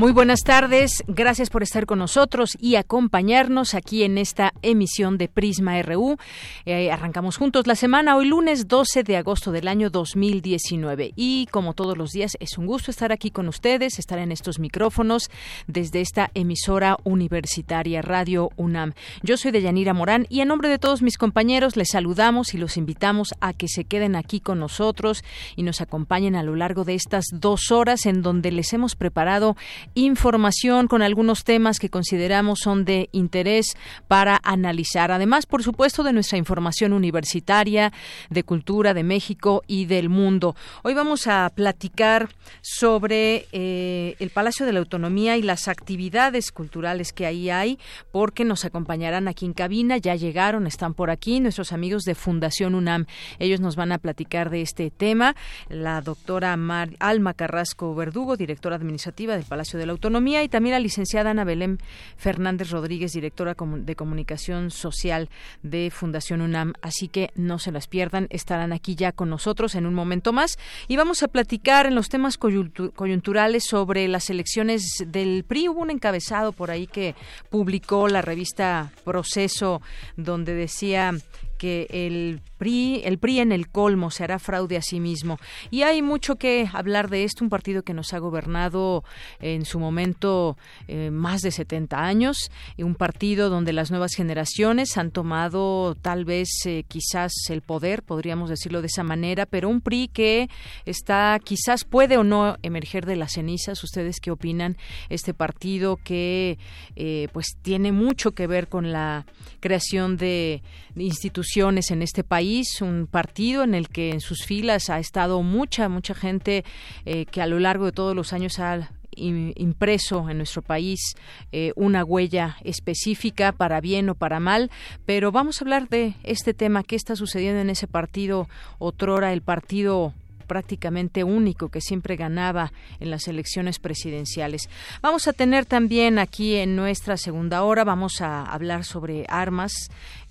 Muy buenas tardes, gracias por estar con nosotros y acompañarnos aquí en esta emisión de Prisma RU. Eh, arrancamos juntos la semana, hoy lunes 12 de agosto del año 2019 y como todos los días es un gusto estar aquí con ustedes, estar en estos micrófonos desde esta emisora universitaria Radio UNAM. Yo soy Deyanira Morán y en nombre de todos mis compañeros les saludamos y los invitamos a que se queden aquí con nosotros y nos acompañen a lo largo de estas dos horas en donde les hemos preparado información con algunos temas que consideramos son de interés para analizar. Además, por supuesto, de nuestra información universitaria, de cultura de México y del mundo. Hoy vamos a platicar sobre eh, el Palacio de la Autonomía y las actividades culturales que ahí hay, porque nos acompañarán aquí en cabina. Ya llegaron, están por aquí nuestros amigos de Fundación UNAM. Ellos nos van a platicar de este tema. La doctora Alma Carrasco Verdugo, directora administrativa del Palacio de la Autonomía, y también la licenciada Ana Belén Fernández Rodríguez, directora de Comunicación Social de Fundación UNAM. Así que no se las pierdan, estarán aquí ya con nosotros en un momento más. Y vamos a platicar en los temas coyunturales sobre las elecciones del PRI. Hubo un encabezado por ahí que publicó la revista Proceso, donde decía que el PRI, el PRI en el colmo se hará fraude a sí mismo. Y hay mucho que hablar de esto, un partido que nos ha gobernado en su momento eh, más de 70 años, y un partido donde las nuevas generaciones han tomado tal vez eh, quizás el poder, podríamos decirlo de esa manera, pero un PRI que está quizás puede o no emerger de las cenizas. ¿Ustedes qué opinan? Este partido que eh, pues tiene mucho que ver con la creación de instituciones en este país, un partido en el que en sus filas ha estado mucha, mucha gente eh, que a lo largo de todos los años ha impreso en nuestro país eh, una huella específica para bien o para mal, pero vamos a hablar de este tema, qué está sucediendo en ese partido, otrora el partido prácticamente único que siempre ganaba en las elecciones presidenciales. Vamos a tener también aquí en nuestra segunda hora, vamos a hablar sobre armas.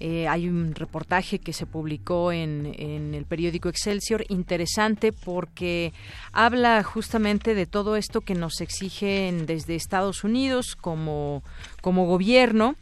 Eh, hay un reportaje que se publicó en, en el periódico Excelsior, interesante porque habla justamente de todo esto que nos exigen desde Estados Unidos como, como gobierno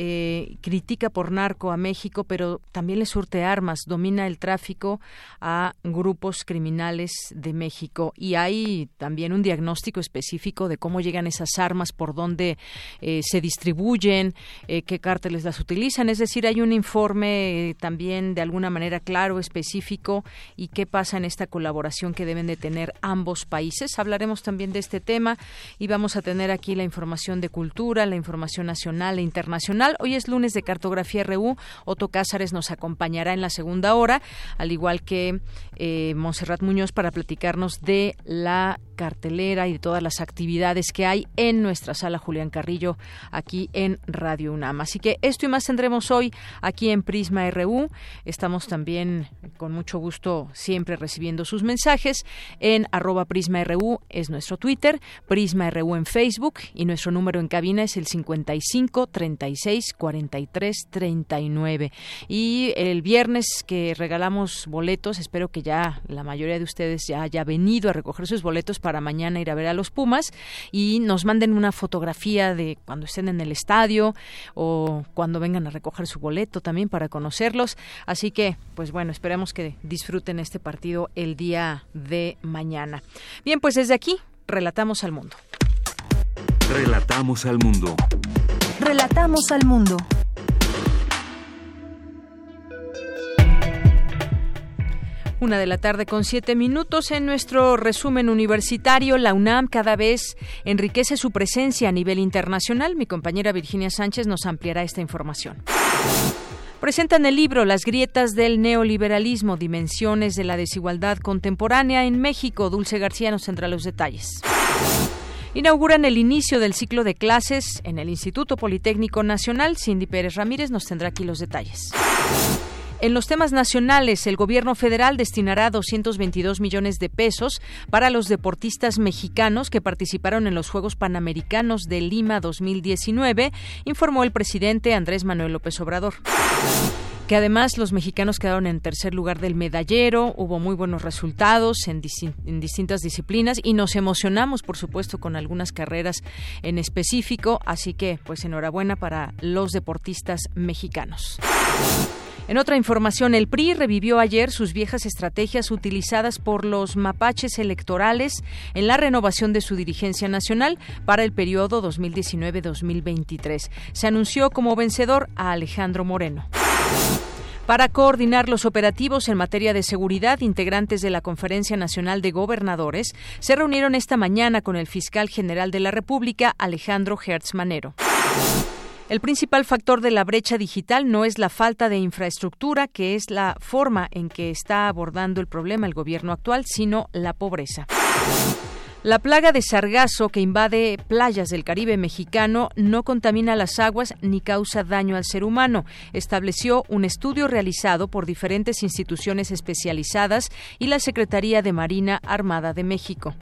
eh, critica por narco a México, pero también le surte armas, domina el tráfico a grupos criminales de México. Y hay también un diagnóstico específico de cómo llegan esas armas, por dónde eh, se distribuyen, eh, qué cárteles las utilizan. Es decir, hay un informe también de alguna manera claro, específico, y qué pasa en esta colaboración que deben de tener ambos países. Hablaremos también de este tema y vamos a tener aquí la información de cultura, la información nacional e internacional Hoy es lunes de Cartografía RU. Otto Cázares nos acompañará en la segunda hora, al igual que eh, Monserrat Muñoz para platicarnos de la cartelera y de todas las actividades que hay en nuestra sala Julián Carrillo aquí en Radio UNAM. Así que esto y más tendremos hoy aquí en Prisma RU. Estamos también con mucho gusto siempre recibiendo sus mensajes en arroba Prisma RU es nuestro Twitter, Prisma RU en Facebook y nuestro número en cabina es el 55 36 43 39. Y el viernes que regalamos boletos, espero que ya la mayoría de ustedes ya haya venido a recoger sus boletos para mañana ir a ver a los Pumas y nos manden una fotografía de cuando estén en el estadio o cuando vengan a recoger su boleto también para conocerlos. Así que, pues bueno, esperemos que disfruten este partido el día de mañana. Bien, pues desde aquí relatamos al mundo. Relatamos al mundo. Relatamos al mundo. Una de la tarde con siete minutos. En nuestro resumen universitario, la UNAM cada vez enriquece su presencia a nivel internacional. Mi compañera Virginia Sánchez nos ampliará esta información. Presentan el libro Las grietas del neoliberalismo, dimensiones de la desigualdad contemporánea en México. Dulce García nos tendrá los detalles. Inauguran el inicio del ciclo de clases en el Instituto Politécnico Nacional. Cindy Pérez Ramírez nos tendrá aquí los detalles. En los temas nacionales, el gobierno federal destinará 222 millones de pesos para los deportistas mexicanos que participaron en los Juegos Panamericanos de Lima 2019, informó el presidente Andrés Manuel López Obrador que además los mexicanos quedaron en tercer lugar del medallero, hubo muy buenos resultados en, distintas disciplinas y nos emocionamos, por supuesto, con algunas carreras en específico, así que pues enhorabuena para los deportistas mexicanos. En otra información, el PRI revivió ayer sus viejas estrategias utilizadas por los mapaches electorales en la renovación de su dirigencia nacional para el periodo 2019-2023. Se anunció como vencedor a Alejandro Moreno. Para coordinar los operativos en materia de seguridad, integrantes de la Conferencia Nacional de Gobernadores se reunieron esta mañana con el fiscal general de la República, Alejandro Hertz Manero. El principal factor de la brecha digital no es la falta de infraestructura, que es la forma en que está abordando el problema el gobierno actual, sino la pobreza. La plaga de sargazo que invade playas del Caribe mexicano no contamina las aguas ni causa daño al ser humano, estableció un estudio realizado por diferentes instituciones especializadas y la Secretaría de Marina Armada de México.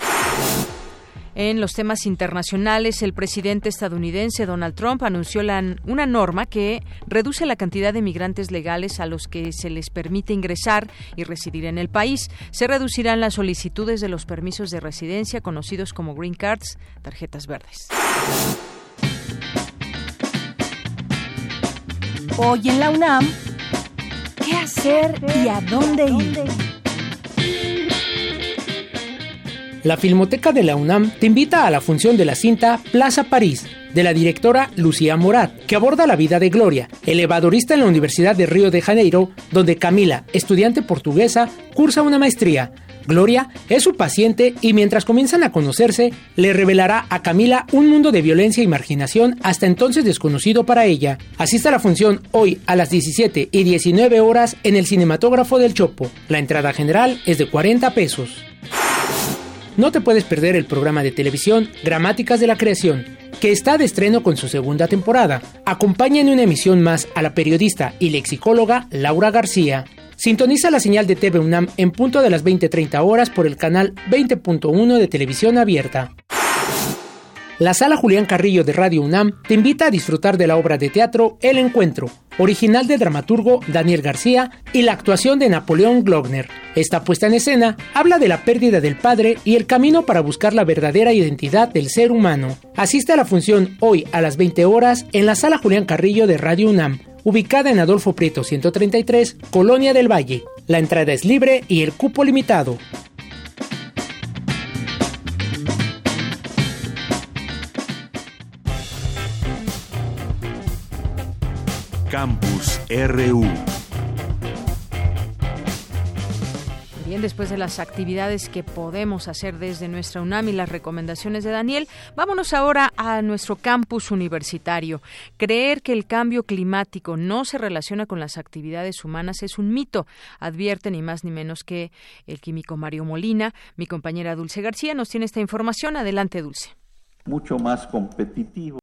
En los temas internacionales, el presidente estadounidense Donald Trump anunció una norma que reduce la cantidad de migrantes legales a los que se les permite ingresar y residir en el país. Se reducirán las solicitudes de los permisos de residencia conocidos como green cards, tarjetas verdes. Hoy en la UNAM, ¿qué hacer y a dónde ir? La Filmoteca de la UNAM te invita a la función de la cinta Plaza París, de la directora Lucía Morat, que aborda la vida de Gloria, elevadorista en la Universidad de Río de Janeiro, donde Camila, estudiante portuguesa, cursa una maestría. Gloria es su paciente y mientras comienzan a conocerse, le revelará a Camila un mundo de violencia y marginación hasta entonces desconocido para ella. Asista a la función hoy a las 17 y 19 horas en el cinematógrafo del Chopo. La entrada general es de 40 pesos. No te puedes perder el programa de televisión Gramáticas de la Creación, que está de estreno con su segunda temporada. Acompaña en una emisión más a la periodista y lexicóloga Laura García. Sintoniza la señal de TV UNAM en punto de las 20:30 horas por el canal 20.1 de televisión abierta. La Sala Julián Carrillo de Radio UNAM te invita a disfrutar de la obra de teatro El Encuentro, original del dramaturgo Daniel García y la actuación de Napoleón Glogner. Esta puesta en escena habla de la pérdida del padre y el camino para buscar la verdadera identidad del ser humano. Asiste a la función hoy a las 20 horas en la Sala Julián Carrillo de Radio UNAM, ubicada en Adolfo Prieto 133, Colonia del Valle. La entrada es libre y el cupo limitado. Campus RU. Bien, después de las actividades que podemos hacer desde nuestra UNAM y las recomendaciones de Daniel, vámonos ahora a nuestro campus universitario. Creer que el cambio climático no se relaciona con las actividades humanas es un mito, advierte ni más ni menos que el químico Mario Molina. Mi compañera Dulce García nos tiene esta información. Adelante, Dulce. Mucho más competitivo.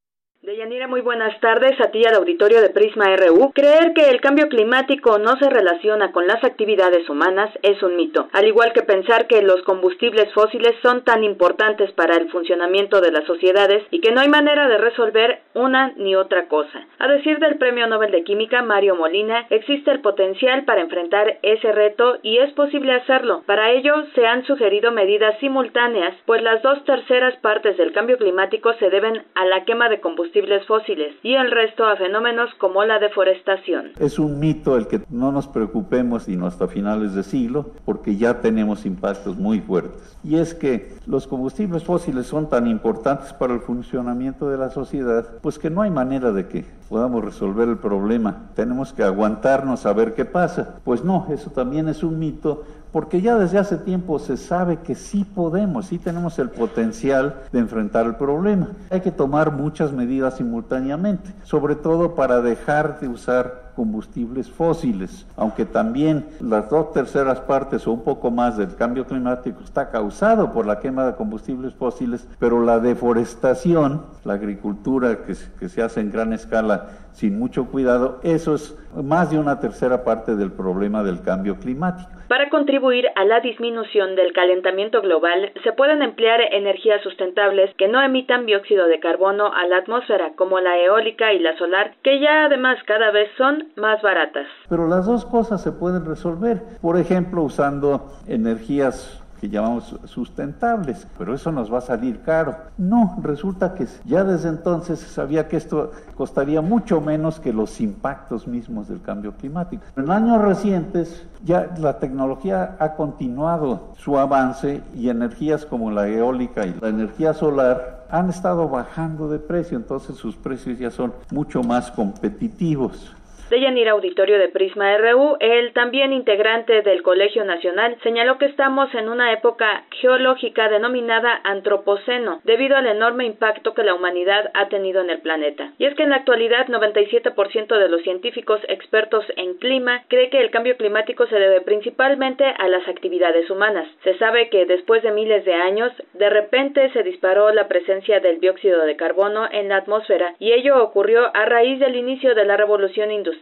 Deyanira, muy buenas tardes a ti al auditorio de Prisma RU. Creer que el cambio climático no se relaciona con las actividades humanas es un mito, al igual que pensar que los combustibles fósiles son tan importantes para el funcionamiento de las sociedades y que no hay manera de resolver una ni otra cosa. A decir del Premio Nobel de Química Mario Molina, existe el potencial para enfrentar ese reto y es posible hacerlo. Para ello se han sugerido medidas simultáneas, pues las dos terceras partes del cambio climático se deben a la quema de combustibles fósiles y el resto a fenómenos como la deforestación. Es un mito el que no nos preocupemos sino hasta finales de siglo porque ya tenemos impactos muy fuertes. Y es que los combustibles fósiles son tan importantes para el funcionamiento de la sociedad, pues que no hay manera de que podamos resolver el problema. Tenemos que aguantarnos a ver qué pasa. Pues no, eso también es un mito porque ya desde hace tiempo se sabe que sí podemos, sí tenemos el potencial de enfrentar el problema. Hay que tomar muchas medidas simultáneamente, sobre todo para dejar de usar combustibles fósiles, aunque también las dos terceras partes o un poco más del cambio climático está causado por la quema de combustibles fósiles, pero la deforestación, la agricultura que, que se hace en gran escala sin mucho cuidado, eso es más de una tercera parte del problema del cambio climático. Para contribuir a la disminución del calentamiento global, se pueden emplear energías sustentables que no emitan dióxido de carbono a la atmósfera, como la eólica y la solar, que ya además cada vez son más baratas. Pero las dos cosas se pueden resolver, por ejemplo, usando energías que llamamos sustentables, pero eso nos va a salir caro. No, resulta que ya desde entonces se sabía que esto costaría mucho menos que los impactos mismos del cambio climático. En años recientes ya la tecnología ha continuado su avance y energías como la eólica y la energía solar han estado bajando de precio, entonces sus precios ya son mucho más competitivos. De Yanir Auditorio de Prisma RU, el también integrante del Colegio Nacional señaló que estamos en una época geológica denominada antropoceno, debido al enorme impacto que la humanidad ha tenido en el planeta. Y es que en la actualidad 97% de los científicos expertos en clima cree que el cambio climático se debe principalmente a las actividades humanas. Se sabe que después de miles de años, de repente se disparó la presencia del dióxido de carbono en la atmósfera y ello ocurrió a raíz del inicio de la revolución industrial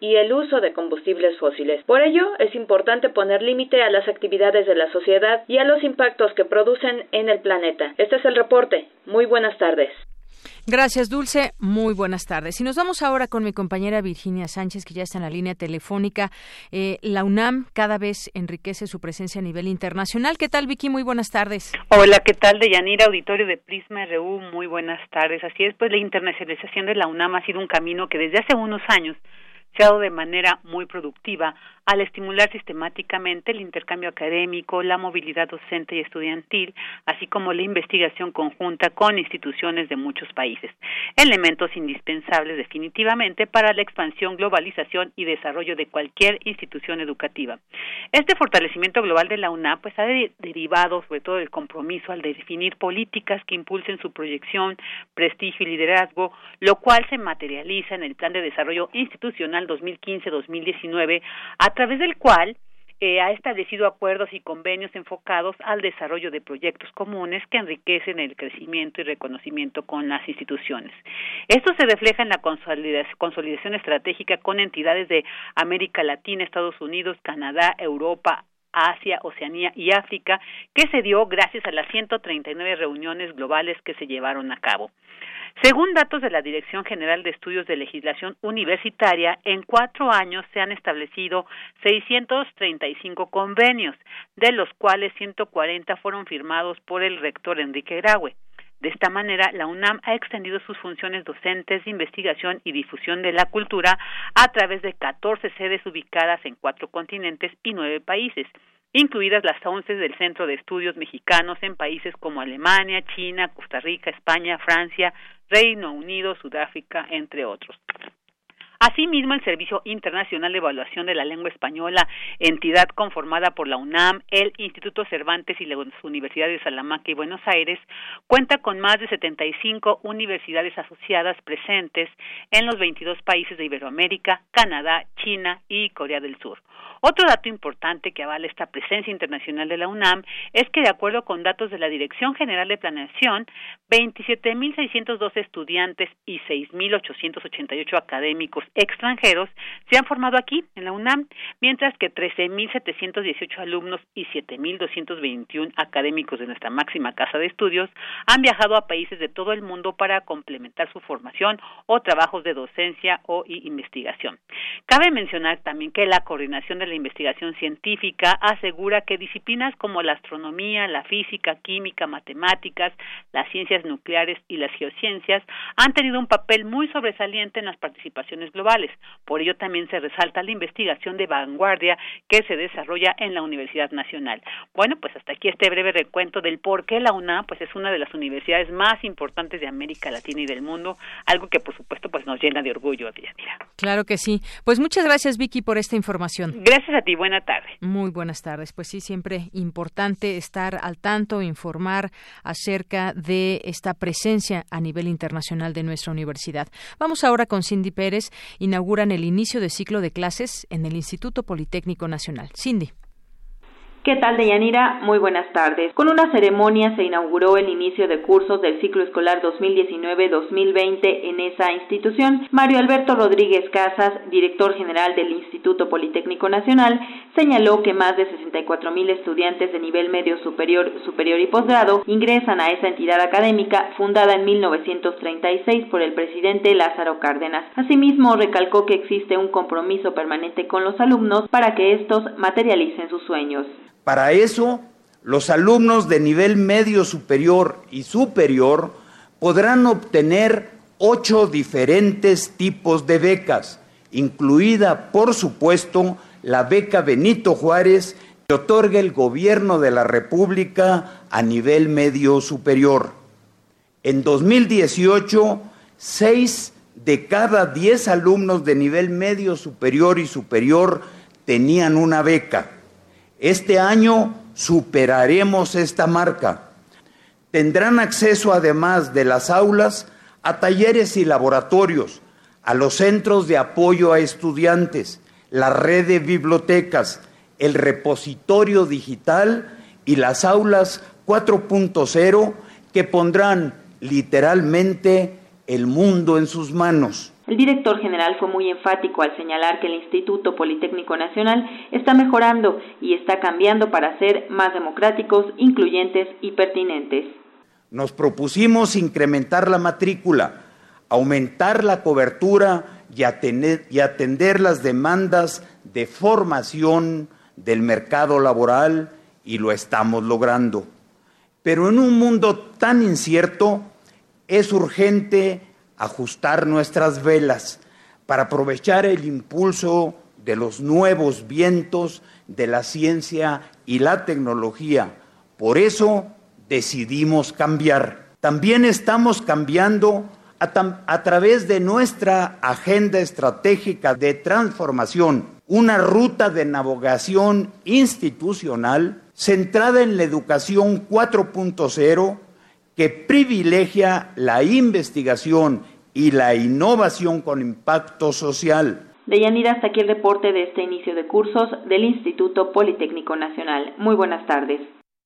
y el uso de combustibles fósiles. Por ello, es importante poner límite a las actividades de la sociedad y a los impactos que producen en el planeta. Este es el reporte. Muy buenas tardes. Gracias, Dulce. Muy buenas tardes. Y nos vamos ahora con mi compañera Virginia Sánchez, que ya está en la línea telefónica. Eh, la UNAM cada vez enriquece su presencia a nivel internacional. ¿Qué tal, Vicky? Muy buenas tardes. Hola, ¿qué tal, Deyanira? Auditorio de Prisma RU. Muy buenas tardes. Así es, pues la internacionalización de la UNAM ha sido un camino que desde hace unos años se ha dado de manera muy productiva al estimular sistemáticamente el intercambio académico, la movilidad docente y estudiantil, así como la investigación conjunta con instituciones de muchos países, elementos indispensables definitivamente para la expansión, globalización y desarrollo de cualquier institución educativa. Este fortalecimiento global de la UNAP pues ha derivado sobre todo del compromiso al definir políticas que impulsen su proyección, prestigio y liderazgo, lo cual se materializa en el Plan de Desarrollo Institucional 2015-2019 a través del cual eh, ha establecido acuerdos y convenios enfocados al desarrollo de proyectos comunes que enriquecen el crecimiento y reconocimiento con las instituciones. Esto se refleja en la consolidación estratégica con entidades de América Latina, Estados Unidos, Canadá, Europa, Asia, Oceanía y África, que se dio gracias a las 139 reuniones globales que se llevaron a cabo. Según datos de la Dirección General de Estudios de Legislación Universitaria, en cuatro años se han establecido 635 convenios, de los cuales 140 fueron firmados por el rector Enrique Graue. De esta manera, la UNAM ha extendido sus funciones docentes de investigación y difusión de la cultura a través de 14 sedes ubicadas en cuatro continentes y nueve países incluidas las once del Centro de Estudios Mexicanos en países como Alemania, China, Costa Rica, España, Francia, Reino Unido, Sudáfrica, entre otros. Asimismo, el Servicio Internacional de Evaluación de la Lengua Española, entidad conformada por la UNAM, el Instituto Cervantes y las Universidades de Salamanca y Buenos Aires, cuenta con más de 75 universidades asociadas presentes en los 22 países de Iberoamérica, Canadá, China y Corea del Sur. Otro dato importante que avala esta presencia internacional de la UNAM es que, de acuerdo con datos de la Dirección General de Planeación, 27.612 estudiantes y 6.888 académicos extranjeros se han formado aquí, en la UNAM, mientras que 13.718 alumnos y 7.221 académicos de nuestra máxima casa de estudios han viajado a países de todo el mundo para complementar su formación o trabajos de docencia o investigación. Cabe mencionar también que la coordinación de la investigación científica asegura que disciplinas como la astronomía, la física, química, matemáticas, las ciencias nucleares y las geociencias han tenido un papel muy sobresaliente en las participaciones globales. Por ello también se resalta la investigación de vanguardia que se desarrolla en la Universidad Nacional. Bueno, pues hasta aquí este breve recuento del por qué la UNAM pues es una de las universidades más importantes de América Latina y del mundo, algo que por supuesto pues nos llena de orgullo. Claro que sí. Pues muchas gracias Vicky por esta información. Gracias a ti, buena tarde. Muy buenas tardes. Pues sí, siempre importante estar al tanto, informar acerca de esta presencia a nivel internacional de nuestra universidad. Vamos ahora con Cindy Pérez. Inauguran el inicio de ciclo de clases en el Instituto Politécnico Nacional. Cindy. ¿Qué tal, Deyanira? Muy buenas tardes. Con una ceremonia se inauguró el inicio de cursos del ciclo escolar 2019-2020 en esa institución. Mario Alberto Rodríguez Casas, director general del Instituto Politécnico Nacional, señaló que más de 64 mil estudiantes de nivel medio superior, superior y posgrado ingresan a esa entidad académica fundada en 1936 por el presidente Lázaro Cárdenas. Asimismo, recalcó que existe un compromiso permanente con los alumnos para que estos materialicen sus sueños. Para eso, los alumnos de nivel medio superior y superior podrán obtener ocho diferentes tipos de becas, incluida, por supuesto, la beca Benito Juárez que otorga el gobierno de la República a nivel medio superior. En 2018, seis de cada diez alumnos de nivel medio superior y superior tenían una beca. Este año superaremos esta marca. Tendrán acceso, además de las aulas, a talleres y laboratorios, a los centros de apoyo a estudiantes, la red de bibliotecas, el repositorio digital y las aulas 4.0 que pondrán literalmente el mundo en sus manos. El director general fue muy enfático al señalar que el Instituto Politécnico Nacional está mejorando y está cambiando para ser más democráticos, incluyentes y pertinentes. Nos propusimos incrementar la matrícula, aumentar la cobertura y atender, las demandas de formación del mercado laboral y lo estamos logrando. Pero en un mundo tan incierto es urgente ajustar nuestras velas para aprovechar el impulso de los nuevos vientos de la ciencia y la tecnología. Por eso decidimos cambiar. También estamos cambiando a, través de nuestra agenda estratégica de transformación, una ruta de navegación institucional centrada en la educación 4.0 que privilegia la investigación y la innovación con impacto social. Deyanira, hasta aquí el reporte de este inicio de cursos del Instituto Politécnico Nacional. Muy buenas tardes.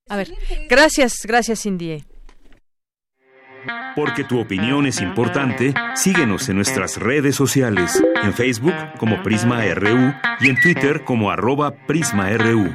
A ver, gracias, gracias Cindy. Porque tu opinión es importante, síguenos en nuestras redes sociales, en Facebook como Prisma RU y en Twitter como arroba PrismaRU.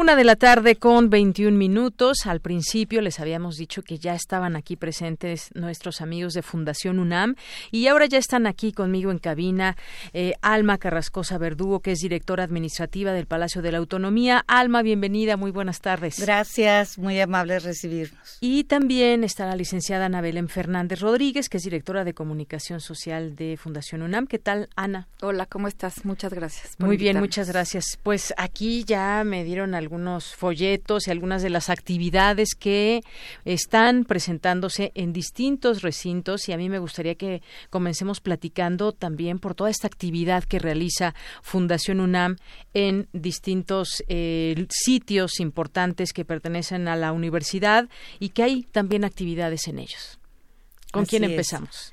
Una de la tarde con 21 minutos. Al principio les habíamos dicho que ya estaban aquí presentes nuestros amigos de Fundación UNAM y ahora ya están aquí conmigo en cabina eh, Alma Carrascosa Verdugo, que es directora administrativa del Palacio de la Autonomía. Alma, bienvenida, muy buenas tardes. Gracias, muy amable recibirnos. Y también está la licenciada Ana Belén Fernández Rodríguez, que es directora de comunicación social de Fundación UNAM. ¿Qué tal, Ana? Hola, ¿cómo estás? Muchas gracias. Muy bien, muchas gracias. Pues aquí ya me dieron algunos folletos y algunas de las actividades que están presentándose en distintos recintos y a mí me gustaría que comencemos platicando también por toda esta actividad que realiza Fundación UNAM en distintos eh, sitios importantes que pertenecen a la universidad y que hay también actividades en ellos. ¿Con Así quién es.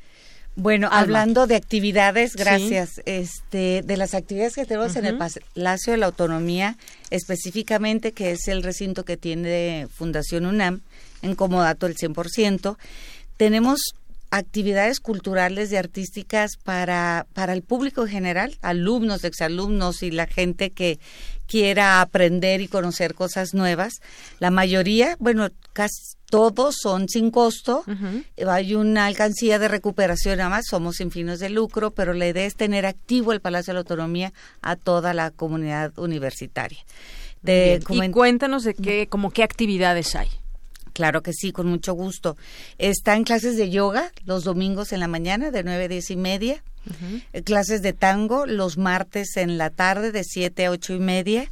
Bueno, Alma. hablando de actividades, Sí. gracias. Este, de las actividades que tenemos en el. Palacio de la Autonomía, específicamente que es el recinto que tiene Fundación UNAM, en comodato el 100%, tenemos actividades culturales y artísticas para, para el público en general, alumnos, exalumnos y la gente que quiera aprender y conocer cosas nuevas. La mayoría, bueno, casi todos son sin costo. Hay una alcancía de recuperación, nada más somos sin fines de lucro, pero la idea es tener activo el Palacio de la Autonomía a toda la comunidad universitaria. De, y cuéntanos de qué, como qué actividades hay. Claro que sí, con mucho gusto. Está en clases de yoga los domingos en la mañana de nueve a diez y media. Clases de tango los martes en la tarde de siete a ocho y media.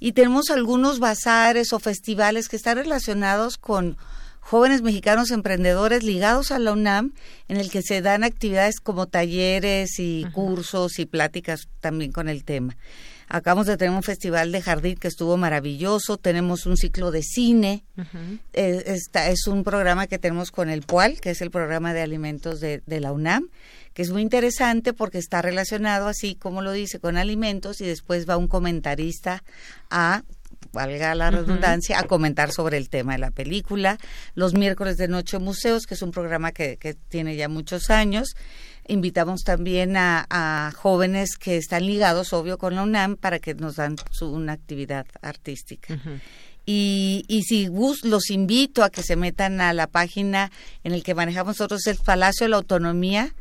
Y tenemos algunos bazares o festivales que están relacionados con jóvenes mexicanos emprendedores ligados a la UNAM, en el que se dan actividades como talleres y cursos y pláticas también con el tema. Acabamos de tener un festival de jardín que estuvo maravilloso. Tenemos un ciclo de cine. Eh, es un programa que tenemos con el PUAL, que es el programa de alimentos de, la UNAM, que es muy interesante porque está relacionado, así como lo dice, con alimentos y después va un comentarista a valga la redundancia, a comentar sobre el tema de la película. Los miércoles de Noche Museos, que es un programa que, que tiene ya muchos años. Invitamos también a, jóvenes que están ligados, obvio, con la UNAM para que nos dan su, una actividad artística. Y, y si los invito a que se metan a la página en el que manejamos nosotros el Palacio de la Autonomía,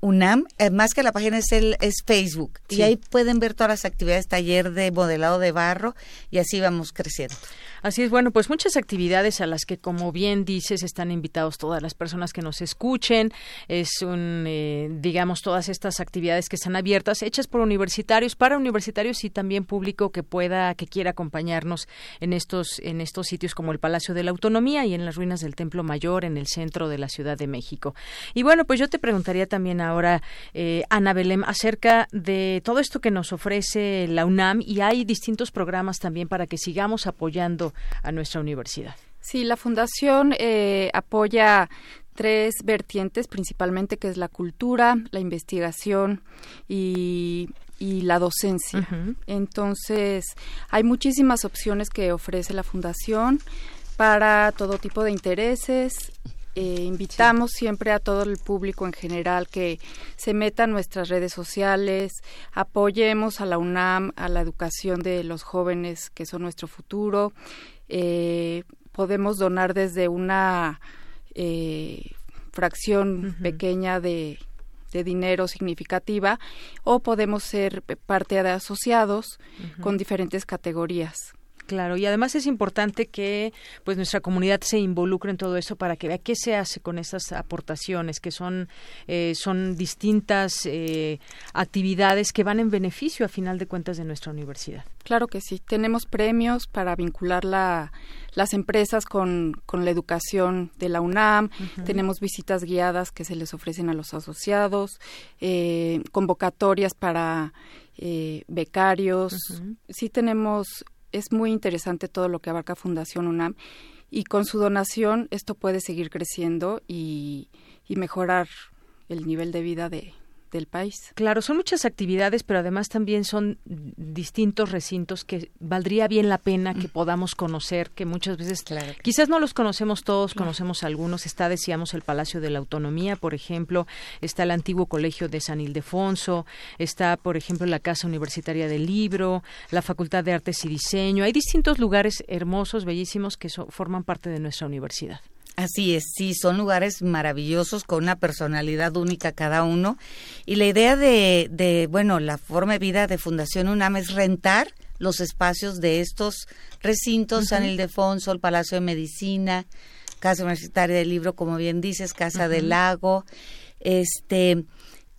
UNAM, eh, más que la página es el es Facebook y ahí pueden ver todas las actividades, taller de modelado de barro y así vamos creciendo. Así es, bueno, pues muchas actividades a las que, como bien dices, están invitados todas las personas que nos escuchen. Es un, eh, digamos, todas estas actividades que están abiertas, hechas por universitarios, para universitarios y también público que pueda, que quiera acompañarnos en estos, en estos sitios como el Palacio de la Autonomía y en las ruinas del Templo Mayor, en el centro de la Ciudad de México. Y bueno, pues yo te preguntaría también ahora, eh, Ana Belém, acerca de todo esto que nos ofrece la UNAM y hay distintos programas también para que sigamos apoyando a nuestra universidad. Sí, la fundación eh, apoya tres vertientes principalmente, que es la cultura, la investigación y, la docencia. Entonces, hay muchísimas opciones que ofrece la fundación para todo tipo de intereses. Eh, invitamos siempre a todo el público en general que se meta en nuestras redes sociales, apoyemos a la UNAM, a la educación de los jóvenes que son nuestro futuro. Eh, podemos donar desde una eh, fracción pequeña de, dinero significativa o podemos ser parte de asociados con diferentes categorías. Claro, y además es importante que pues nuestra comunidad se involucre en todo eso para que vea qué se hace con esas aportaciones, que son eh, son distintas eh, actividades que van en beneficio a final de cuentas de nuestra universidad. Claro que sí, tenemos premios para vincular la, las empresas con, con la educación de la UNAM, tenemos visitas guiadas que se les ofrecen a los asociados, eh, convocatorias para becarios, sí tenemos es muy interesante todo lo que abarca Fundación UNAM y con su donación esto puede seguir creciendo y, y mejorar el nivel de vida de, del país. Claro, son muchas actividades, pero además también son distintos recintos que valdría bien la pena que mm. podamos conocer, que muchas veces quizás no los conocemos todos, conocemos algunos. Está, decíamos, el Palacio de la Autonomía, por ejemplo, está el antiguo Colegio de San Ildefonso, está, por ejemplo, la Casa Universitaria del Libro, la Facultad de Artes y Diseño. Hay distintos lugares hermosos, bellísimos, que forman parte de nuestra universidad. Así es, sí, son lugares maravillosos con una personalidad única cada uno. Y la idea de, de, bueno, la forma de vida de Fundación UNAM es rentar los espacios de estos recintos, San Ildefonso, el Palacio de Medicina, Casa Universitaria del Libro, como bien dices, Casa del Lago, este,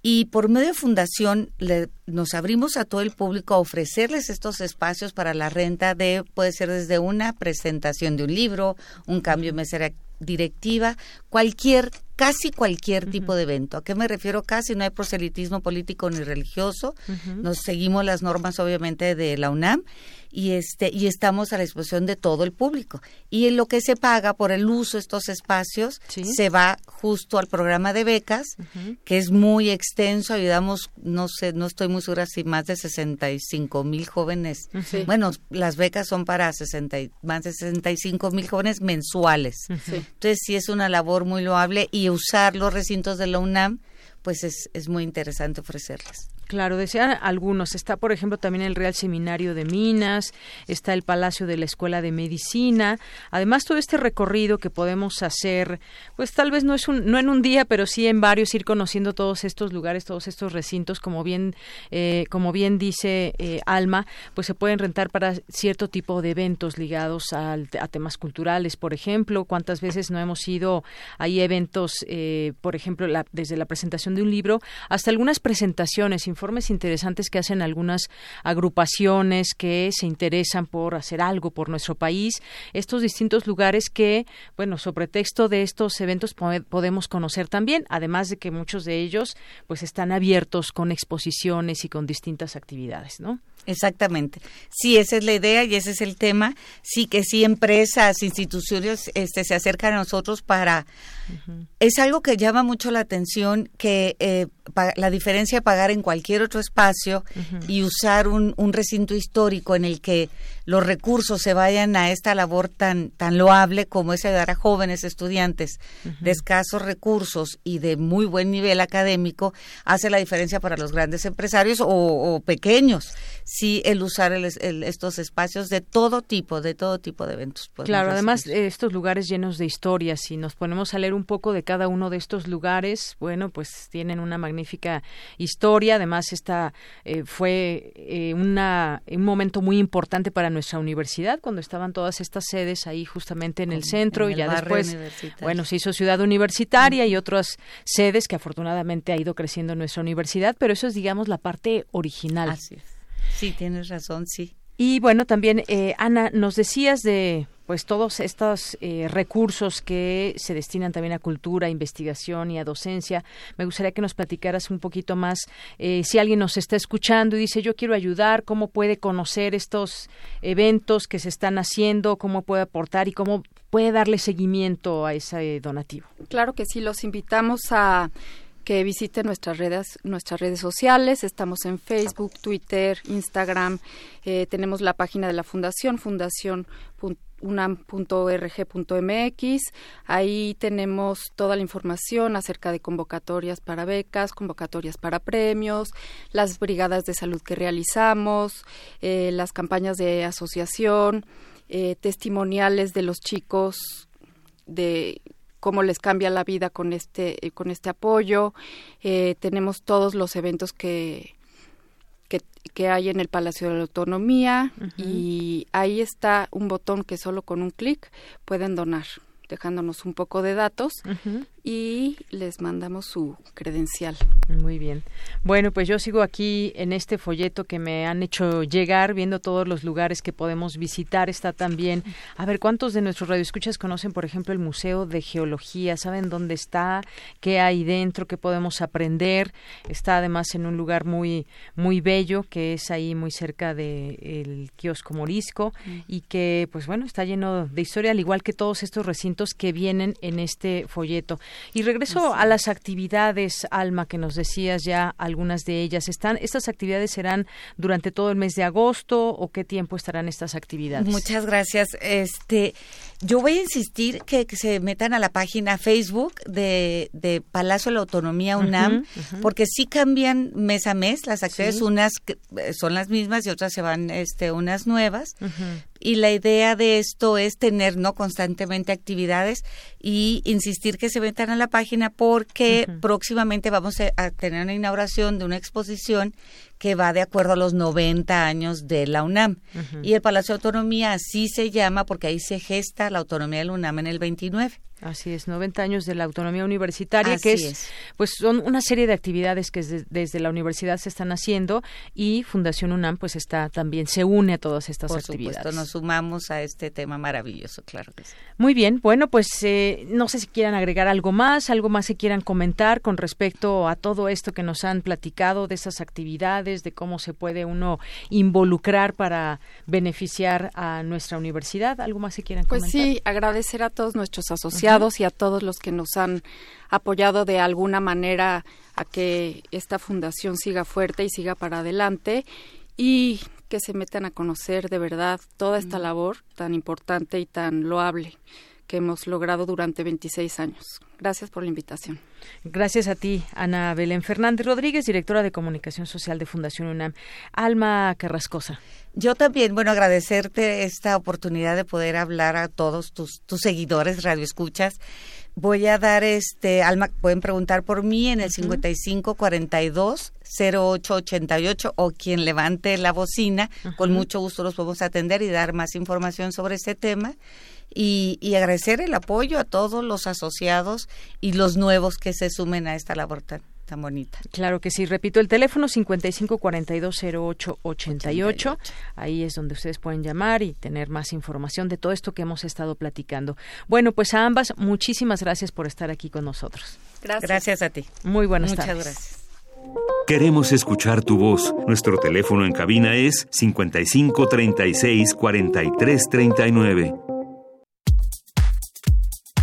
y por medio de fundación le, nos abrimos a todo el público a ofrecerles estos espacios para la renta de puede ser desde una presentación de un libro, un cambio de mesera directiva, cualquier, casi cualquier tipo de evento. ¿A qué me refiero? Casi no hay proselitismo político ni religioso. Nos seguimos las normas, obviamente, de la UNAM y este y estamos a la disposición de todo el público. Y en lo que se paga por el uso de estos espacios se va justo al programa de becas que es muy extenso ayudamos no sé no estoy muy segura si más de 65 mil jóvenes. Bueno las becas son para 60 más de 65 mil jóvenes mensuales. Entonces sí es una labor muy loable y usar los recintos de la UNAM, pues es, es muy interesante ofrecerles. Claro, decían algunos. Está, por ejemplo, también el Real Seminario de Minas, está el Palacio de la Escuela de Medicina. Además, todo este recorrido que podemos hacer, pues tal vez no es un, no en un día, pero sí en varios, ir conociendo todos estos lugares, todos estos recintos, como bien, eh, como bien dice eh, Alma, pues se pueden rentar para cierto tipo de eventos ligados a temas culturales, por ejemplo. ¿Cuántas veces no hemos ido? Hay eventos, eh, por ejemplo, desde la presentación de un libro hasta algunas presentaciones informes interesantes que hacen algunas agrupaciones que se interesan por hacer algo por nuestro país, estos distintos lugares que, bueno, sobre texto de estos eventos podemos conocer también, además de que muchos de ellos pues están abiertos con exposiciones y con distintas actividades, ¿no? Exactamente. Sí, esa es la idea y ese es el tema. Sí que sí empresas, instituciones este, se acercan a nosotros para... Es algo que llama mucho la atención que eh, la diferencia de pagar en cualquier otro espacio y usar un, un, recinto histórico en el que los recursos se vayan a esta labor tan, tan loable como es ayudar a jóvenes estudiantes de escasos recursos y de muy buen nivel académico, hace la diferencia para los grandes empresarios o, pequeños. Sí, el usar estos espacios de todo tipo, de todo tipo de eventos. Claro, además estos lugares llenos de historias, si nos ponemos a leer un poco de cada uno de estos lugares, bueno, pues tienen una magnífica historia. Además, esta eh, fue eh, una, un momento muy importante para nuestra universidad cuando estaban todas estas sedes ahí justamente en el centro y ya después, bueno, se hizo ciudad universitaria y otras sedes que afortunadamente ha ido creciendo en nuestra universidad, pero eso es, digamos, la parte original. Así Sí, tienes razón, sí. Y bueno, también, eh, Ana, nos decías de pues todos estos eh, recursos que se destinan también a cultura, investigación y a docencia. Me gustaría que nos platicaras un poquito más eh, si alguien nos está escuchando y dice yo quiero ayudar, cómo puede conocer estos eventos que se están haciendo, cómo puede aportar y cómo puede darle seguimiento a ese donativo. Claro que sí, los invitamos a que visiten nuestras redes, nuestras redes sociales. Estamos en Facebook, Twitter, Instagram. Eh, tenemos la página de la fundación, fundación.unam.org.mx. Ahí tenemos toda la información acerca de convocatorias para becas, convocatorias para premios, las brigadas de salud que realizamos, eh, las campañas de asociación, eh, testimoniales de los chicos de cómo les cambia la vida con este, eh, con este apoyo. Eh, tenemos todos los eventos que, que, hay en el Palacio de la Autonomía y ahí está un botón que solo con un clic pueden donar dejándonos un poco de datos y les mandamos su credencial. Muy bien. Bueno, pues yo sigo aquí en este folleto que me han hecho llegar, viendo todos los lugares que podemos visitar. Está también, a ver, ¿cuántos de nuestros radioescuchas conocen, por ejemplo, el Museo de Geología? ¿Saben dónde está? ¿Qué hay dentro? ¿Qué podemos aprender? Está además en un lugar muy, muy bello, que es ahí muy cerca del el kiosco Morisco mm. y que, pues bueno, está lleno de historia, al igual que todos estos recintos que vienen en este folleto. Y regreso a las actividades, Alma, que nos decías ya algunas de ellas. ¿Están, ¿Estas actividades serán durante todo el mes de agosto o qué tiempo estarán estas actividades? Muchas gracias. Este, yo voy a insistir que, se metan a la página Facebook de, de Palacio de la Autonomía UNAM, porque sí cambian mes a mes las actividades, unas eh, son las mismas y otras se van este, unas nuevas, y la idea de esto es tener no constantemente actividades y insistir que se metan a la página porque próximamente vamos a tener una inauguración de una exposición que va de acuerdo a los 90 años de la UNAM. Y el Palacio de Autonomía así se llama porque ahí se gesta la autonomía de la UNAM en el 29. Así es, 90 años de la autonomía universitaria, que es, pues son una serie de actividades que desde la universidad se están haciendo y Fundación UNAM pues está también se une a todas estas Por actividades. Supuesto, nos sumamos a este tema maravilloso, claro que sí. Muy bien, bueno, pues eh, no sé si quieran agregar algo más, algo más que quieran comentar con respecto a todo esto que nos han platicado de esas actividades, de cómo se puede uno involucrar para beneficiar a nuestra universidad, algo más que quieran comentar. Pues sí, agradecer a todos nuestros asociados y a todos los que nos han apoyado de alguna manera a que esta fundación siga fuerte y siga para adelante y que se metan a conocer de verdad toda esta labor tan importante y tan loable que hemos logrado durante 26 años. Gracias por la invitación. Gracias a ti, Ana Belén Fernández Rodríguez, directora de Comunicación Social de Fundación UNAM. Alma Carrascosa. Yo también, bueno, agradecerte esta oportunidad de poder hablar a todos tus, tus seguidores, radioescuchas. Voy a dar este, Alma, pueden preguntar por mí en el 5542 0888 o quien levante la bocina, con mucho gusto los podemos atender y dar más información sobre este tema y, y, agradecer el apoyo a todos los asociados y los nuevos que se sumen a esta labor tan, tan bonita. Claro que sí. Repito, el teléfono 55420888. Ahí es donde ustedes pueden llamar y tener más información de todo esto que hemos estado platicando. Bueno, pues a ambas, muchísimas gracias por estar aquí con nosotros. Gracias. Gracias a ti. Muy buenas Muchas tardes. gracias. Queremos escuchar tu voz. Nuestro teléfono en cabina es 55 36 43 39.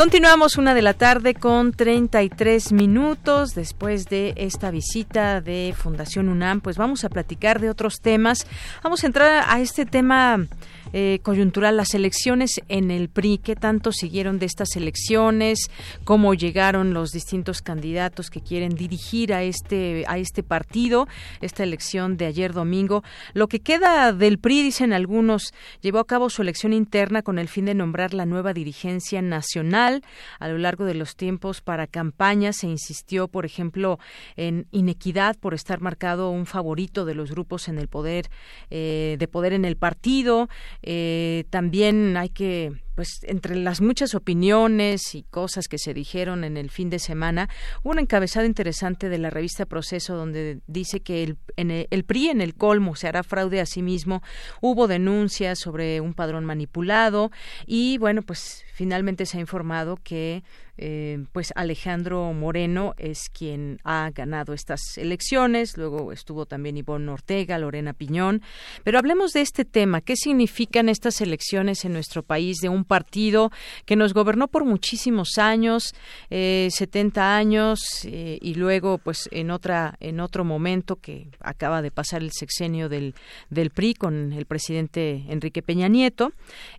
Continuamos una de la tarde con 33 minutos después de esta visita de Fundación UNAM. Pues vamos a platicar de otros temas. Vamos a entrar a este tema eh, coyuntural, las elecciones en el PRI. ¿Qué tanto siguieron de estas elecciones? ¿Cómo llegaron los distintos candidatos que quieren dirigir a este, a este partido? Esta elección de ayer domingo. Lo que queda del PRI, dicen algunos, llevó a cabo su elección interna con el fin de nombrar la nueva dirigencia nacional. A lo largo de los tiempos para campañas se insistió, por ejemplo, en inequidad por estar marcado un favorito de los grupos en el poder, eh, de poder en el partido. Eh, también hay que pues entre las muchas opiniones y cosas que se dijeron en el fin de semana, hubo un encabezado interesante de la revista Proceso donde dice que el, en el, el, PRI en el colmo se hará fraude a sí mismo. Hubo denuncias sobre un padrón manipulado y bueno, pues finalmente se ha informado que eh, pues Alejandro Moreno es quien ha ganado estas elecciones, luego estuvo también Ivonne Ortega, Lorena Piñón, pero hablemos de este tema, ¿qué significan estas elecciones en nuestro país de un partido que nos gobernó por muchísimos años, eh, 70 años eh, y luego pues en otra en otro momento que acaba de pasar el sexenio del del PRI con el presidente Enrique Peña Nieto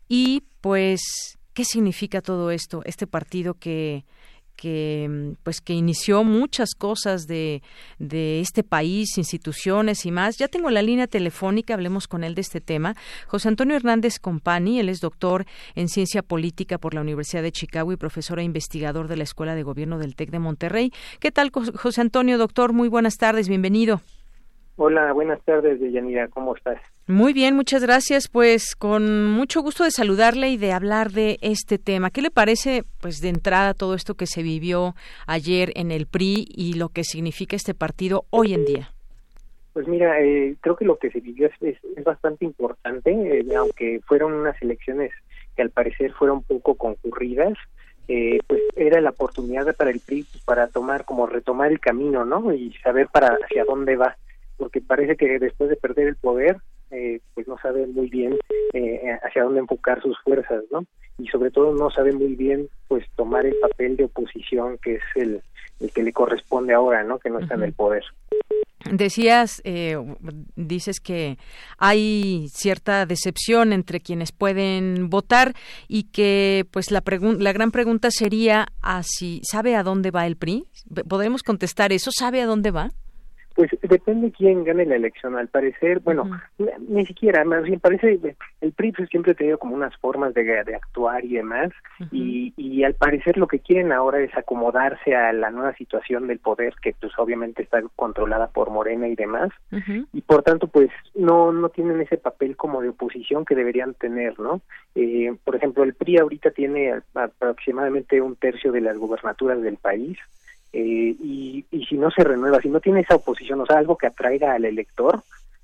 y pues ¿Qué significa todo esto? Este partido que que pues que inició muchas cosas de, de este país, instituciones y más. Ya tengo la línea telefónica, hablemos con él de este tema. José Antonio Hernández Compani, él es doctor en ciencia política por la Universidad de Chicago y profesor e investigador de la Escuela de Gobierno del TEC de Monterrey. ¿Qué tal, José Antonio, doctor? Muy buenas tardes, bienvenido. Hola, buenas tardes, Deyanira, ¿cómo estás? Muy bien, muchas gracias. Pues con mucho gusto de saludarle y de hablar de este tema. ¿Qué le parece, pues de entrada, todo esto que se vivió ayer en el PRI y lo que significa este partido hoy en día? Pues mira, eh, creo que lo que se vivió es, es, es bastante importante, eh, aunque fueron unas elecciones que al parecer fueron poco concurridas. Eh, pues era la oportunidad para el PRI para tomar como retomar el camino, ¿no? Y saber para hacia dónde va porque parece que después de perder el poder, eh, pues no sabe muy bien eh, hacia dónde enfocar sus fuerzas, ¿no? Y sobre todo no sabe muy bien, pues, tomar el papel de oposición que es el, el que le corresponde ahora, ¿no? Que no está en el poder. Decías, eh, dices que hay cierta decepción entre quienes pueden votar y que, pues, la, la gran pregunta sería, ¿a si ¿sabe a dónde va el PRI? ¿Podemos contestar eso? ¿Sabe a dónde va? Pues depende quién gane la elección. Al parecer, bueno, uh -huh. ni siquiera, más bien parece, el PRI pues, siempre ha tenido como unas formas de, de actuar y demás, uh -huh. y, y al parecer lo que quieren ahora es acomodarse a la nueva situación del poder, que pues obviamente está controlada por Morena y demás, uh -huh. y por tanto pues no, no tienen ese papel como de oposición que deberían tener, ¿no? Eh, por ejemplo, el PRI ahorita tiene aproximadamente un tercio de las gubernaturas del país, eh, y, y si no se renueva, si no tiene esa oposición, o sea, algo que atraiga al elector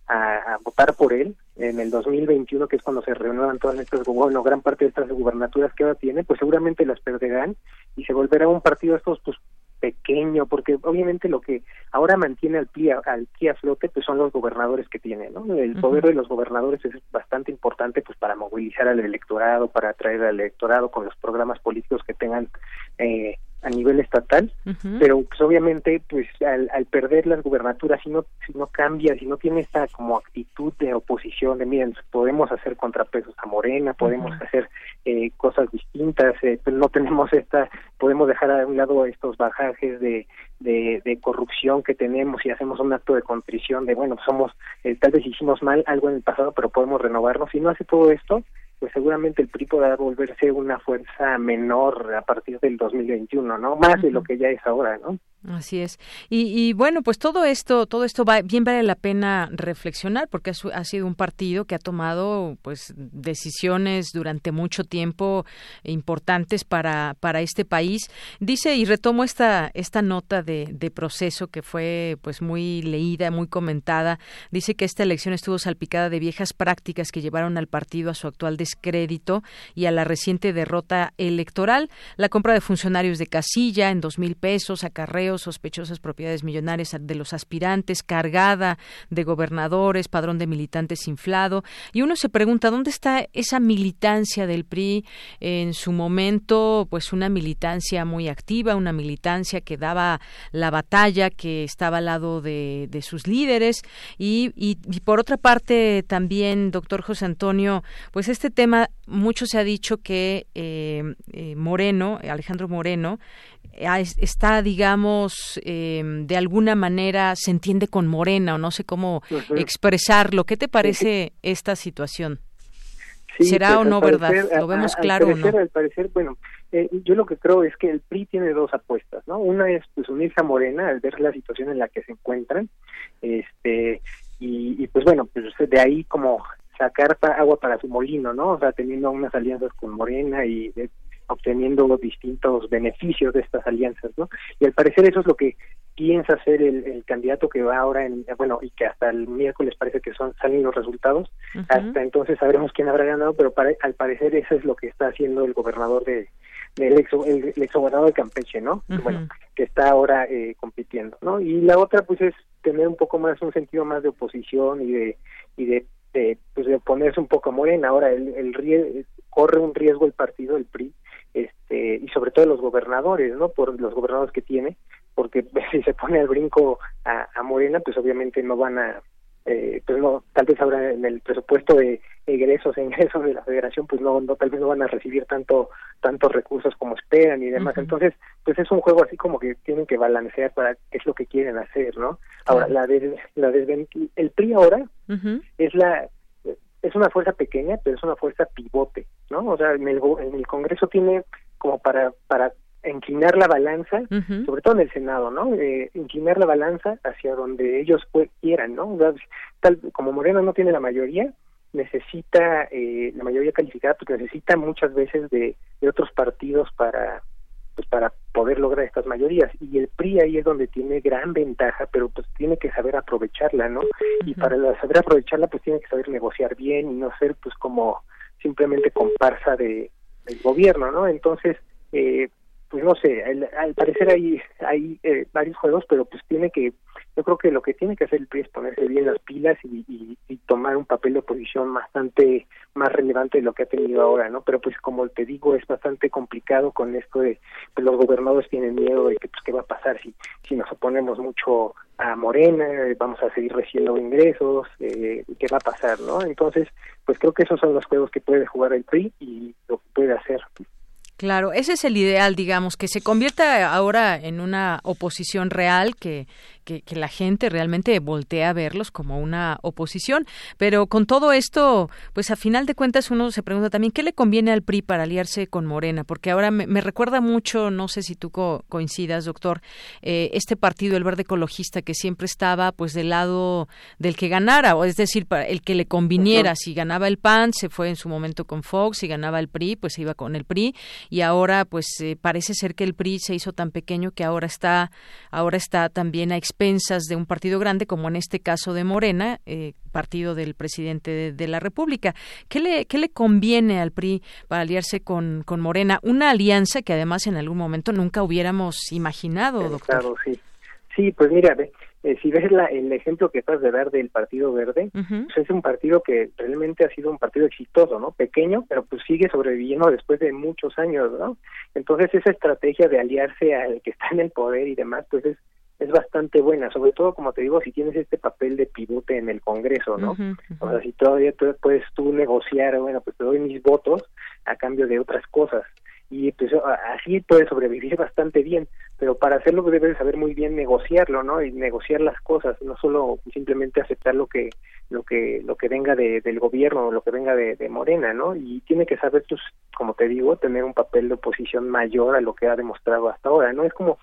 a, a votar por él, en el 2021, que es cuando se renuevan todas estas, bueno, gran parte de estas gubernaturas que ahora tiene, pues seguramente las perderán y se volverá un partido de estos pues pequeño, porque obviamente lo que ahora mantiene al PRI, al a flote pues son los gobernadores que tiene, ¿no? El poder de los gobernadores es bastante importante pues para movilizar al electorado, para atraer al electorado con los programas políticos que tengan eh, a nivel estatal, pero pues obviamente pues al, al, perder las gubernaturas si no si no cambia, si no tiene esta como actitud de oposición de miren podemos hacer contrapesos a Morena, podemos hacer eh, cosas distintas, eh, pues no tenemos esta podemos dejar a un lado estos bajajes de, de, de, corrupción que tenemos y hacemos un acto de contrición de bueno somos eh, tal vez hicimos mal algo en el pasado pero podemos renovarnos si no hace todo esto pues seguramente el PRI podrá volverse una fuerza menor a partir del 2021, ¿no? Más de lo que ya es ahora, ¿no? Así es. Y, bueno, pues todo esto, todo esto va, bien vale la pena reflexionar porque ha, sido un partido que ha tomado pues decisiones durante mucho tiempo importantes para, para este país. Dice, y retomo esta, esta nota de, de proceso que fue pues muy leída, muy comentada. Dice que esta elección estuvo salpicada de viejas prácticas que llevaron al partido a su actual descrédito y a la reciente derrota electoral. La compra de funcionarios de casilla en dos mil pesos, acarreos sospechosas propiedades millonarias de los aspirantes, cargada de gobernadores, padrón de militantes inflado. Y uno se pregunta, ¿dónde está esa militancia del PRI en su momento? Pues una militancia muy activa, una militancia que daba la batalla, que estaba al lado de, sus líderes. Y, y, por otra parte, también, doctor José Antonio, pues este tema, mucho se ha dicho que eh, eh, Moreno, Alejandro Moreno, está, digamos, em, de alguna manera se entiende con Morena o no sé cómo expresarlo. ¿Qué te parece esta situación? ¿Será pues, o no verdad? ¿Lo vemos claro o no? Al parecer, bueno, eh, yo lo que creo es que el PRI tiene dos apuestas, ¿no? Una es pues unirse a Morena al ver la situación en la que se encuentran, este y, y pues bueno, pues de ahí como sacar agua para su molino, ¿no? O sea, teniendo unas alianzas con Morena y obteniendo distintos beneficios de estas alianzas, ¿no? Y al parecer eso es lo que piensa hacer el, candidato que va ahora en, bueno, y que hasta el miércoles parece que son salen los resultados, hasta entonces sabremos quién habrá ganado, pero al parecer eso es lo que está haciendo el gobernador de, el ex, el, ex gobernador de Campeche, ¿no? Bueno, que está ahora eh, compitiendo, ¿no? Y la otra, pues, es tener un poco más, un sentido más de oposición y de, y de, pues, de oponerse un poco a Morena. Ahora, el, el, corre un riesgo el partido, el PRI, este, y sobre todo los gobernadores, ¿no? Por los gobernadores que tiene, porque si se pone al brinco a, a Morena, pues obviamente no van a, eh, pues no, tal vez ahora en el presupuesto de egresos e ingresos de la federación, pues no, no, tal vez no van a recibir tanto, tantos recursos como esperan y demás. Entonces, pues es un juego así como que tienen que balancear para qué es lo que quieren hacer, ¿no? Ahora, la, de, la el PRI ahora es la, es una fuerza pequeña, pero es una fuerza pivote, ¿no? O sea, en el, en el Congreso tiene como para para inclinar la balanza, sobre todo en el Senado, ¿no? Eh, inclinar la balanza hacia donde ellos quieran, ¿no? tal como Morena no tiene la mayoría, necesita eh, la mayoría calificada, porque necesita muchas veces de, de otros partidos para pues para poder lograr estas mayorías. Y el PRI ahí es donde tiene gran ventaja pero pues tiene que saber aprovecharla no y para saber aprovecharla pues tiene que saber negociar bien y no ser pues como simplemente comparsa de del gobierno no entonces eh, pues no sé al, parecer hay hay eh, varios juegos pero pues tiene que yo creo que lo que tiene que hacer el PRI es ponerse bien las pilas y, tomar un papel de oposición bastante más relevante de lo que ha tenido ahora, ¿no? Pero pues como te digo, es bastante complicado con esto de pues los gobernadores tienen miedo de que pues qué va a pasar si si nos oponemos mucho a Morena, vamos a seguir recibiendo ingresos, eh, qué va a pasar, ¿no? Entonces, pues creo que esos son los juegos que puede jugar el PRI y lo que puede hacer. Claro, ese es el ideal, digamos, que se convierta ahora en una oposición real, que, que, la gente realmente voltea a verlos como una oposición. Pero con todo esto, pues a final de cuentas uno se pregunta también, ¿qué le conviene al PRI para aliarse con Morena? Porque ahora me, recuerda mucho, no sé si tú coincidas, doctor, eh, este partido, el Verde Ecologista, que siempre estaba pues del lado del que ganara, o es decir, para el que le conviniera. Si ganaba el PAN, se fue en su momento con Fox, si ganaba el PRI, pues se iba con el PRI y ahora pues eh, parece ser que el PRI se hizo tan pequeño que ahora está ahora está también a expensas de un partido grande como en este caso de Morena, eh, partido del presidente de, la República. ¿Qué le, ¿Qué le conviene al PRI para aliarse con, con Morena? Una alianza que además en algún momento nunca hubiéramos imaginado, doctor. Claro, sí. Sí, pues mira, eh, si ves la, el ejemplo que estás de dar del Partido Verde, pues es un partido que realmente ha sido un partido exitoso, ¿no? Pequeño, pero pues sigue sobreviviendo después de muchos años, ¿no? Entonces esa estrategia de aliarse al que está en el poder y demás, pues es es bastante buena, sobre todo como te digo, si tienes este papel de pivote en el Congreso, ¿no? O sea, si todavía puedes tú negociar, bueno, pues te doy mis votos a cambio de otras cosas y pues así puede sobrevivir bastante bien, pero para hacerlo debes saber muy bien negociarlo, ¿no? Y negociar las cosas, no solo simplemente aceptar lo que lo que lo que venga de, del gobierno, lo que venga de, de Morena, ¿no? Y tiene que saber, pues, como te digo, tener un papel de oposición mayor a lo que ha demostrado hasta ahora, ¿no? Es como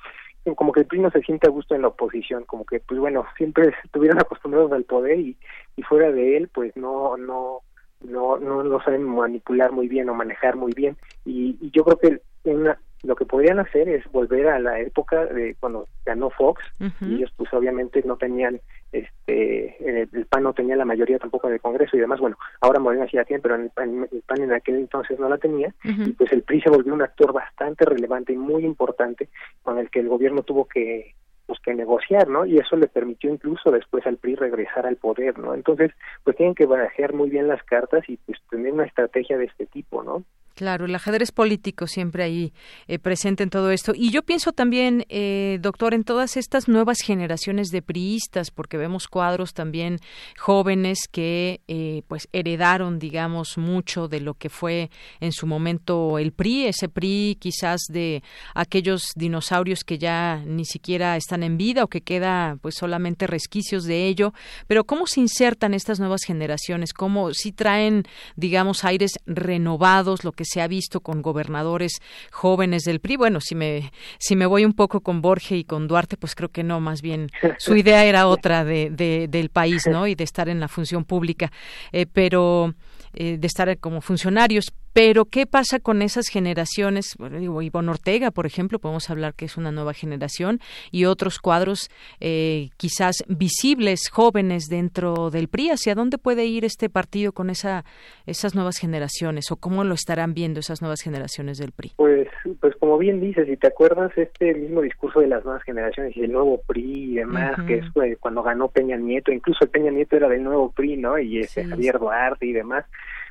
como que el PRI no se siente a gusto en la oposición, como que, pues bueno, siempre estuvieron acostumbrados al poder y, y fuera de él, pues no, no, no, no lo saben manipular muy bien o manejar muy bien. Y, y yo creo que una, lo que podrían hacer es volver a la época de cuando ganó Fox y ellos pues obviamente no tenían este el, PAN no tenía la mayoría tampoco en el Congreso y demás bueno ahora Morena sí la tiene pero el, PAN, en aquel entonces no la tenía y pues el PRI se volvió un actor bastante relevante y muy importante con el que el gobierno tuvo que pues que negociar, ¿no? Y eso le permitió incluso después al PRI regresar al poder, ¿no? Entonces, pues tienen que barajear muy bien las cartas y pues tener una estrategia de este tipo, ¿no? Claro, el ajedrez político siempre ahí eh, presente en todo esto. Y yo pienso también, eh, doctor, en todas estas nuevas generaciones de priistas, porque vemos cuadros también jóvenes que eh, pues heredaron, digamos, mucho de lo que fue en su momento el PRI, ese PRI quizás de aquellos dinosaurios que ya ni siquiera están en vida o que queda pues solamente resquicios de ello. Pero ¿cómo se insertan estas nuevas generaciones? ¿Cómo si traen, digamos, aires renovados, lo que se ha visto con gobernadores jóvenes del PRI. Bueno, si me, si me voy un poco con Borges y con Duarte, pues creo que no, más bien su idea era otra de, del país, ¿no? Y de estar en la función pública. Eh, pero eh, de estar como funcionarios. Pero, ¿qué pasa con esas generaciones? Bueno, digo, Ivonne Ortega, por ejemplo, podemos hablar que es una nueva generación, y otros cuadros eh, quizás visibles, jóvenes dentro del PRI. ¿Hacia dónde puede ir este partido con esa, esas nuevas generaciones? ¿O cómo lo estarán viendo esas nuevas generaciones del PRI? Pues, pues como bien dices, si te acuerdas, este mismo discurso de las nuevas generaciones y el nuevo PRI y demás, que es pues, cuando ganó Peña Nieto, incluso Peña Nieto era del nuevo PRI, ¿no? Y ese Javier Duarte y demás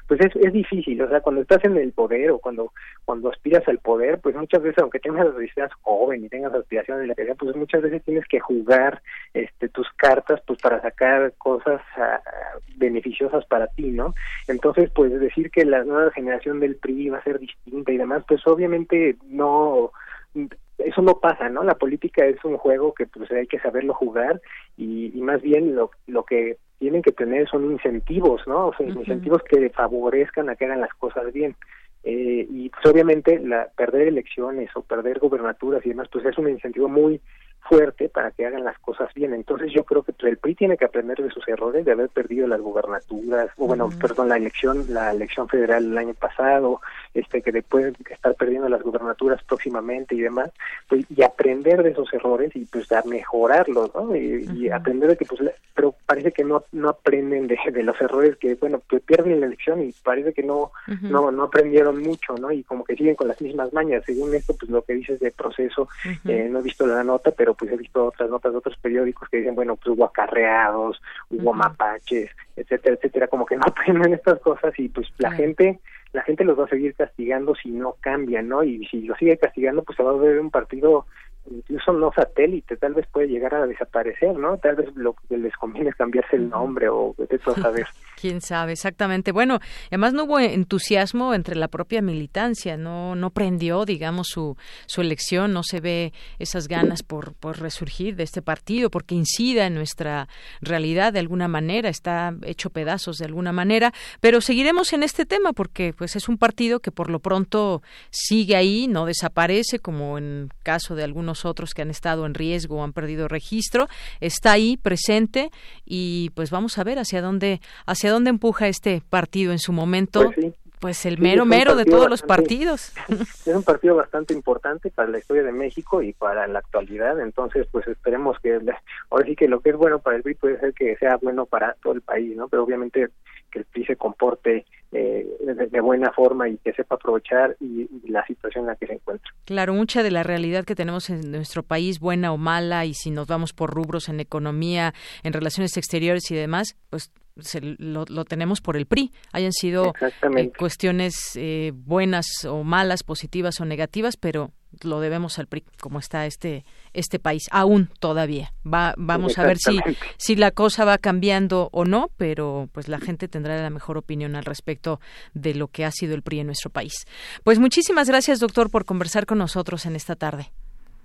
pues es, es difícil, o sea, cuando estás en el poder o cuando cuando aspiras al poder, pues muchas veces, aunque tengas seas joven y tengas aspiraciones de la que pues muchas veces tienes que jugar este tus cartas pues para sacar cosas ah, beneficiosas para ti, ¿no? Entonces, pues decir que la nueva generación del PRI va a ser distinta y demás, pues obviamente no eso no pasa, ¿no? La política es un juego que pues hay que saberlo jugar y, y más bien lo, lo que tienen que tener son incentivos, ¿no? O sea, incentivos que favorezcan a que hagan las cosas bien. Eh, y pues obviamente la perder elecciones o perder gobernaturas y demás, pues es un incentivo muy fuerte para que hagan las cosas bien. Entonces yo creo que el PRI tiene que aprender de sus errores, de haber perdido las gubernaturas, o bueno, perdón, la elección, la elección federal el año pasado, este que después estar perdiendo las gubernaturas próximamente y demás, pues, y aprender de esos errores y pues a mejorarlos, ¿no? Y, aprender de que pues, pero parece que no no aprenden de, de los errores que bueno, pues pierden la elección y parece que no no no aprendieron mucho, ¿no? Y como que siguen con las mismas mañas. Según esto, pues lo que dices de proceso, eh, no he visto la nota, pero pues he visto otras notas de otros periódicos que dicen, bueno, pues hubo acarreados, hubo mapaches, etcétera, etcétera, como que no aprenden estas cosas y pues la gente la gente los va a seguir castigando si no cambian, ¿no? Y si lo sigue castigando, pues se va a ver un partido incluso no satélite, tal vez puede llegar a desaparecer, ¿no? Tal vez lo que les conviene es cambiarse el nombre o eso saber. Quién sabe, exactamente. Bueno, además no hubo entusiasmo entre la propia militancia, no no prendió, digamos, su, su elección, no se ve esas ganas por, por resurgir de este partido, porque incida en nuestra realidad de alguna manera, está hecho pedazos de alguna manera, pero seguiremos en este tema porque pues es un partido que por lo pronto sigue ahí, no desaparece como en caso de algunos otros que han estado en riesgo o han perdido registro, está ahí presente y pues vamos a ver hacia dónde hacia dónde empuja este partido en su momento. Pues pues el mero mero de todos los partidos. Es un partido bastante importante para la historia de México y para la actualidad, entonces pues esperemos que ahora sí que lo que es bueno para el PRI puede ser que sea bueno para todo el país, ¿no? Pero obviamente que el PRI se comporte eh, de, buena forma y que sepa aprovechar y, la situación en la que se encuentra. Claro, mucha de la realidad que tenemos en nuestro país, buena o mala, y si nos vamos por rubros en economía, en relaciones exteriores y demás, pues lo, tenemos por el PRI, hayan sido eh, cuestiones eh, buenas o malas, positivas o negativas, pero lo debemos al PRI, como está este este país, aún todavía. Va, vamos a ver si, si la cosa va cambiando o no, pero pues la gente tendrá la mejor opinión al respecto de lo que ha sido el PRI en nuestro país. Pues muchísimas gracias, doctor, por conversar con nosotros en esta tarde.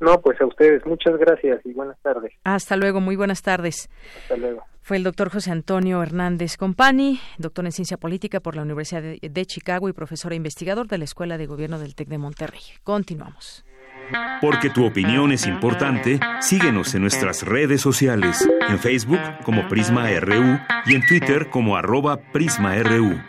No, pues a ustedes, muchas gracias y buenas tardes. Hasta luego, muy buenas tardes. Hasta luego. Fue el doctor José Antonio Hernández Compani, doctor en Ciencia Política por la Universidad de Chicago y profesor e investigador de la Escuela de Gobierno del TEC de Monterrey. Continuamos. Porque tu opinión es importante, síguenos en nuestras redes sociales, en Facebook como Prisma RU y en Twitter como arroba PrismaRU.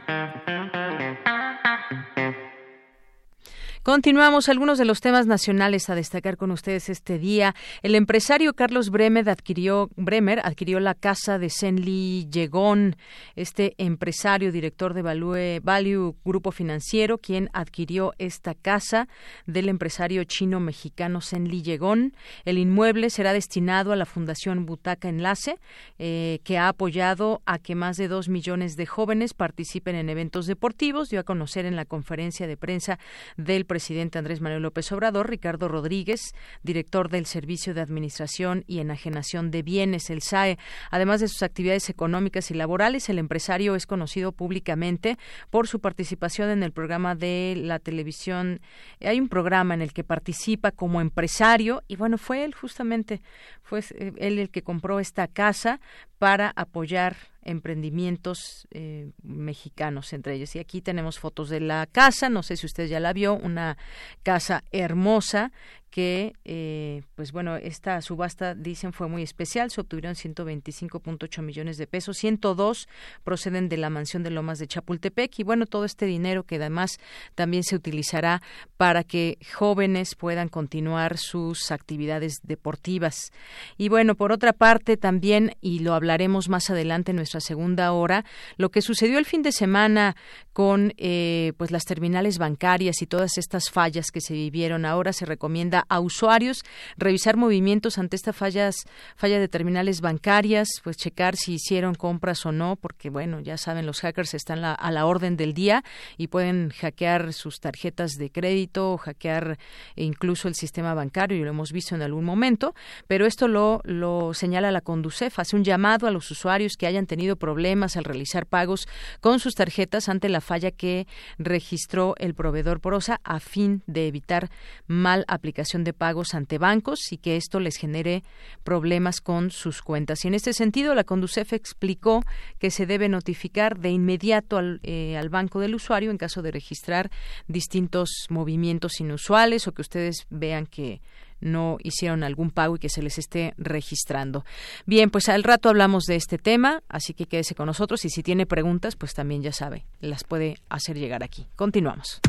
Continuamos algunos de los temas nacionales a destacar con ustedes este día. El empresario Carlos Bremer adquirió, Bremer adquirió la casa de Senli Yegón, este empresario, director de Value, Value Grupo Financiero, quien adquirió esta casa del empresario chino-mexicano Senli Yegón. El inmueble será destinado a la Fundación Butaca Enlace, eh, que ha apoyado a que más de dos millones de jóvenes participen en eventos deportivos. Dio a conocer en la conferencia de prensa del presidente Andrés Manuel López Obrador, Ricardo Rodríguez, director del Servicio de Administración y Enajenación de Bienes, el SAE. Además de sus actividades económicas y laborales, el empresario es conocido públicamente por su participación en el programa de la televisión. Hay un programa en el que participa como empresario y bueno, fue él justamente, fue él el que compró esta casa para apoyar emprendimientos eh, mexicanos entre ellos. Y aquí tenemos fotos de la casa, no sé si usted ya la vio, una casa hermosa que, eh, pues bueno, esta subasta, dicen, fue muy especial. Se obtuvieron 125.8 millones de pesos. 102 proceden de la mansión de Lomas de Chapultepec. Y bueno, todo este dinero que además también se utilizará para que jóvenes puedan continuar sus actividades deportivas. Y bueno, por otra parte también, y lo hablaremos más adelante en nuestra segunda hora, lo que sucedió el fin de semana con eh, pues las terminales bancarias y todas estas fallas que se vivieron. Ahora se recomienda a usuarios revisar movimientos ante esta fallas, falla de terminales bancarias, pues checar si hicieron compras o no, porque bueno, ya saben, los hackers están a la orden del día y pueden hackear sus tarjetas de crédito o hackear incluso el sistema bancario, y lo hemos visto en algún momento, pero esto lo, lo señala la Conducef, hace un llamado a los usuarios que hayan tenido problemas al realizar pagos con sus tarjetas ante la falla que registró el proveedor Porosa a fin de evitar mal aplicación de pagos ante bancos y que esto les genere problemas con sus cuentas. Y en este sentido, la Conducef explicó que se debe notificar de inmediato al, eh, al banco del usuario en caso de registrar distintos movimientos inusuales o que ustedes vean que no hicieron algún pago y que se les esté registrando. Bien, pues al rato hablamos de este tema, así que quédese con nosotros y si tiene preguntas, pues también ya sabe, las puede hacer llegar aquí. Continuamos.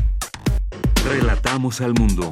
Relatamos al mundo.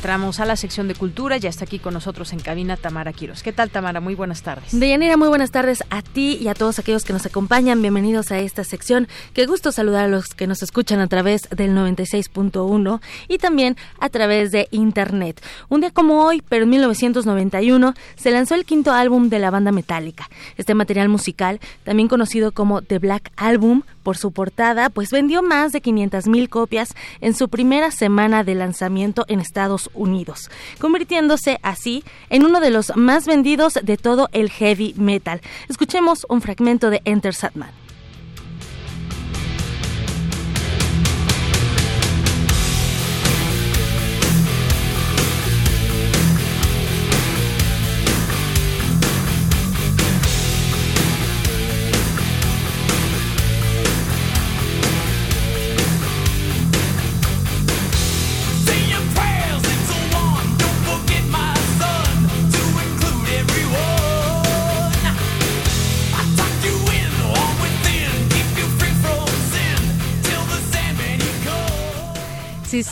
Entramos a la sección de cultura. Ya está aquí con nosotros en cabina Tamara Quiros. ¿Qué tal, Tamara? Muy buenas tardes. Deyanira, muy buenas tardes a ti y a todos aquellos que nos acompañan. Bienvenidos a esta sección. Qué gusto saludar a los que nos escuchan a través del 96.1 y también a través de Internet. Un día como hoy, pero en 1991, se lanzó el quinto álbum de la banda Metallica. Este material musical, también conocido como The Black Album por su portada, pues vendió más de 500 mil copias en su primera semana de lanzamiento en Estados Unidos, convirtiéndose así en uno de los más vendidos de todo el heavy metal. Escuchemos un fragmento de Enter Satman.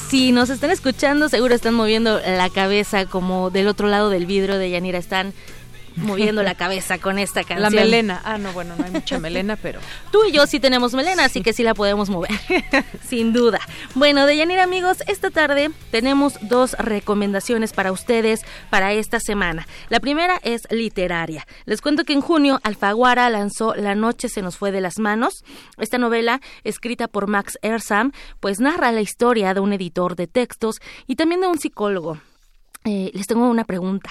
Si, nos están escuchando, seguro están moviendo la cabeza como del otro lado del vidrio de Yanira. Están moviendo la cabeza con esta canción. La melena. Ah, no, bueno, no hay mucha melena, pero... Tú y yo sí tenemos melena, así que sí la podemos mover, sin duda. Bueno, de Yanira, amigos, esta tarde tenemos dos recomendaciones para ustedes para esta semana. La primera es literaria. Les cuento que en junio Alfaguara lanzó La noche se nos fue de las manos. Esta novela, escrita por Max Ersam, pues narra la historia de un editor de textos y también de un psicólogo eh, les tengo una pregunta.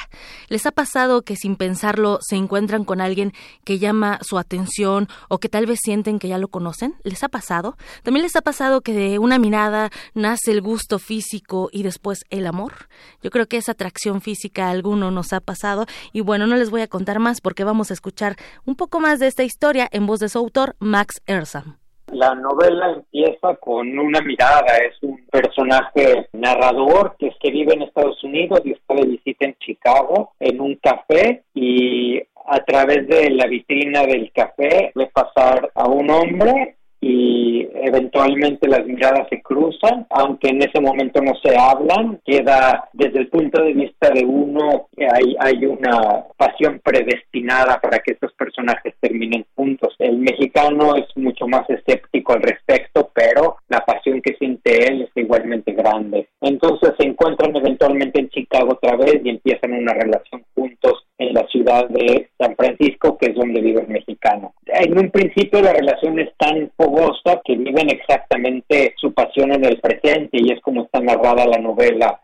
¿Les ha pasado que sin pensarlo se encuentran con alguien que llama su atención o que tal vez sienten que ya lo conocen? ¿Les ha pasado? ¿También les ha pasado que de una mirada nace el gusto físico y después el amor? Yo creo que esa atracción física a alguno nos ha pasado y bueno, no les voy a contar más porque vamos a escuchar un poco más de esta historia en voz de su autor, Max Ersam. La novela empieza con una mirada, es un personaje narrador que es que vive en Estados Unidos y está de visita en Chicago en un café y a través de la vitrina del café ve pasar a un hombre y eventualmente las miradas se cruzan, aunque en ese momento no se hablan, queda desde el punto de vista de uno hay, hay una pasión predestinada para que estos personajes terminen juntos. El mexicano es mucho más escéptico al respecto, pero la pasión que siente él es igualmente grande. Entonces se encuentran eventualmente en Chicago otra vez y empiezan una relación juntos en la ciudad de San Francisco, que es donde vive el mexicano. En un principio la relación es tan fogosa que viven exactamente su pasión en el presente y es como está narrada la novela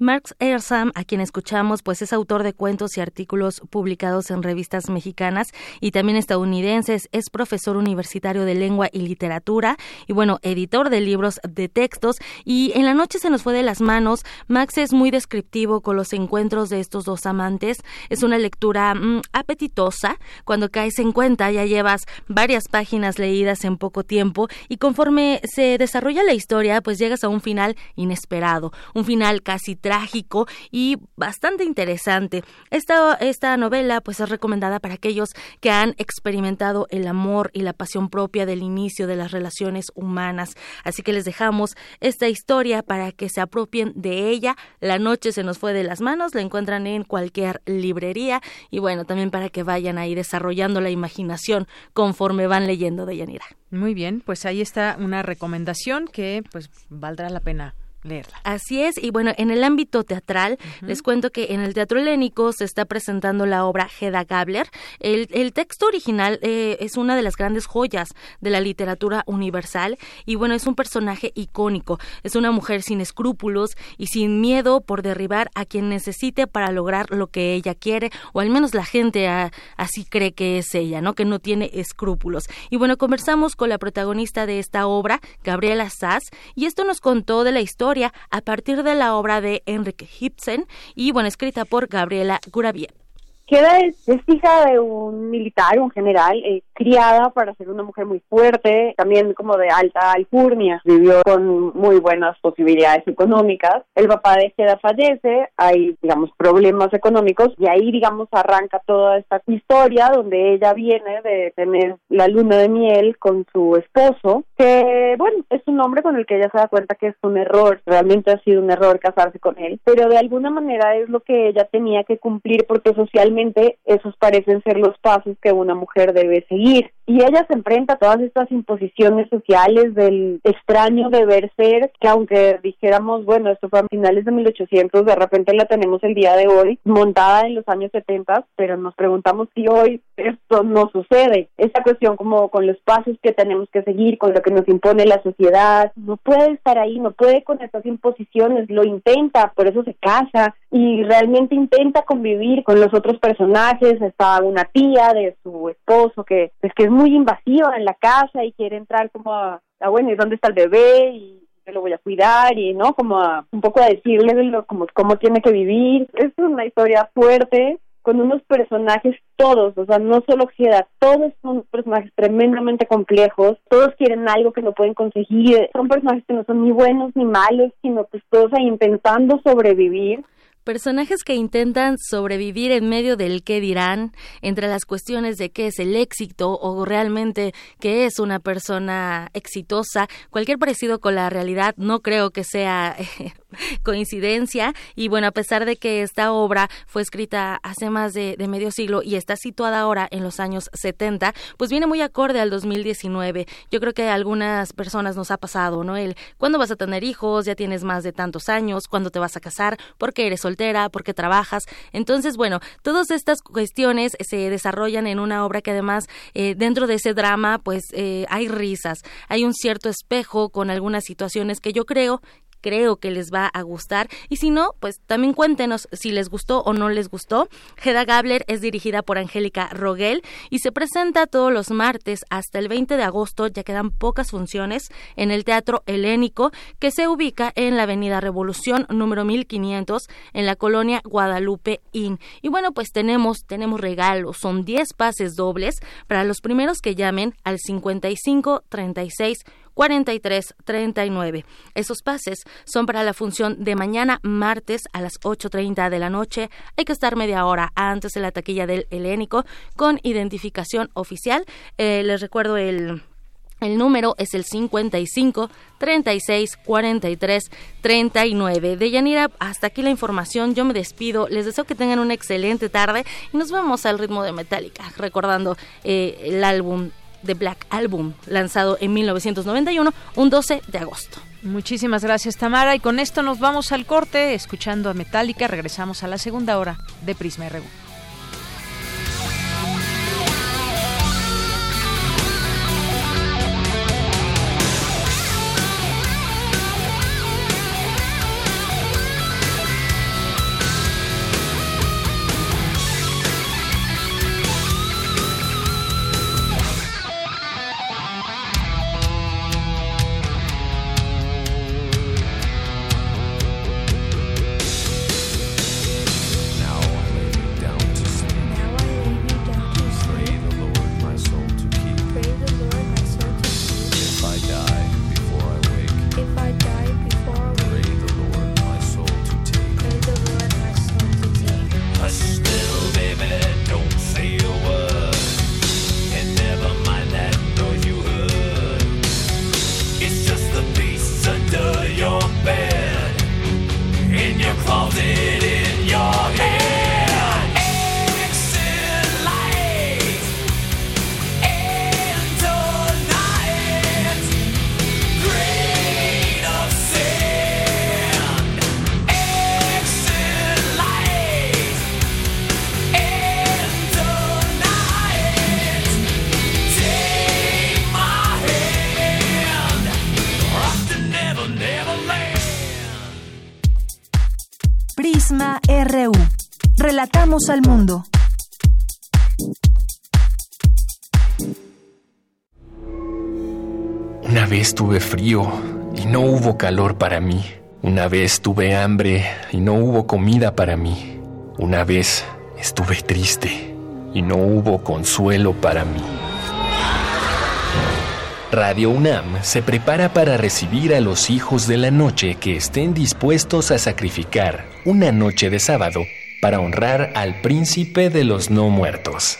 Marx Ersam, a quien escuchamos, pues es autor de cuentos y artículos publicados en revistas mexicanas y también estadounidenses, es profesor universitario de lengua y literatura y bueno, editor de libros de textos y en la noche se nos fue de las manos. Max es muy descriptivo con los encuentros de estos dos amantes. Es una lectura mm, apetitosa. Cuando caes en cuenta ya llevas varias páginas leídas en poco tiempo y conforme se desarrolla la historia, pues llegas a un final inesperado, un final casi trágico y bastante interesante. Esta, esta novela pues es recomendada para aquellos que han experimentado el amor y la pasión propia del inicio de las relaciones humanas. Así que les dejamos esta historia para que se apropien de ella. La noche se nos fue de las manos, la encuentran en cualquier librería y bueno, también para que vayan ahí desarrollando la imaginación conforme van leyendo de Yanira. Muy bien, pues ahí está una recomendación que pues valdrá la pena leerla. Así es, y bueno, en el ámbito teatral, les cuento que en el Teatro Helénico se está presentando la obra Hedda Gabler. El, el texto original eh, es una de las grandes joyas de la literatura universal y bueno, es un personaje icónico. Es una mujer sin escrúpulos y sin miedo por derribar a quien necesite para lograr lo que ella quiere, o al menos la gente así cree que es ella, ¿no? Que no tiene escrúpulos. Y bueno, conversamos con la protagonista de esta obra, Gabriela Sass, y esto nos contó de la historia a partir de la obra de Enrique Ibsen y bueno, escrita por Gabriela Guravier. Queda es, hija de un militar, un general, eh, criada para ser una mujer muy fuerte, también como de alta alcurnia, vivió con muy buenas posibilidades económicas. El papá de Geda fallece, hay, digamos, problemas económicos y ahí, digamos, arranca toda esta historia donde ella viene de tener la luna de miel con su esposo que, bueno, es un hombre con el que ella se da cuenta que es un error, realmente ha sido un error casarse con él, pero de alguna manera es lo que ella tenía que cumplir porque socialmente esos parecen ser los pasos que una mujer debe seguir. Y ella se enfrenta a todas estas imposiciones sociales del extraño deber ser, que aunque dijéramos, bueno, esto fue a finales de 1800, de repente la tenemos el día de hoy, montada en los años 70, pero nos preguntamos si hoy esto no sucede. Esta cuestión como con los pasos que tenemos que seguir, con lo que nos impone la sociedad, no puede estar ahí, no puede con estas imposiciones, lo intenta, por eso se casa y realmente intenta convivir con los otros personajes, está una tía de su esposo que es que es muy invasiva en la casa y quiere entrar como a, bueno, ¿y dónde está el bebé? y yo lo voy a cuidar y no como a, un poco a decirle lo, como cómo tiene que vivir. Es una historia fuerte con unos personajes todos, o sea, no solo Geda, todos son personajes tremendamente complejos, todos quieren algo que no pueden conseguir, son personajes que no son ni buenos ni malos, sino pues todos ahí intentando sobrevivir personajes que intentan sobrevivir en medio del qué dirán, entre las cuestiones de qué es el éxito o realmente qué es una persona exitosa. Cualquier parecido con la realidad no creo que sea coincidencia y bueno, a pesar de que esta obra fue escrita hace más de, medio siglo y está situada ahora en los años 70, pues viene muy acorde al 2019. Yo creo que algunas personas nos ha pasado, ¿no? El cuándo vas a tener hijos, ya tienes más de tantos años, cuándo te vas a casar, por qué eres soltera, por qué trabajas. Entonces, bueno, todas estas cuestiones se desarrollan en una obra que además eh, dentro de ese drama pues eh, hay risas, hay un cierto espejo con algunas situaciones que yo creo creo que les va a gustar y si no, pues también cuéntenos si les gustó o no les gustó. Hedda Gabler es dirigida por Angélica Rogel y se presenta todos los martes hasta el 20 de agosto, ya quedan pocas funciones en el Teatro Helénico que se ubica en la Avenida Revolución número 1500 en la colonia Guadalupe Inn. Y bueno, pues tenemos tenemos regalos, son 10 pases dobles para los primeros que llamen al 55 36 4339. Esos pases son para la función de mañana martes a las 8.30 de la noche. Hay que estar media hora antes en la taquilla del Helénico con identificación oficial. Eh, les recuerdo el el número es el 55 36 43 39. De Yanira, hasta aquí la información. Yo me despido. Les deseo que tengan una excelente tarde y nos vemos al ritmo de Metallica, recordando eh, el álbum The Black Album, lanzado en 1991, un 12 de agosto. Muchísimas gracias Tamara y con esto nos vamos al corte escuchando a Metallica, regresamos a la segunda hora de Prisma RU. Al mundo. Una vez tuve frío y no hubo calor para mí. Una vez tuve hambre y no hubo comida para mí. Una vez estuve triste y no hubo consuelo para mí. Radio UNAM se prepara para recibir a los hijos de la noche que estén dispuestos a sacrificar una noche de sábado para honrar al príncipe de los no muertos.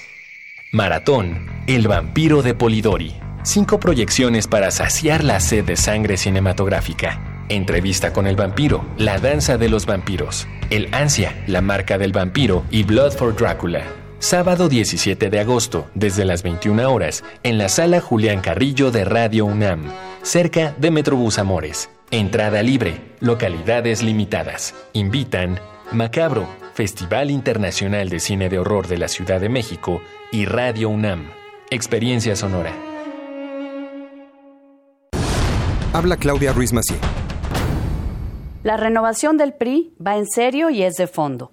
Maratón, el vampiro de Polidori. Cinco proyecciones para saciar la sed de sangre cinematográfica. Entrevista con el vampiro, La danza de los vampiros, El ansia, La marca del vampiro y Blood for Drácula. Sábado 17 de agosto, desde las 21 horas, en la sala Julián Carrillo de Radio UNAM, cerca de Metrobús Amores. Entrada libre, localidades limitadas. Invitan Macabro, Festival Internacional de Cine de Horror de la Ciudad de México y Radio UNAM. Experiencia sonora. Habla Claudia Ruiz Macié. La renovación del PRI va en serio y es de fondo.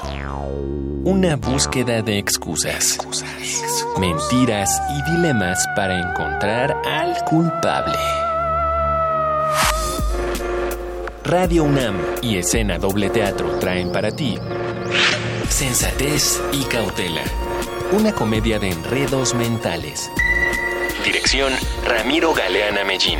Una búsqueda de excusas, mentiras y dilemas para encontrar al culpable. Radio UNAM y Escena Doble Teatro traen para ti Sensatez y Cautela, una comedia de enredos mentales. Dirección Ramiro Galeana Mellín.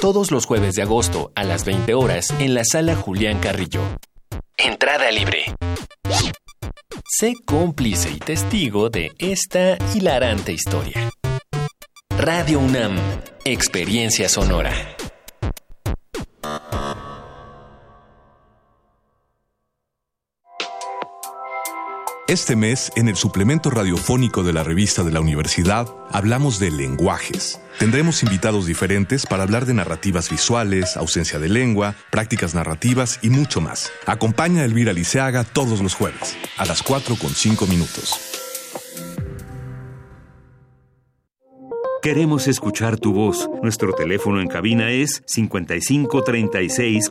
Todos los jueves de agosto a las 20 horas en la sala Julián Carrillo. Entrada libre. Sé cómplice y testigo de esta hilarante historia. Radio UNAM, Experiencia Sonora. Este mes, en el suplemento radiofónico de la revista de la universidad, hablamos de lenguajes. Tendremos invitados diferentes para hablar de narrativas visuales, ausencia de lengua, prácticas narrativas y mucho más. Acompaña a Elvira Liceaga todos los jueves, a las 4 con 5 minutos. Queremos escuchar tu voz. Nuestro teléfono en cabina es 55 36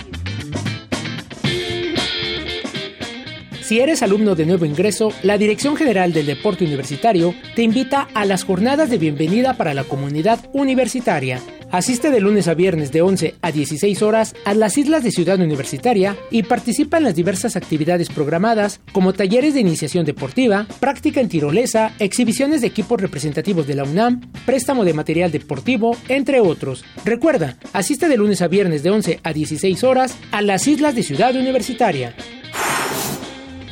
Si eres alumno de nuevo ingreso, la Dirección General del Deporte Universitario te invita a las jornadas de bienvenida para la comunidad universitaria. Asiste de lunes a viernes de 11 a 16 horas a las islas de Ciudad Universitaria y participa en las diversas actividades programadas como talleres de iniciación deportiva, práctica en tirolesa, exhibiciones de equipos representativos de la UNAM, préstamo de material deportivo, entre otros. Recuerda, asiste de lunes a viernes de 11 a 16 horas a las islas de Ciudad Universitaria.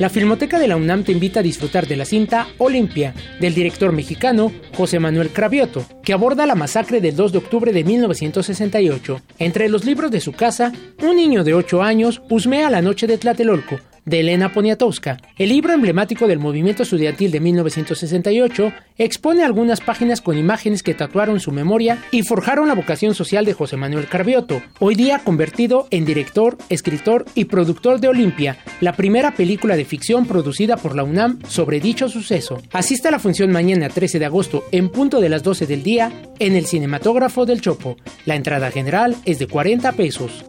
La Filmoteca de la UNAM te invita a disfrutar de la cinta Olimpia, del director mexicano José Manuel Cravioto, que aborda la masacre del 2 de octubre de 1968. Entre los libros de su casa, un niño de 8 años husmea la noche de Tlatelolco, de Elena Poniatowska. El libro emblemático del movimiento estudiantil de 1968 expone algunas páginas con imágenes que tatuaron su memoria y forjaron la vocación social de José Manuel Carbioto, hoy día convertido en director, escritor y productor de Olimpia, la primera película de ficción producida por la UNAM sobre dicho suceso. Asiste a la función mañana 13 de agosto en punto de las 12 del día en el Cinematógrafo del Chopo. La entrada general es de 40 pesos.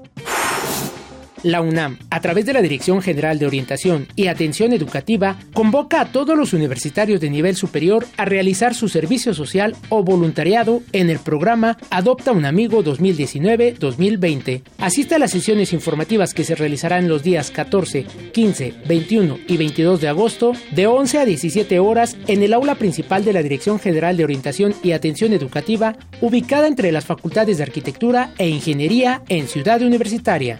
La UNAM, a través de la Dirección General de Orientación y Atención Educativa, convoca a todos los universitarios de nivel superior a realizar su servicio social o voluntariado en el programa Adopta un Amigo 2019-2020. Asiste a las sesiones informativas que se realizarán los días 14, 15, 21 y 22 de agosto de 11 a 17 horas en el aula principal de la Dirección General de Orientación y Atención Educativa, ubicada entre las Facultades de Arquitectura e Ingeniería en Ciudad Universitaria.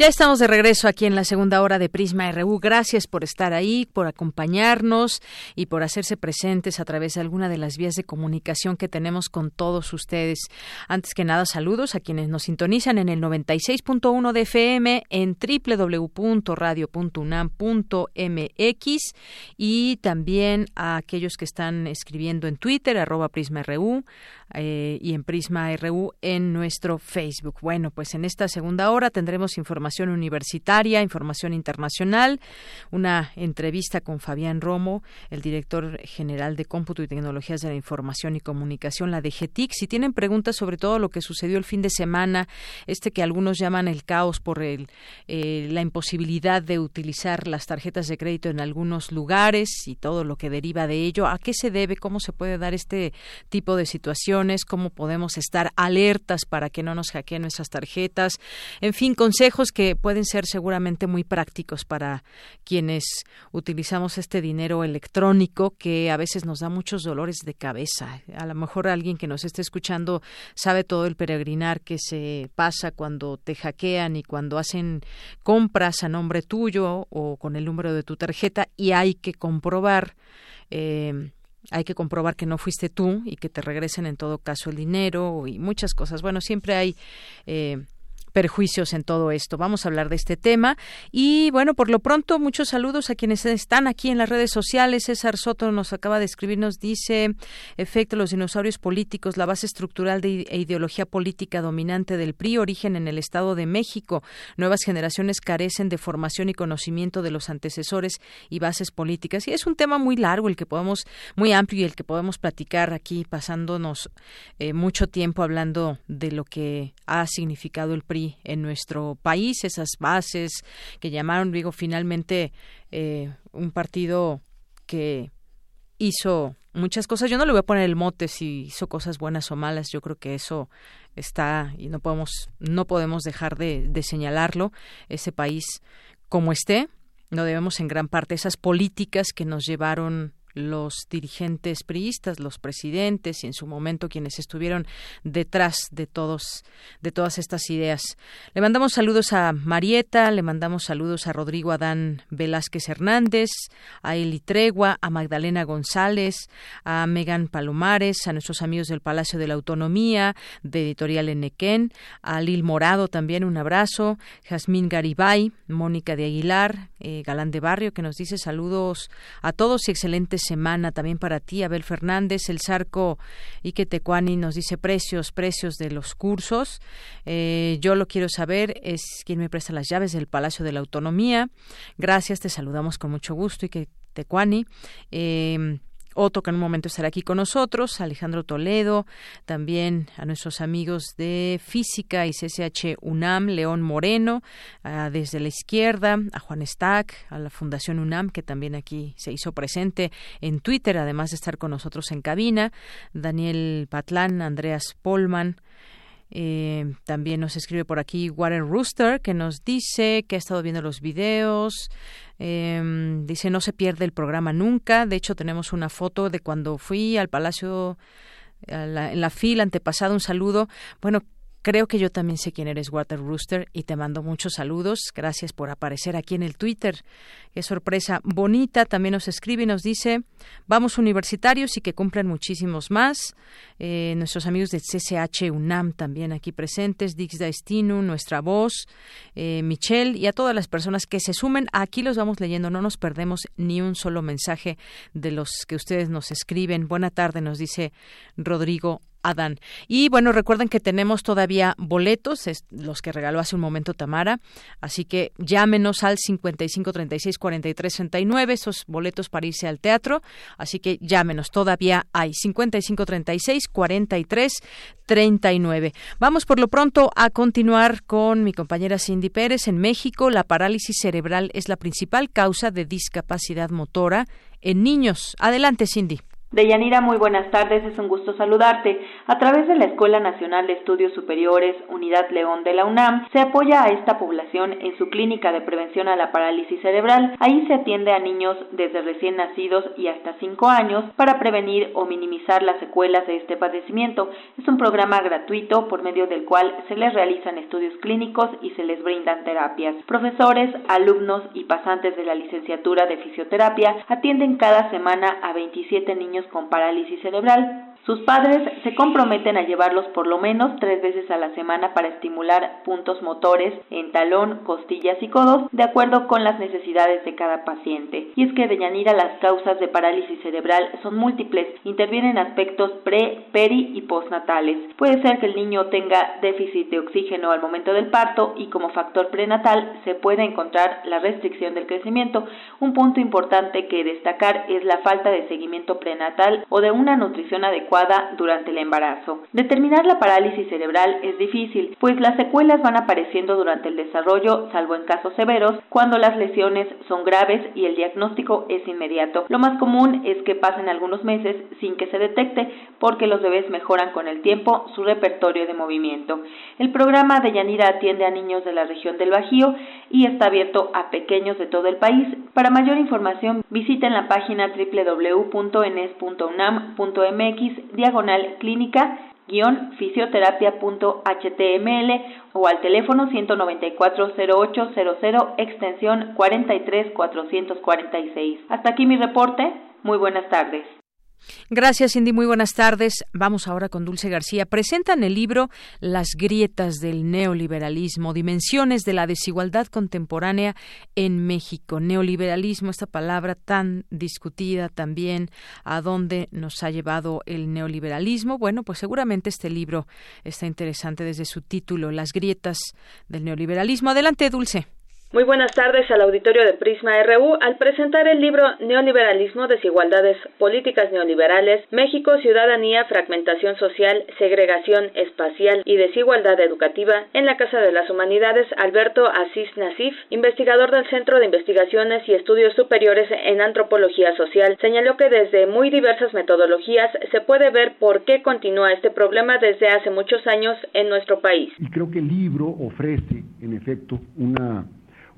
Ya estamos de regreso aquí en la segunda hora de Prisma RU. Gracias por estar ahí, por acompañarnos y por hacerse presentes a través de alguna de las vías de comunicación que tenemos con todos ustedes. Antes que nada, saludos a quienes nos sintonizan en el 96.1 de FM en www.radio.unam.mx y también a aquellos que están escribiendo en Twitter, arroba Prisma RU, eh, y en Prisma RU en nuestro Facebook. Bueno, pues en esta segunda hora tendremos información universitaria, información internacional, una entrevista con Fabián Romo, el director general de Cómputo y Tecnologías de la Información y Comunicación, la DGTIC. Si tienen preguntas sobre todo lo que sucedió el fin de semana, este que algunos llaman el caos por el, eh, la imposibilidad de utilizar las tarjetas de crédito en algunos lugares y todo lo que deriva de ello, ¿a qué se debe? ¿Cómo se puede dar este tipo de situación? Cómo podemos estar alertas para que no nos hackeen nuestras tarjetas, en fin, consejos que pueden ser seguramente muy prácticos para quienes utilizamos este dinero electrónico que a veces nos da muchos dolores de cabeza. A lo mejor alguien que nos esté escuchando sabe todo el peregrinar que se pasa cuando te hackean y cuando hacen compras a nombre tuyo o con el número de tu tarjeta y hay que comprobar eh, hay que comprobar que no fuiste tú y que te regresen en todo caso el dinero y muchas cosas. Bueno, siempre hay eh, perjuicios en todo esto. Vamos a hablar de este tema y bueno, por lo pronto muchos saludos a quienes están aquí en las redes sociales. César Soto nos acaba de escribir, nos dice, efecto los dinosaurios políticos, la base estructural de, ideología política dominante del PRI, origen en el Estado de México. Nuevas generaciones carecen de formación y conocimiento de los antecesores y bases políticas. Y es un tema muy largo, el que podemos, muy amplio y el que podemos platicar aquí pasándonos eh, mucho tiempo hablando de lo que ha significado el PRI en nuestro país, esas bases que llamaron, digo, finalmente eh, un partido que hizo muchas cosas. Yo no le voy a poner el mote si hizo cosas buenas o malas. Yo creo que eso está y no podemos no podemos dejar de, de señalarlo. Ese país como esté, no debemos en gran parte esas políticas que nos llevaron los dirigentes priistas, los presidentes y en su momento quienes estuvieron detrás de todos de todas estas ideas. Le mandamos saludos a Marieta, le mandamos saludos a Rodrigo Adán Velázquez Hernández, a Eli Tregua, a Magdalena González, a Megan Palomares, a nuestros amigos del Palacio de la Autonomía, de Editorial Enequén, a Lil Morado también un abrazo, Jazmín Garibay, Mónica de Aguilar, eh, Galán de Barrio, que nos dice saludos a todos y excelentes semana también para ti, Abel Fernández. El Zarco Ike Tecuani nos dice precios, precios de los cursos. Eh, yo lo quiero saber, es quien me presta las llaves del Palacio de la Autonomía. Gracias, te saludamos con mucho gusto, Ike Tecuani. Eh, otro que en un momento estará aquí con nosotros, Alejandro Toledo, también a nuestros amigos de Física y CCH UNAM, León Moreno, desde la izquierda, a Juan Stack, a la Fundación UNAM, que también aquí se hizo presente en Twitter, además de estar con nosotros en cabina, Daniel Patlán, Andreas Polman, eh, también nos escribe por aquí Warren Rooster, que nos dice que ha estado viendo los videos. Eh, dice, no se pierde el programa nunca. De hecho, tenemos una foto de cuando fui al Palacio, en la fila antepasada. Un saludo. Bueno, Creo que yo también sé quién eres, Water Rooster, y te mando muchos saludos. Gracias por aparecer aquí en el Twitter. Qué sorpresa bonita. También nos escribe y nos dice, vamos universitarios y que cumplan muchísimos más. Eh, nuestros amigos de CCH UNAM también aquí presentes, Dix Daestinu, nuestra voz, eh, Michelle y a todas las personas que se sumen. Aquí los vamos leyendo, no nos perdemos ni un solo mensaje de los que ustedes nos escriben. Buena tarde, nos dice Rodrigo Adán. Y bueno, recuerden que tenemos todavía boletos, los que regaló hace un momento Tamara, así que llámenos al 55 36 43 69, esos boletos para irse al teatro, así que llámenos, todavía hay 55 36 43 39. Vamos por lo pronto a continuar con mi compañera Cindy Pérez. En México, la parálisis cerebral es la principal causa de discapacidad motora en niños. Adelante, Cindy. Deyanira, muy buenas tardes, es un gusto saludarte. A través de la Escuela Nacional de Estudios Superiores, Unidad León de la UNAM, se apoya a esta población en su clínica de prevención a la parálisis cerebral. Ahí se atiende a niños desde recién nacidos y hasta 5 años para prevenir o minimizar las secuelas de este padecimiento. Es un programa gratuito por medio del cual se les realizan estudios clínicos y se les brindan terapias. Profesores, alumnos y pasantes de la licenciatura de fisioterapia atienden cada semana a 27 niños con parálisis cerebral. Sus padres se comprometen a llevarlos por lo menos tres veces a la semana para estimular puntos motores en talón, costillas y codos de acuerdo con las necesidades de cada paciente. Y es que de Yanira las causas de parálisis cerebral son múltiples, intervienen aspectos pre, peri y postnatales. Puede ser que el niño tenga déficit de oxígeno al momento del parto y como factor prenatal se puede encontrar la restricción del crecimiento. Un punto importante que destacar es la falta de seguimiento prenatal o de una nutrición adecuada durante el embarazo. Determinar la parálisis cerebral es difícil, pues las secuelas van apareciendo durante el desarrollo, salvo en casos severos, cuando las lesiones son graves y el diagnóstico es inmediato. Lo más común es que pasen algunos meses sin que se detecte, porque los bebés mejoran con el tiempo su repertorio de movimiento. El programa de Yanira atiende a niños de la región del Bajío y está abierto a pequeños de todo el país. Para mayor información, visiten la página www.enes.unam.mx diagonal clínica fisioterapia.html o al teléfono 194-0800 extensión 43446. Hasta aquí mi reporte. Muy buenas tardes. Gracias, Cindy. Muy buenas tardes. Vamos ahora con Dulce García. Presentan el libro Las grietas del neoliberalismo, dimensiones de la desigualdad contemporánea en México. Neoliberalismo, esta palabra tan discutida también, a dónde nos ha llevado el neoliberalismo. Bueno, pues seguramente este libro está interesante desde su título, Las grietas del neoliberalismo. Adelante, Dulce. Muy buenas tardes al auditorio de Prisma RU. Al presentar el libro Neoliberalismo, Desigualdades Políticas Neoliberales, México, Ciudadanía, Fragmentación Social, Segregación Espacial y Desigualdad Educativa, en la Casa de las Humanidades, Alberto Asís Nasif, investigador del Centro de Investigaciones y Estudios Superiores en Antropología Social, señaló que desde muy diversas metodologías se puede ver por qué continúa este problema desde hace muchos años en nuestro país. Y creo que el libro ofrece, en efecto, una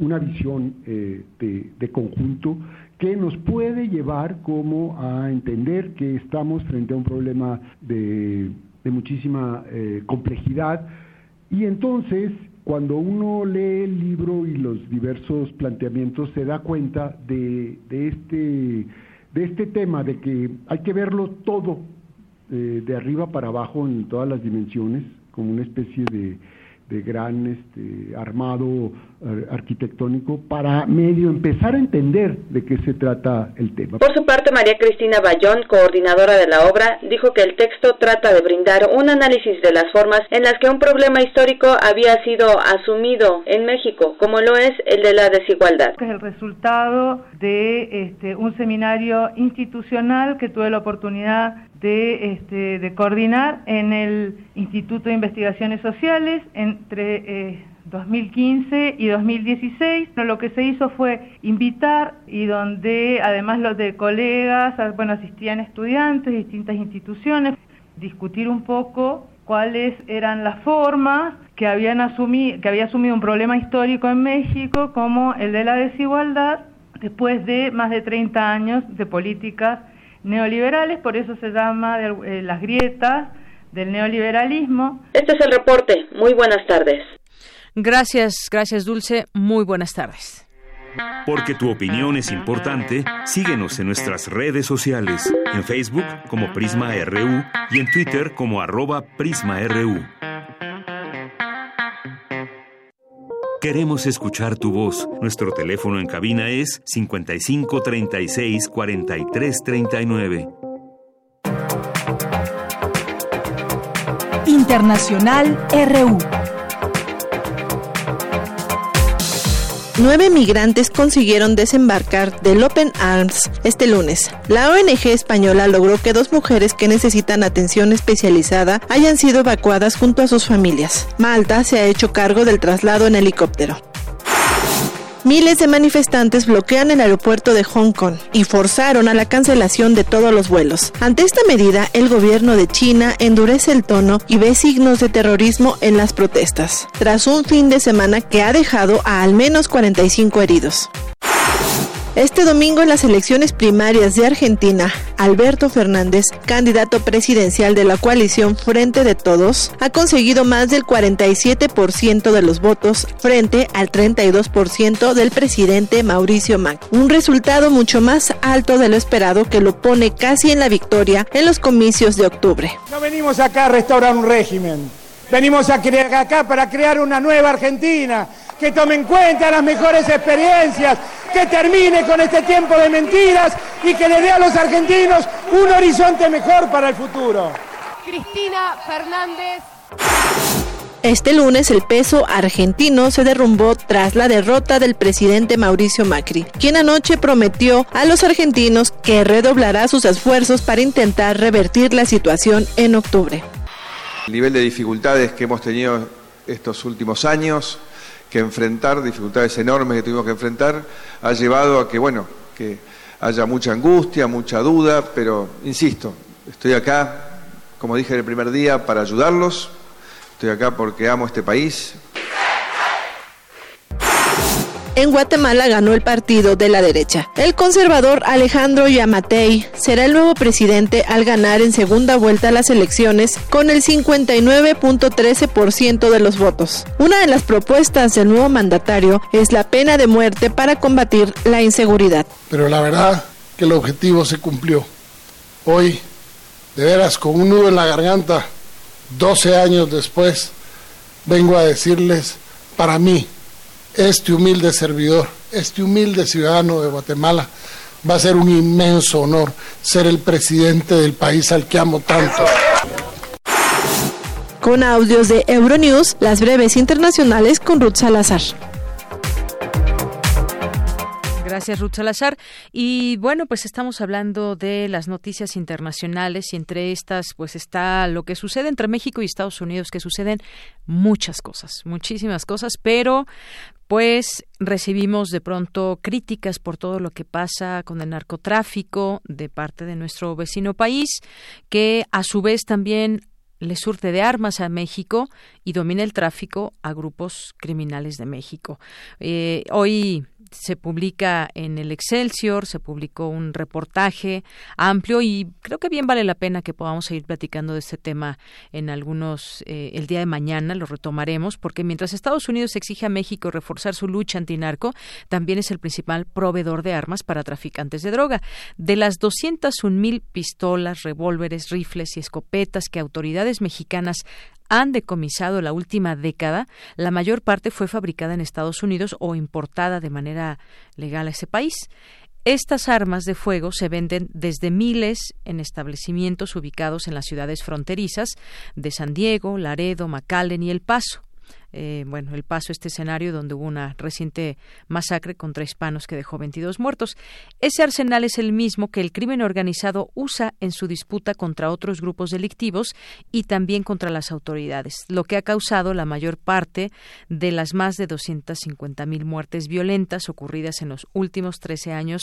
una visión eh, de, conjunto que nos puede llevar como a entender que estamos frente a un problema de, muchísima eh, complejidad. Y entonces cuando uno lee el libro y los diversos planteamientos se da cuenta de, este, de este tema, de que hay que verlo todo eh, de arriba para abajo en todas las dimensiones, como una especie de, de gran este, armado arquitectónico para medio empezar a entender de qué se trata el tema. Por su parte, María Cristina Bayón, coordinadora de la obra, dijo que el texto trata de brindar un análisis de las formas en las que un problema histórico había sido asumido en México, como lo es el de la desigualdad. Es el resultado de este, un seminario institucional que tuve la oportunidad de, este, de coordinar en el Instituto de Investigaciones Sociales entre 2015 eh, y 2016. Lo que se hizo fue invitar y donde además los de colegas, bueno, asistían estudiantes de distintas instituciones, discutir un poco cuáles eran las formas que habían asumido, que había asumido un problema histórico en México como el de la desigualdad después de más de 30 años de políticas neoliberales, por eso se llama eh, las grietas del neoliberalismo. Este es el reporte. Muy buenas tardes. Gracias, gracias Dulce. Muy buenas tardes. Porque tu opinión es importante, síguenos en nuestras redes sociales, en Facebook como Prisma RU y en Twitter como arroba PrismaRU. Queremos escuchar tu voz. Nuestro teléfono en cabina es 55 36 43 39. Internacional RU. Nueve migrantes consiguieron desembarcar del Open Arms este lunes. La ONG española logró que dos mujeres que necesitan atención especializada hayan sido evacuadas junto a sus familias. Malta se ha hecho cargo del traslado en helicóptero. Miles de manifestantes bloquean el aeropuerto de Hong Kong y forzaron a la cancelación de todos los vuelos. Ante esta medida, el gobierno de China endurece el tono y ve signos de terrorismo en las protestas, tras un fin de semana que ha dejado a al menos 45 heridos. Este domingo en las elecciones primarias de Argentina, Alberto Fernández, candidato presidencial de la coalición Frente de Todos, ha conseguido más del 47% de los votos frente al 32% del presidente Mauricio Macri. Un resultado mucho más alto de lo esperado que lo pone casi en la victoria en los comicios de octubre. No venimos acá a restaurar un régimen, venimos a acá para crear una nueva Argentina que tome en cuenta las mejores experiencias, que termine con este tiempo de mentiras y que le dé a los argentinos un horizonte mejor para el futuro. Cristina Fernández. Este lunes el peso argentino se derrumbó tras la derrota del presidente Mauricio Macri, quien anoche prometió a los argentinos que redoblará sus esfuerzos para intentar revertir la situación en octubre. El nivel de dificultades que hemos tenido estos últimos años que enfrentar, dificultades enormes que tuvimos que enfrentar, ha llevado a que, bueno, que haya mucha angustia, mucha duda, pero insisto, estoy acá, como dije en el primer día, para ayudarlos, estoy acá porque amo este país, en Guatemala ganó el partido de la derecha. El conservador Alejandro Yamatei será el nuevo presidente al ganar en segunda vuelta las elecciones con el 59.13% de los votos. Una de las propuestas del nuevo mandatario es la pena de muerte para combatir la inseguridad. Pero la verdad que el objetivo se cumplió. Hoy, de veras, con un nudo en la garganta, 12 años después, vengo a decirles, para mí, este humilde servidor, este humilde ciudadano de Guatemala, va a ser un inmenso honor ser el presidente del país al que amo tanto. Con audios de Euronews, las breves internacionales con Ruth Salazar. Gracias, Ruth Salazar. Y bueno, pues estamos hablando de las noticias internacionales y entre estas, pues está lo que sucede entre México y Estados Unidos, que suceden muchas cosas, muchísimas cosas, pero pues recibimos de pronto críticas por todo lo que pasa con el narcotráfico de parte de nuestro vecino país, que a su vez también le surte de armas a México y domina el tráfico a grupos criminales de México. Eh, hoy se publica en el Excelsior, se publicó un reportaje amplio y creo que bien vale la pena que podamos seguir platicando de este tema en algunos, eh, el día de mañana lo retomaremos, porque mientras Estados Unidos exige a México reforzar su lucha antinarco, también es el principal proveedor de armas para traficantes de droga. De las 201 mil pistolas, revólveres, rifles y escopetas que autoridades mexicanas han decomisado la última década, la mayor parte fue fabricada en Estados Unidos o importada de manera legal a ese país. Estas armas de fuego se venden desde miles en establecimientos ubicados en las ciudades fronterizas de San Diego, Laredo, McAllen y El Paso. Eh, bueno, el paso este escenario donde hubo una reciente masacre contra hispanos que dejó 22 muertos. Ese arsenal es el mismo que el crimen organizado usa en su disputa contra otros grupos delictivos y también contra las autoridades, lo que ha causado la mayor parte de las más de 250 mil muertes violentas ocurridas en los últimos 13 años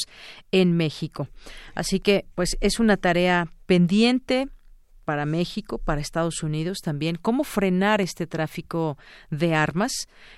en México. Así que, pues, es una tarea pendiente para México, para Estados Unidos también. ¿Cómo frenar este tráfico de armas?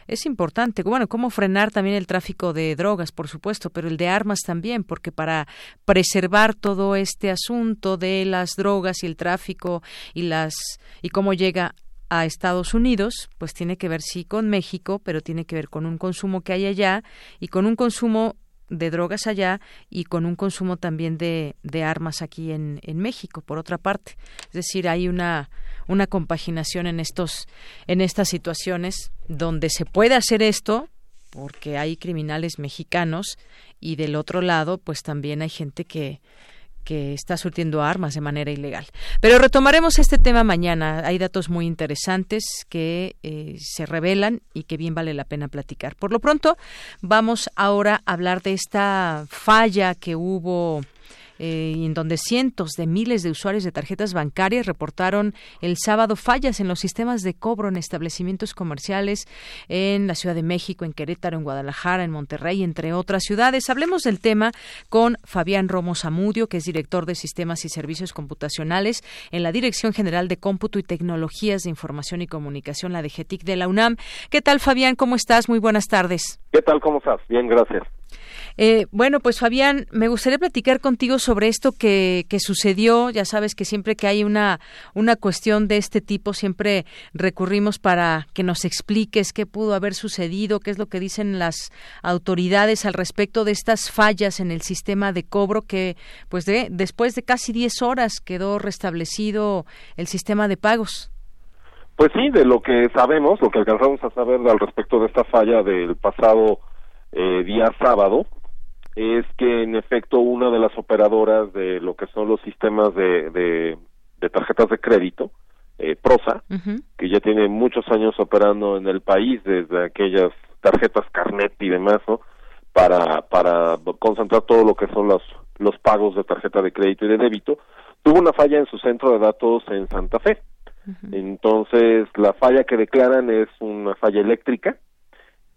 Es importante. Bueno, cómo frenar también el tráfico de drogas, por supuesto, pero el de armas también, porque para preservar todo este asunto de las drogas y el tráfico y las y cómo llega a Estados Unidos, pues tiene que ver sí con México, pero tiene que ver con un consumo que hay allá y con un consumo de drogas allá y con un consumo también de, de armas aquí en, en, México, por otra parte. Es decir, hay una, una compaginación en, estos, en estas situaciones donde se puede hacer esto porque hay criminales mexicanos y del otro lado pues también hay gente que, que está surtiendo armas de manera ilegal. Pero retomaremos este tema mañana. Hay datos muy interesantes que eh, se revelan y que bien vale la pena platicar. Por lo pronto, vamos ahora a hablar de esta falla que hubo eh, en donde cientos de miles de usuarios de tarjetas bancarias reportaron el sábado fallas en los sistemas de cobro en establecimientos comerciales en la Ciudad de México, en Querétaro, en Guadalajara, en Monterrey, entre otras ciudades. Hablemos del tema con Fabián Romo Zamudio, que es director de Sistemas y Servicios Computacionales en la Dirección General de Cómputo y Tecnologías de Información y Comunicación, la DGTIC de la UNAM. ¿Qué tal, Fabián? ¿Cómo estás? Muy buenas tardes. ¿Qué tal? ¿Cómo estás? Bien, gracias. Eh, bueno, pues Fabián, me gustaría platicar contigo sobre esto que, que, sucedió. Ya sabes que siempre que hay una, una cuestión de este tipo, siempre recurrimos para que nos expliques qué pudo haber sucedido, qué es lo que dicen las autoridades al respecto de estas fallas en el sistema de cobro que, pues, de, después de casi 10 horas quedó restablecido el sistema de pagos. Pues sí, de lo que sabemos, lo que alcanzamos a saber al respecto de esta falla del pasado eh, día sábado, es que en efecto una de las operadoras de lo que son los sistemas de, de, tarjetas de crédito, eh, Prosa, que ya tiene muchos años operando en el país desde aquellas tarjetas Carnet y demás, ¿no? Para, para concentrar todo lo que son los, los pagos de tarjeta de crédito y de débito, tuvo una falla en su centro de datos en Santa Fe. Entonces, la falla que declaran es una falla eléctrica,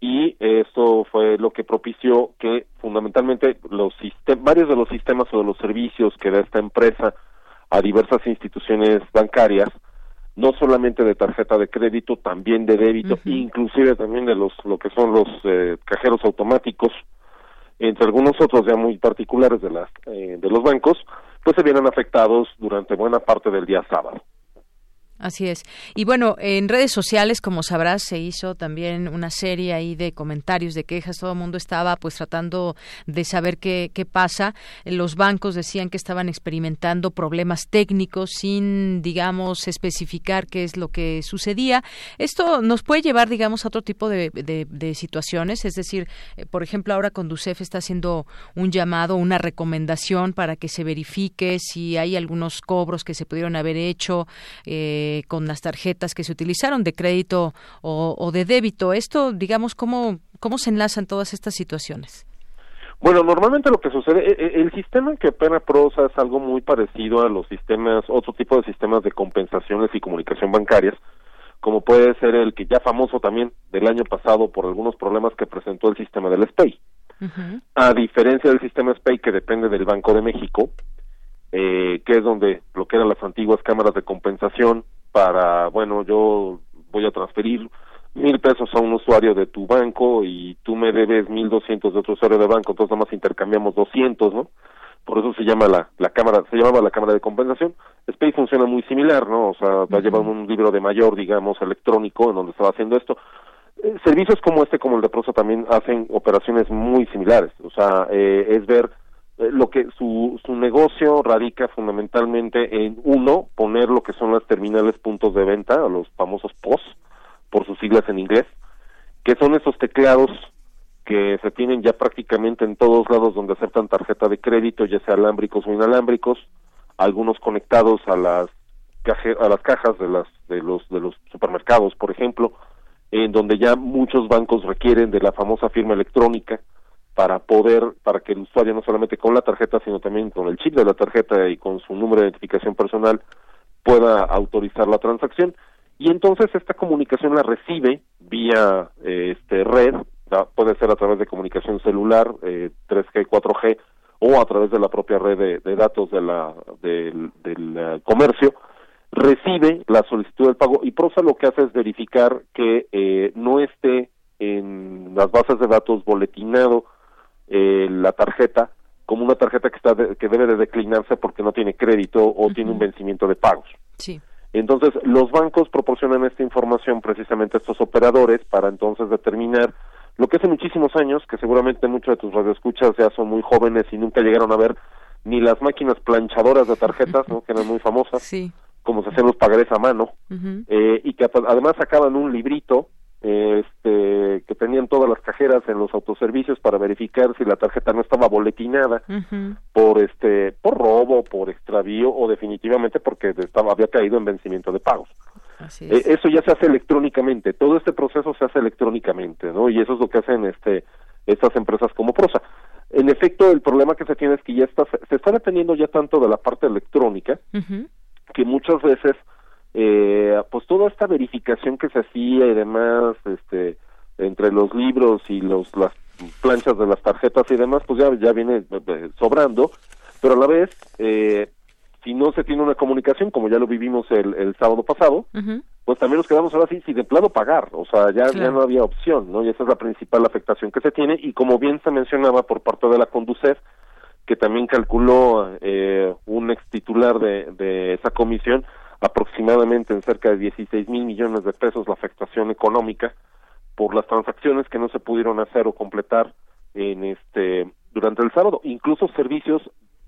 y esto fue lo que propició que fundamentalmente los varios de los sistemas o de los servicios que da esta empresa a diversas instituciones bancarias no solamente de tarjeta de crédito también de débito inclusive también de los lo que son los eh, cajeros automáticos entre algunos otros ya muy particulares de las eh, de los bancos pues se vieron afectados durante buena parte del día sábado Así es. Y bueno, en redes sociales, como sabrás, se hizo también una serie ahí de comentarios, de quejas. Todo el mundo estaba pues tratando de saber qué, qué pasa. Los bancos decían que estaban experimentando problemas técnicos sin, digamos, especificar qué es lo que sucedía. Esto nos puede llevar, digamos, a otro tipo de, de, situaciones. Es decir, eh, por ejemplo, ahora Conducef está haciendo un llamado, una recomendación para que se verifique si hay algunos cobros que se pudieron haber hecho. Eh, eh, con las tarjetas que se utilizaron de crédito o, de débito. Esto, digamos, ¿cómo, ¿cómo se enlazan todas estas situaciones? Bueno, normalmente lo que sucede, e, e, el sistema que opera Prosa es algo muy parecido a los sistemas, otro tipo de sistemas de compensaciones y comunicación bancarias, como puede ser el que ya famoso también del año pasado por algunos problemas que presentó el sistema del SPEI. A diferencia del sistema SPEI que depende del Banco de México, eh, que es donde lo que eran las antiguas cámaras de compensación para, bueno, yo voy a transferir mil pesos a un usuario de tu banco y tú me debes mil doscientos de otro usuario de banco, entonces nada más intercambiamos doscientos, ¿no? Por eso se llama la, la cámara, se llamaba la cámara de compensación. Space funciona muy similar, ¿no? O sea, va a llevar un libro de mayor, digamos, electrónico en donde estaba haciendo esto. Eh, servicios como este, como el de Prosa, también hacen operaciones muy similares. O sea, eh, es ver lo que su, su negocio radica fundamentalmente en uno poner lo que son las terminales puntos de venta los famosos POS por sus siglas en inglés que son esos teclados que se tienen ya prácticamente en todos lados donde aceptan tarjeta de crédito ya sea alámbricos o inalámbricos algunos conectados a las a las cajas de las de los de los supermercados por ejemplo en donde ya muchos bancos requieren de la famosa firma electrónica para poder, para que el usuario no solamente con la tarjeta, sino también con el chip de la tarjeta y con su número de identificación personal pueda autorizar la transacción. Y entonces esta comunicación la recibe vía eh, este red, puede ser a través de comunicación celular, eh, 3G, 4G, o a través de la propia red de, datos de la, del, del eh, comercio, recibe la solicitud del pago y PROSA lo que hace es verificar que eh, no esté en las bases de datos boletinado eh, la tarjeta como una tarjeta que está que debe de declinarse porque no tiene crédito o tiene un vencimiento de pagos. Sí. Entonces, los bancos proporcionan esta información precisamente a estos operadores para entonces determinar lo que hace muchísimos años, que seguramente muchos de tus radioescuchas ya son muy jóvenes y nunca llegaron a ver ni las máquinas planchadoras de tarjetas, ¿no? que eran muy famosas, sí. como se hacían los pagarés a mano, eh, y que además sacaban un librito este, que tenían todas las cajeras en los autoservicios para verificar si la tarjeta no estaba boletinada por este por robo, por extravío o definitivamente porque estaba había caído en vencimiento de pagos. Eh, eso ya se hace electrónicamente, todo este proceso se hace electrónicamente, ¿no? Y eso es lo que hacen este estas empresas como Prosa. En efecto, el problema que se tiene es que ya está, se está dependiendo ya tanto de la parte electrónica que muchas veces, eh, pues toda esta verificación que se hacía y demás, este, entre los libros y los las planchas de las tarjetas y demás, pues ya ya viene eh, sobrando, pero a la vez eh, si no se tiene una comunicación, como ya lo vivimos el, el sábado pasado, pues también nos quedamos ahora sí sin de plano pagar, o sea, ya, ya no había opción, ¿no? Y esa es la principal afectación que se tiene, y como bien se mencionaba por parte de la Conducef, que también calculó eh, un ex titular de, de esa comisión, aproximadamente en cerca de 16 mil millones de pesos la afectación económica por las transacciones que no se pudieron hacer o completar en este durante el sábado, incluso servicios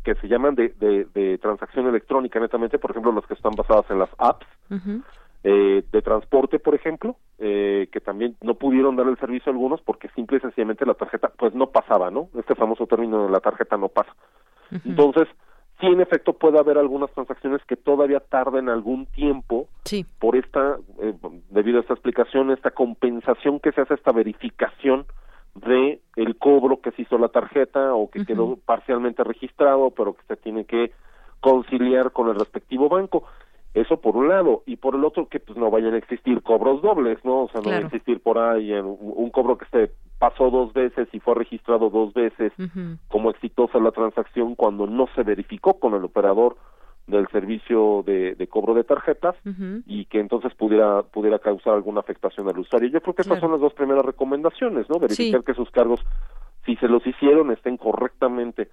que se llaman de, de, transacción electrónica netamente, por ejemplo, las que están basadas en las apps eh, de transporte, por ejemplo, eh, que también no pudieron dar el servicio a algunos porque simple y sencillamente la tarjeta pues no pasaba, ¿no? Este famoso término de la tarjeta no pasa. Entonces, sí en efecto puede haber algunas transacciones que todavía tarden algún tiempo por esta, eh, debido a esta explicación, esta compensación que se hace, esta verificación de el cobro que se hizo la tarjeta o que quedó parcialmente registrado, pero que se tiene que conciliar con el respectivo banco. Eso por un lado, y por el otro que pues no vayan a existir cobros dobles, ¿no? O sea, no va a existir por ahí un, cobro que se pasó dos veces y fue registrado dos veces como exitosa la transacción cuando no se verificó con el operador del servicio de, cobro de tarjetas y que entonces pudiera pudiera causar alguna afectación al usuario. Yo creo que estas son las dos primeras recomendaciones, ¿no? Verificar que sus cargos, si se los hicieron, estén correctamente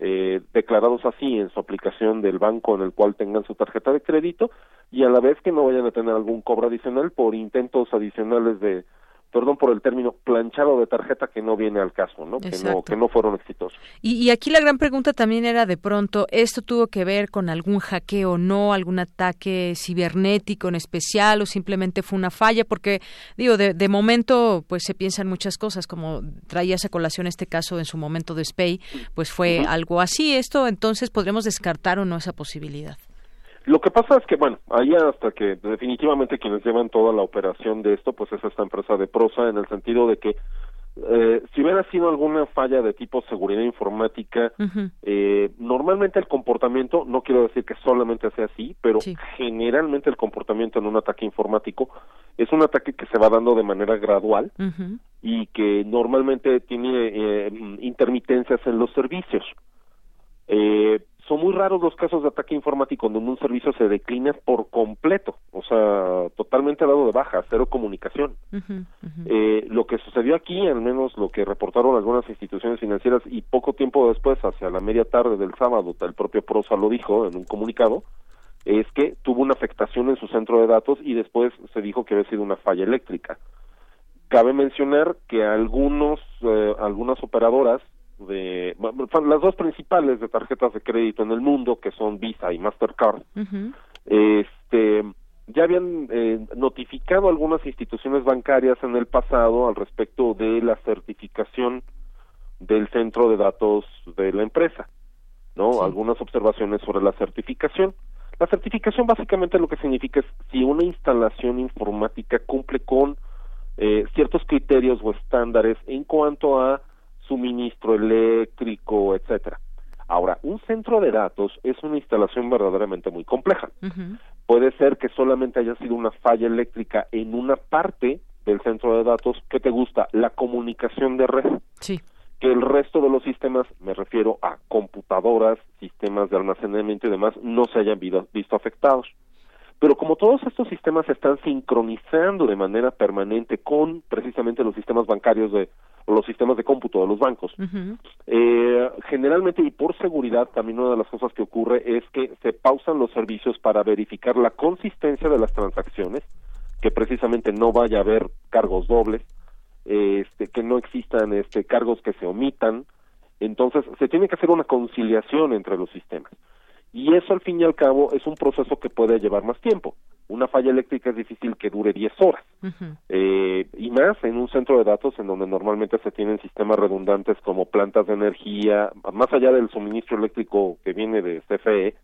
eh, declarados así en su aplicación del banco en el cual tengan su tarjeta de crédito y a la vez que no vayan a tener algún cobro adicional por intentos adicionales de perdón por el término, planchado de tarjeta que no viene al caso, ¿no? Que no, que no fueron exitosos. Y, aquí la gran pregunta también era de pronto, ¿esto tuvo que ver con algún hackeo o no, algún ataque cibernético en especial o simplemente fue una falla? Porque, digo, de, de momento, pues se piensan muchas cosas, como traía esa colación este caso en su momento de SPAY, pues fue algo así. ¿Esto entonces podremos descartar o no esa posibilidad? Lo que pasa es que, bueno, ahí hasta que definitivamente quienes llevan toda la operación de esto, pues es esta empresa de prosa, en el sentido de que eh, si hubiera sido alguna falla de tipo seguridad informática, eh, normalmente el comportamiento, no quiero decir que solamente sea así, pero generalmente el comportamiento en un ataque informático es un ataque que se va dando de manera gradual y que normalmente tiene eh, intermitencias en los servicios. Eh, son muy raros los casos de ataque informático donde un servicio se declina por completo, o sea, totalmente dado de baja, cero comunicación. Eh, lo que sucedió aquí, al menos lo que reportaron algunas instituciones financieras y poco tiempo después, hacia la media tarde del sábado, el propio Prosa lo dijo en un comunicado, es que tuvo una afectación en su centro de datos y después se dijo que había sido una falla eléctrica. Cabe mencionar que algunos, eh, algunas operadoras de las dos principales de tarjetas de crédito en el mundo que son Visa y Mastercard. Este ya habían eh, notificado algunas instituciones bancarias en el pasado al respecto de la certificación del centro de datos de la empresa no algunas observaciones sobre la certificación. La certificación básicamente lo que significa es si una instalación informática cumple con eh, ciertos criterios o estándares en cuanto a suministro eléctrico, etcétera. Ahora, un centro de datos es una instalación verdaderamente muy compleja. Puede ser que solamente haya sido una falla eléctrica en una parte del centro de datos que te gusta, la comunicación de red. Sí. Que el resto de los sistemas, me refiero a computadoras, sistemas de almacenamiento y demás, no se hayan visto afectados. Pero como todos estos sistemas se están sincronizando de manera permanente con precisamente los sistemas bancarios de los sistemas de cómputo de los bancos, eh, generalmente y por seguridad también una de las cosas que ocurre es que se pausan los servicios para verificar la consistencia de las transacciones, que precisamente no vaya a haber cargos dobles, este, que no existan este, cargos que se omitan, entonces se tiene que hacer una conciliación entre los sistemas. Y eso al fin y al cabo es un proceso que puede llevar más tiempo. Una falla eléctrica es difícil que dure 10 horas. eh, y más en un centro de datos en donde normalmente se tienen sistemas redundantes como plantas de energía, más allá del suministro eléctrico que viene de CFE,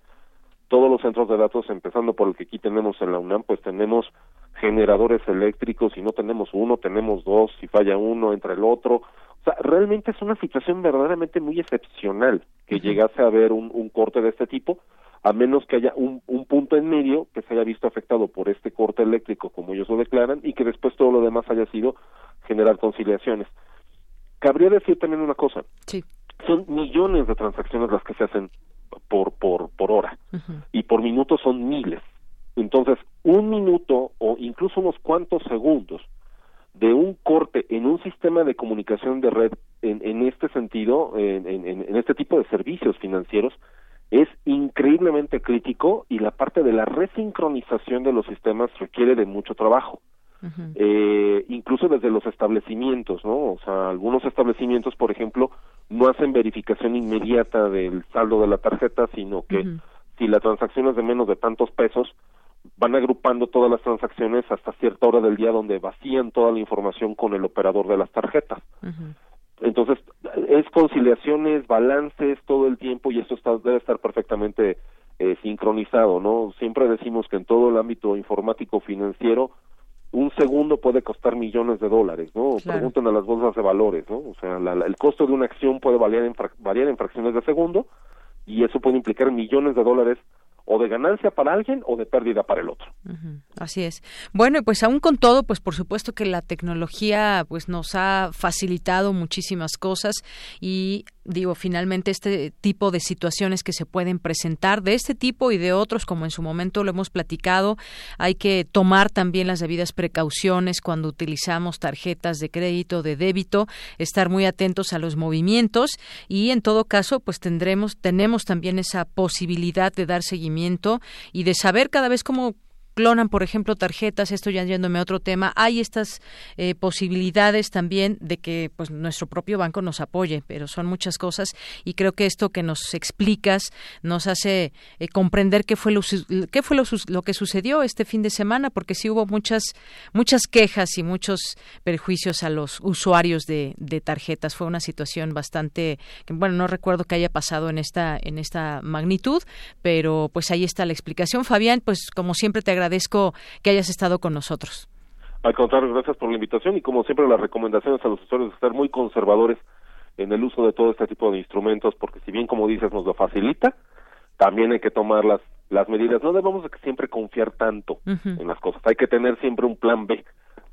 todos los centros de datos, empezando por el que aquí tenemos en la UNAM, pues tenemos generadores eléctricos y no tenemos uno, tenemos dos, si falla uno, entra el otro. O sea, realmente es una situación verdaderamente muy excepcional que llegase a haber un, un corte de este tipo, a menos que haya un, un punto en medio que se haya visto afectado por este corte eléctrico, como ellos lo declaran, y que después todo lo demás haya sido generar conciliaciones. Cabría decir también una cosa. Sí. Son millones de transacciones las que se hacen por, por, por hora y por minuto son miles. Entonces, un minuto o incluso unos cuantos segundos de un corte en un sistema de comunicación de red en, en este sentido, en, en, en este tipo de servicios financieros, es increíblemente crítico y la parte de la resincronización de los sistemas requiere de mucho trabajo. eh, incluso desde los establecimientos, ¿no? O sea, algunos establecimientos, por ejemplo, no hacen verificación inmediata del saldo de la tarjeta, sino que si la transacción es de menos de tantos pesos, van agrupando todas las transacciones hasta cierta hora del día donde vacían toda la información con el operador de las tarjetas. Entonces, es conciliaciones, balances todo el tiempo y eso está, debe estar perfectamente eh, sincronizado, ¿no? Siempre decimos que en todo el ámbito informático financiero, un segundo puede costar millones de dólares, ¿no? Claro. Pregunten a las bolsas de valores, ¿no? O sea, la- la- el costo de una acción puede variar en, variar en fracciones de segundo y eso puede implicar millones de dólares o de ganancia para alguien o de pérdida para el otro. Así es. Bueno, pues aún con todo, pues por supuesto que la tecnología pues nos ha facilitado muchísimas cosas y digo, finalmente este tipo de situaciones que se pueden presentar de este tipo y de otros como en su momento lo hemos platicado, hay que tomar también las debidas precauciones cuando utilizamos tarjetas de crédito, de débito, estar muy atentos a los movimientos y en todo caso, pues tendremos tenemos también esa posibilidad de dar seguimiento y de saber cada vez cómo clonan, por ejemplo, tarjetas, esto ya yéndome a otro tema, hay estas eh, posibilidades también de que pues nuestro propio banco nos apoye, pero son muchas cosas y creo que esto que nos explicas nos hace eh, comprender qué fue lo qué fue lo, lo que sucedió este fin de semana, porque sí hubo muchas muchas quejas y muchos perjuicios a los usuarios de, tarjetas. Fue una situación bastante, bueno, no recuerdo que haya pasado en esta en esta magnitud, pero pues ahí está la explicación. Fabián, pues como siempre te agradezco que hayas estado con nosotros. Al contrario, gracias por la invitación y como siempre las recomendaciones a los usuarios de ser muy conservadores en el uso de todo este tipo de instrumentos porque si bien como dices nos lo facilita, también hay que tomar las, las medidas. No debemos siempre confiar tanto en las cosas, hay que tener siempre un plan B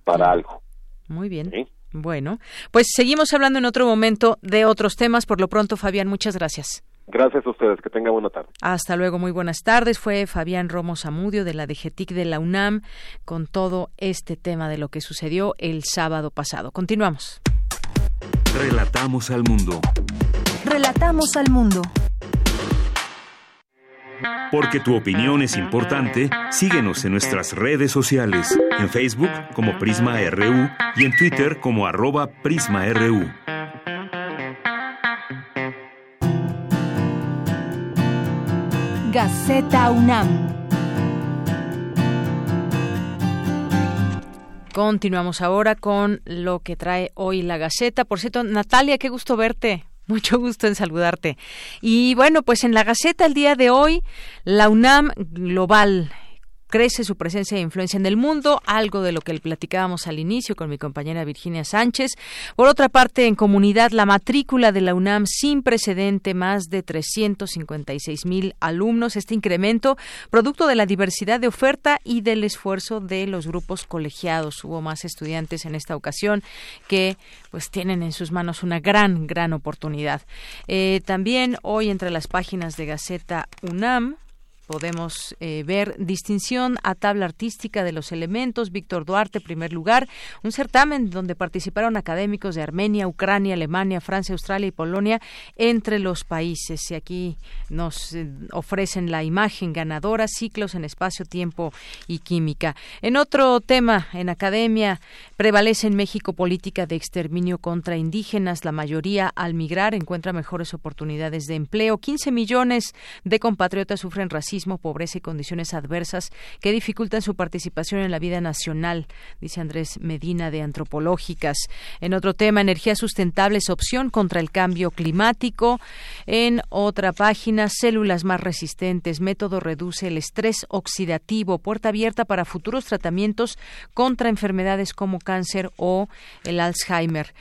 para algo. Muy bien. Bueno, pues seguimos hablando en otro momento de otros temas. Por lo pronto, Fabián, muchas gracias. Gracias a ustedes, que tengan buena tarde. Hasta luego, muy buenas tardes. Fue Fabián Romo Zamudio de la DGTIC de la UNAM con todo este tema de lo que sucedió el sábado pasado. Continuamos. Relatamos al mundo. Relatamos al mundo. Porque tu opinión es importante, síguenos en nuestras redes sociales, en Facebook como Prisma RU y en Twitter como arroba PrismaRU. Gaceta UNAM. Continuamos ahora con lo que trae hoy la Gaceta. Por cierto, Natalia, qué gusto verte. Mucho gusto en saludarte. Y bueno, pues en la Gaceta el día de hoy, la UNAM Global crece su presencia e influencia en el mundo, algo de lo que platicábamos al inicio con mi compañera Virginia Sánchez. Por otra parte, en comunidad, la matrícula de la UNAM sin precedente, más de 356 mil alumnos. Este incremento, producto de la diversidad de oferta y del esfuerzo de los grupos colegiados. Hubo más estudiantes en esta ocasión que pues tienen en sus manos una gran, gran oportunidad. Eh, también hoy entre las páginas de Gaceta UNAM podemos eh, ver distinción a tabla artística de los elementos. Víctor Duarte, primer lugar, un certamen donde participaron académicos de Armenia, Ucrania, Alemania, Francia, Australia y Polonia entre los países. Y aquí nos eh, ofrecen la imagen ganadora, ciclos en espacio, tiempo y química. En otro tema, en academia, prevalece en México política de exterminio contra indígenas. La mayoría, al migrar, encuentra mejores oportunidades de empleo. 15 millones de compatriotas sufren racismo pobreza y condiciones adversas que dificultan su participación en la vida nacional, dice Andrés Medina de Antropológicas. En otro tema, energía sustentable es opción contra el cambio climático. En otra página, células más resistentes, método reduce el estrés oxidativo, puerta abierta para futuros tratamientos contra enfermedades como cáncer o el Alzheimer.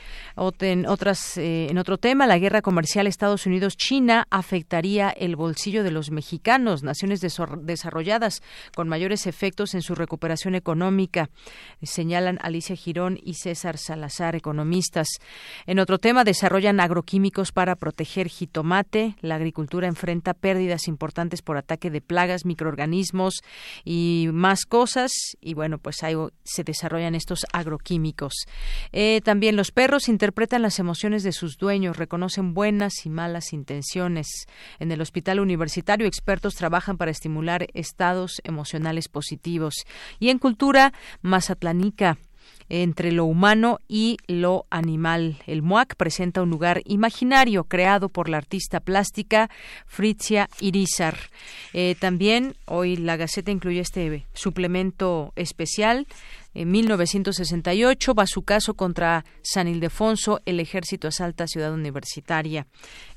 En, otras, eh, en otro tema, la guerra comercial Estados Unidos-China afectaría el bolsillo de los mexicanos, naciones desarrolladas con mayores efectos en su recuperación económica, señalan Alicia Girón y César Salazar, economistas. En otro tema, desarrollan agroquímicos para proteger jitomate. La agricultura enfrenta pérdidas importantes por ataque de plagas, microorganismos y más cosas. Y bueno, pues ahí se desarrollan estos agroquímicos. Eh, también los perros interpretan las emociones de sus dueños, reconocen buenas y malas intenciones. En el hospital universitario, expertos trabajan para estimular estados emocionales positivos. Y en cultura, Mazatlanica entre lo humano y lo animal. El MUAC presenta un lugar imaginario creado por la artista plástica Fritzia Irizar. Eh, también hoy la Gaceta incluye este suplemento especial en 1968 va su caso contra San Ildefonso, el ejército asalta Ciudad Universitaria.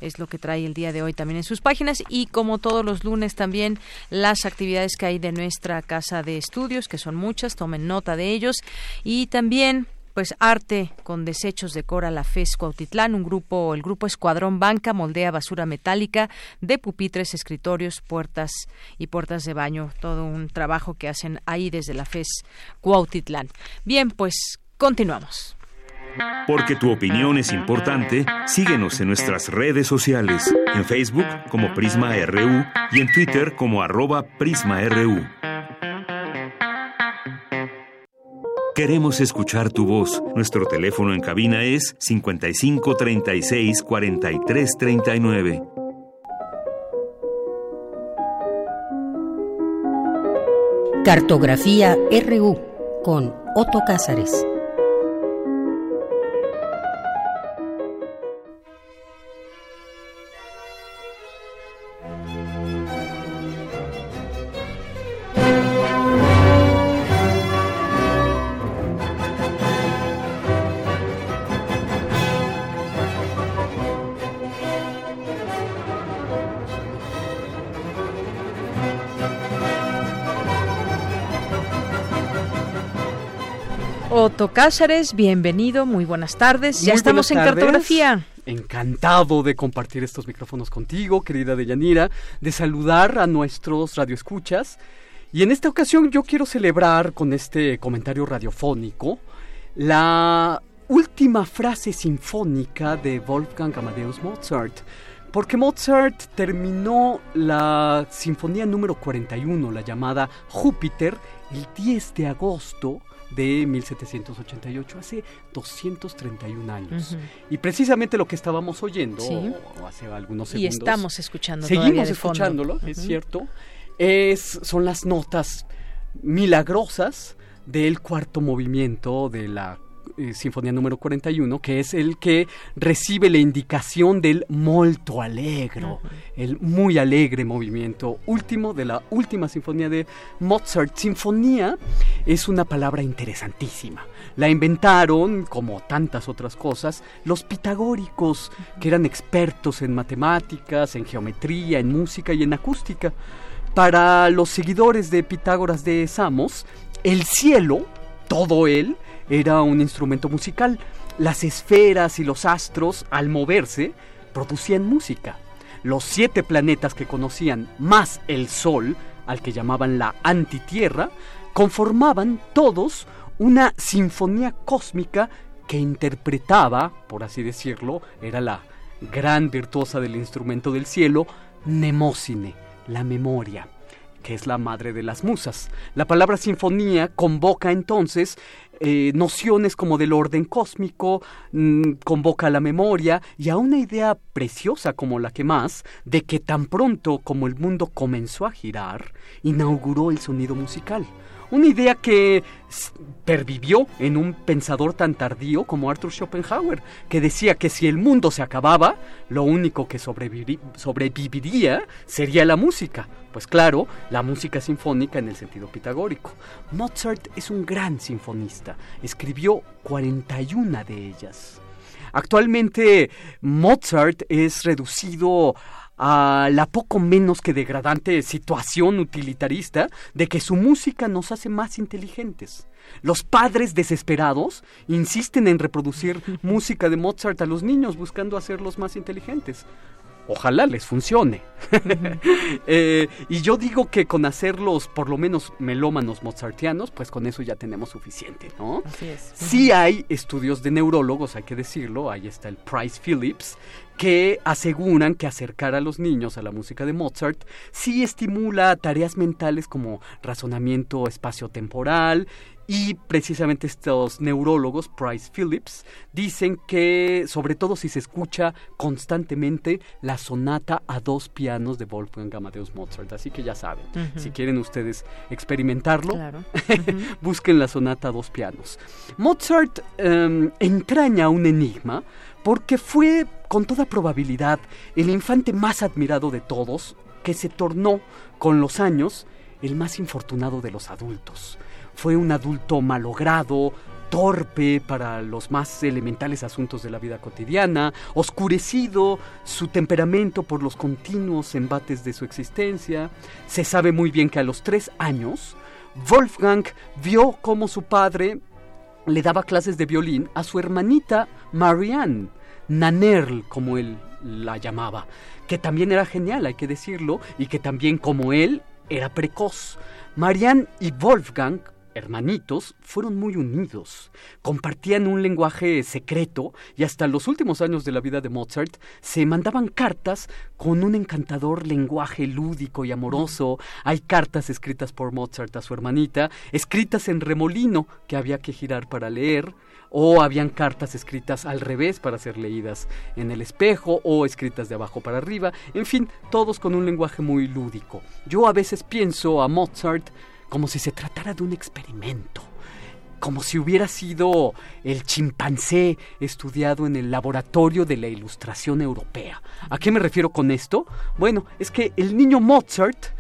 Es lo que trae el día de hoy también en sus páginas y como todos los lunes también las actividades que hay de nuestra casa de estudios, que son muchas, tomen nota de ellos y también pues arte con desechos decora la FES Cuautitlán, un grupo, el grupo Escuadrón Banca moldea basura metálica de pupitres, escritorios, puertas y puertas de baño, todo un trabajo que hacen ahí desde la FES Cuautitlán. Bien, pues continuamos. Porque tu opinión es importante, síguenos en nuestras redes sociales, en Facebook como Prisma RU y en Twitter como arroba PrismaRU. Queremos escuchar tu voz. Nuestro teléfono en cabina es 55 36 43 39. Cartografía RU con Otto Cázares. Cáceres, bienvenido, muy buenas tardes. ya estamos en cartografía. Encantado de compartir estos micrófonos contigo, querida Deyanira, de saludar a nuestros radioescuchas. Y en esta ocasión yo quiero celebrar con este comentario radiofónico la última frase sinfónica de Wolfgang Amadeus Mozart. Porque Mozart terminó la sinfonía número 41, la llamada Júpiter, el 10 de agosto de 1788, hace 231 años. Y precisamente lo que estábamos oyendo hace algunos segundos. Y estamos escuchando Seguimos escuchándolo, es cierto. Es, son las notas milagrosas del cuarto movimiento de la eh, Sinfonía número 41, que es el que recibe la indicación del molto alegro, el muy alegre movimiento último de la última sinfonía de Mozart. Sinfonía es una palabra interesantísima. La inventaron, como tantas otras cosas, los pitagóricos, que eran expertos en matemáticas, en geometría, en música y en acústica. Para los seguidores de Pitágoras de Samos, el cielo, todo él, era un instrumento musical. Las esferas y los astros, al moverse, producían música. Los siete planetas que conocían, más el Sol, al que llamaban la antitierra, conformaban todos una sinfonía cósmica que interpretaba, por así decirlo, era la gran virtuosa del instrumento del cielo, Nemósine, la memoria que es la madre de las musas. La palabra sinfonía convoca entonces eh, nociones como del orden cósmico, mm, convoca la memoria y a una idea preciosa como la que más, de que tan pronto como el mundo comenzó a girar, inauguró el sonido musical. Una idea que pervivió en un pensador tan tardío como Arthur Schopenhauer, que decía que si el mundo se acababa, lo único que sobreviviría sería la música. Pues claro, la música sinfónica en el sentido pitagórico. Mozart es un gran sinfonista, escribió 41 de ellas. Actualmente Mozart es reducido a la poco menos que degradante situación utilitarista de que su música nos hace más inteligentes. Los padres desesperados insisten en reproducir música de Mozart a los niños buscando hacerlos más inteligentes ojalá les funcione. Eh, y yo digo que con hacerlos por lo menos melómanos mozartianos, pues con eso ya tenemos suficiente, ¿no? Así es. Sí hay estudios de neurólogos, hay que decirlo, ahí está el Price Phillips, que aseguran que acercar a los niños a la música de Mozart sí estimula tareas mentales como razonamiento espaciotemporal y precisamente estos neurólogos, Price Phillips, dicen que sobre todo si se escucha constantemente la sonata a dos pianos de Wolfgang Amadeus Mozart. Así que ya saben, si quieren ustedes experimentarlo, busquen la sonata a dos pianos. Mozart em, entraña un enigma porque fue con toda probabilidad el infante más admirado de todos que se tornó con los años el más infortunado de los adultos fue un adulto malogrado, torpe para los más elementales asuntos de la vida cotidiana, oscurecido su temperamento por los continuos embates de su existencia. Se sabe muy bien que a los tres años, Wolfgang vio cómo su padre le daba clases de violín a su hermanita Marianne, Nanerl, como él la llamaba, que también era genial, hay que decirlo, y que también como él era precoz. Marianne y Wolfgang hermanitos fueron muy unidos, compartían un lenguaje secreto y hasta los últimos años de la vida de Mozart se mandaban cartas con un encantador lenguaje lúdico y amoroso. Hay cartas escritas por Mozart a su hermanita, escritas en remolino que había que girar para leer, o habían cartas escritas al revés para ser leídas en el espejo o escritas de abajo para arriba, en fin, todos con un lenguaje muy lúdico. Yo a veces pienso a Mozart como si se tratara de un experimento, como si hubiera sido el chimpancé estudiado en el laboratorio de la ilustración europea. ¿A qué me refiero con esto? Bueno, es que el niño Mozart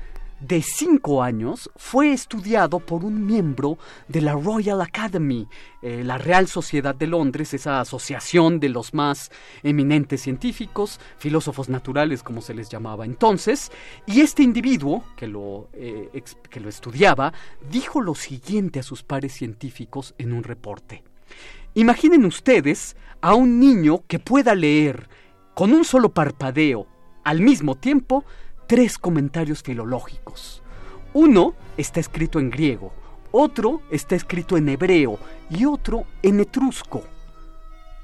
de cinco años fue estudiado por un miembro de la Royal Academy, eh, la Real Sociedad de Londres, esa asociación de los más eminentes científicos, filósofos naturales como se les llamaba entonces, y este individuo que lo, eh, que lo estudiaba dijo lo siguiente a sus pares científicos en un reporte. Imaginen ustedes a un niño que pueda leer con un solo parpadeo al mismo tiempo tres comentarios filológicos. Uno está escrito en griego, otro está escrito en hebreo y otro en etrusco.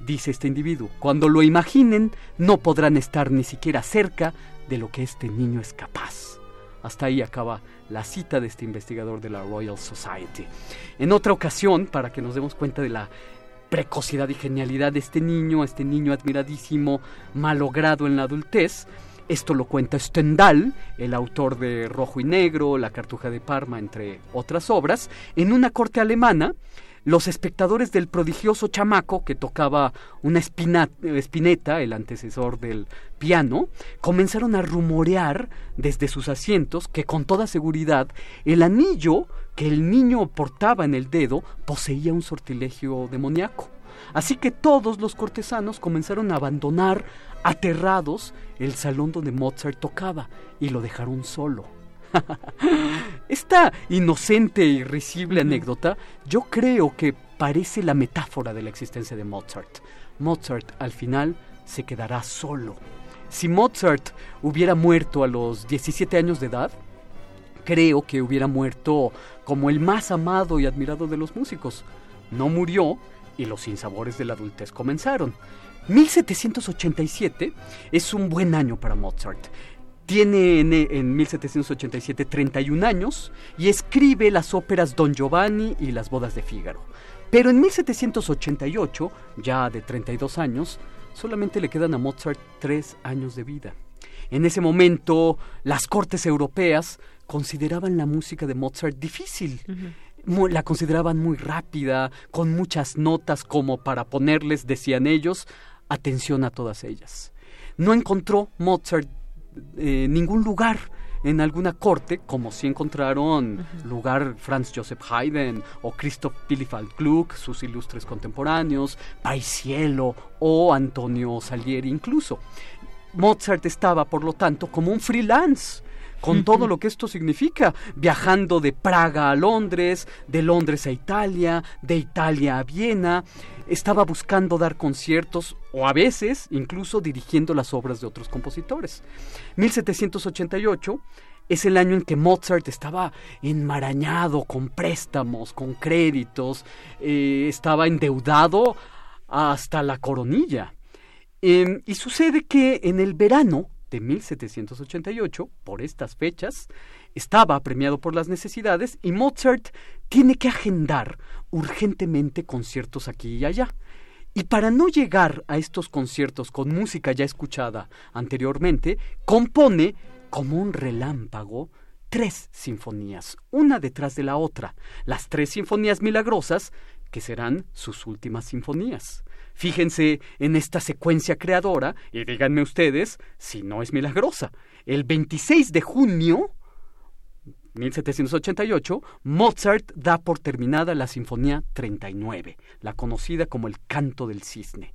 Dice este individuo, cuando lo imaginen no podrán estar ni siquiera cerca de lo que este niño es capaz. Hasta ahí acaba la cita de este investigador de la Royal Society. En otra ocasión, para que nos demos cuenta de la precocidad y genialidad de este niño, este niño admiradísimo, malogrado en la adultez, esto lo cuenta Stendhal, el autor de Rojo y Negro, La Cartuja de Parma, entre otras obras, en una corte alemana. Los espectadores del prodigioso chamaco que tocaba una espineta, el antecesor del piano, comenzaron a rumorear desde sus asientos que con toda seguridad el anillo que el niño portaba en el dedo poseía un sortilegio demoníaco. Así que todos los cortesanos comenzaron a abandonar aterrados el salón donde Mozart tocaba y lo dejaron solo. Esta inocente y risible anécdota yo creo que parece la metáfora de la existencia de Mozart. Mozart al final se quedará solo. Si Mozart hubiera muerto a los 17 años de edad, creo que hubiera muerto como el más amado y admirado de los músicos. No murió y los sinsabores de la adultez comenzaron. 1787 es un buen año para Mozart. Tiene en, 1787 31 años y escribe las óperas Don Giovanni y Las bodas de Fígaro. Pero en 1788, ya de 32 años, solamente le quedan a Mozart tres años de vida. En ese momento, las cortes europeas consideraban la música de Mozart difícil. la consideraban muy rápida, con muchas notas como para ponerles, decían ellos, atención a todas ellas. No encontró Mozart eh, ningún lugar en alguna corte, como si encontraron lugar Franz Joseph Haydn o Christoph Willibald Gluck, sus ilustres contemporáneos, Paisiello o Antonio Salieri incluso. Mozart estaba, por lo tanto, como un freelance con todo lo que esto significa, viajando de Praga a Londres, de Londres a Italia, de Italia a Viena, estaba buscando dar conciertos o a veces incluso dirigiendo las obras de otros compositores. 1788 es el año en que Mozart estaba enmarañado con préstamos, con créditos, eh, estaba endeudado hasta la coronilla. Em, y sucede que en el verano de 1788, por estas fechas, estaba apremiado por las necesidades y Mozart tiene que agendar urgentemente conciertos aquí y allá. Y para no llegar a estos conciertos con música ya escuchada anteriormente, compone como un relámpago tres sinfonías, una detrás de la otra, las tres sinfonías milagrosas que serán sus últimas sinfonías. Fíjense en esta secuencia creadora y díganme ustedes si no es milagrosa. El 26 de junio 1788, Mozart da por terminada la Sinfonía 39, la conocida como el Canto del Cisne.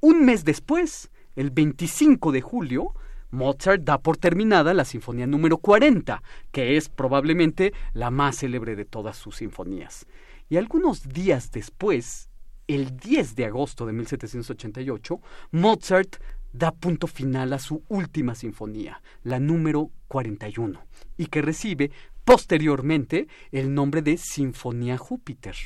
Un mes después, el 25 de julio, Mozart da por terminada la Sinfonía número 40, que es probablemente la más célebre de todas sus sinfonías. Y algunos días después, el 10 de agosto de 1788, Mozart da punto final a su última sinfonía, la número 41, y que recibe posteriormente el nombre de Sinfonía Júpiter.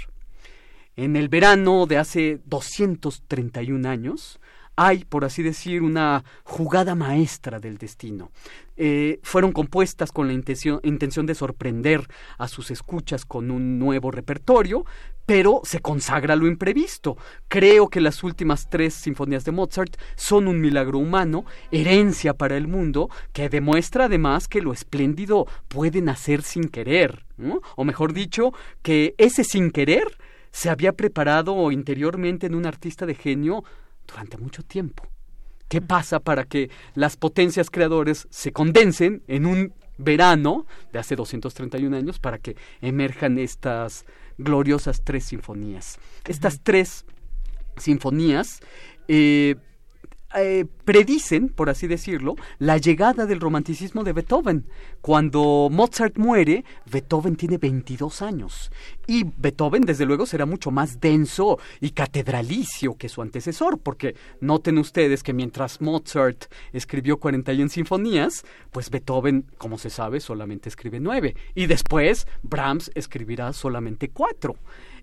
En el verano de hace 231 años, hay, por así decir, una jugada maestra del destino. Eh, fueron compuestas con la intención, intención de sorprender a sus escuchas con un nuevo repertorio, pero se consagra lo imprevisto. Creo que las últimas tres sinfonías de Mozart son un milagro humano, herencia para el mundo, que demuestra además que lo espléndido puede nacer sin querer, o mejor dicho, que ese sin querer se había preparado interiormente en un artista de genio durante mucho tiempo. ¿Qué pasa para que las potencias creadores se condensen en un verano de hace 231 años para que emerjan estas gloriosas tres sinfonías? Estas tres sinfonías eh, eh, predicen, por así decirlo, la llegada del romanticismo de Beethoven. Cuando Mozart muere, Beethoven tiene 22 años. Y Beethoven, desde luego, será mucho más denso y catedralicio que su antecesor, porque noten ustedes que mientras Mozart escribió 41 sinfonías, pues Beethoven, como se sabe, solamente escribe 9. Y después Brahms escribirá solamente 4.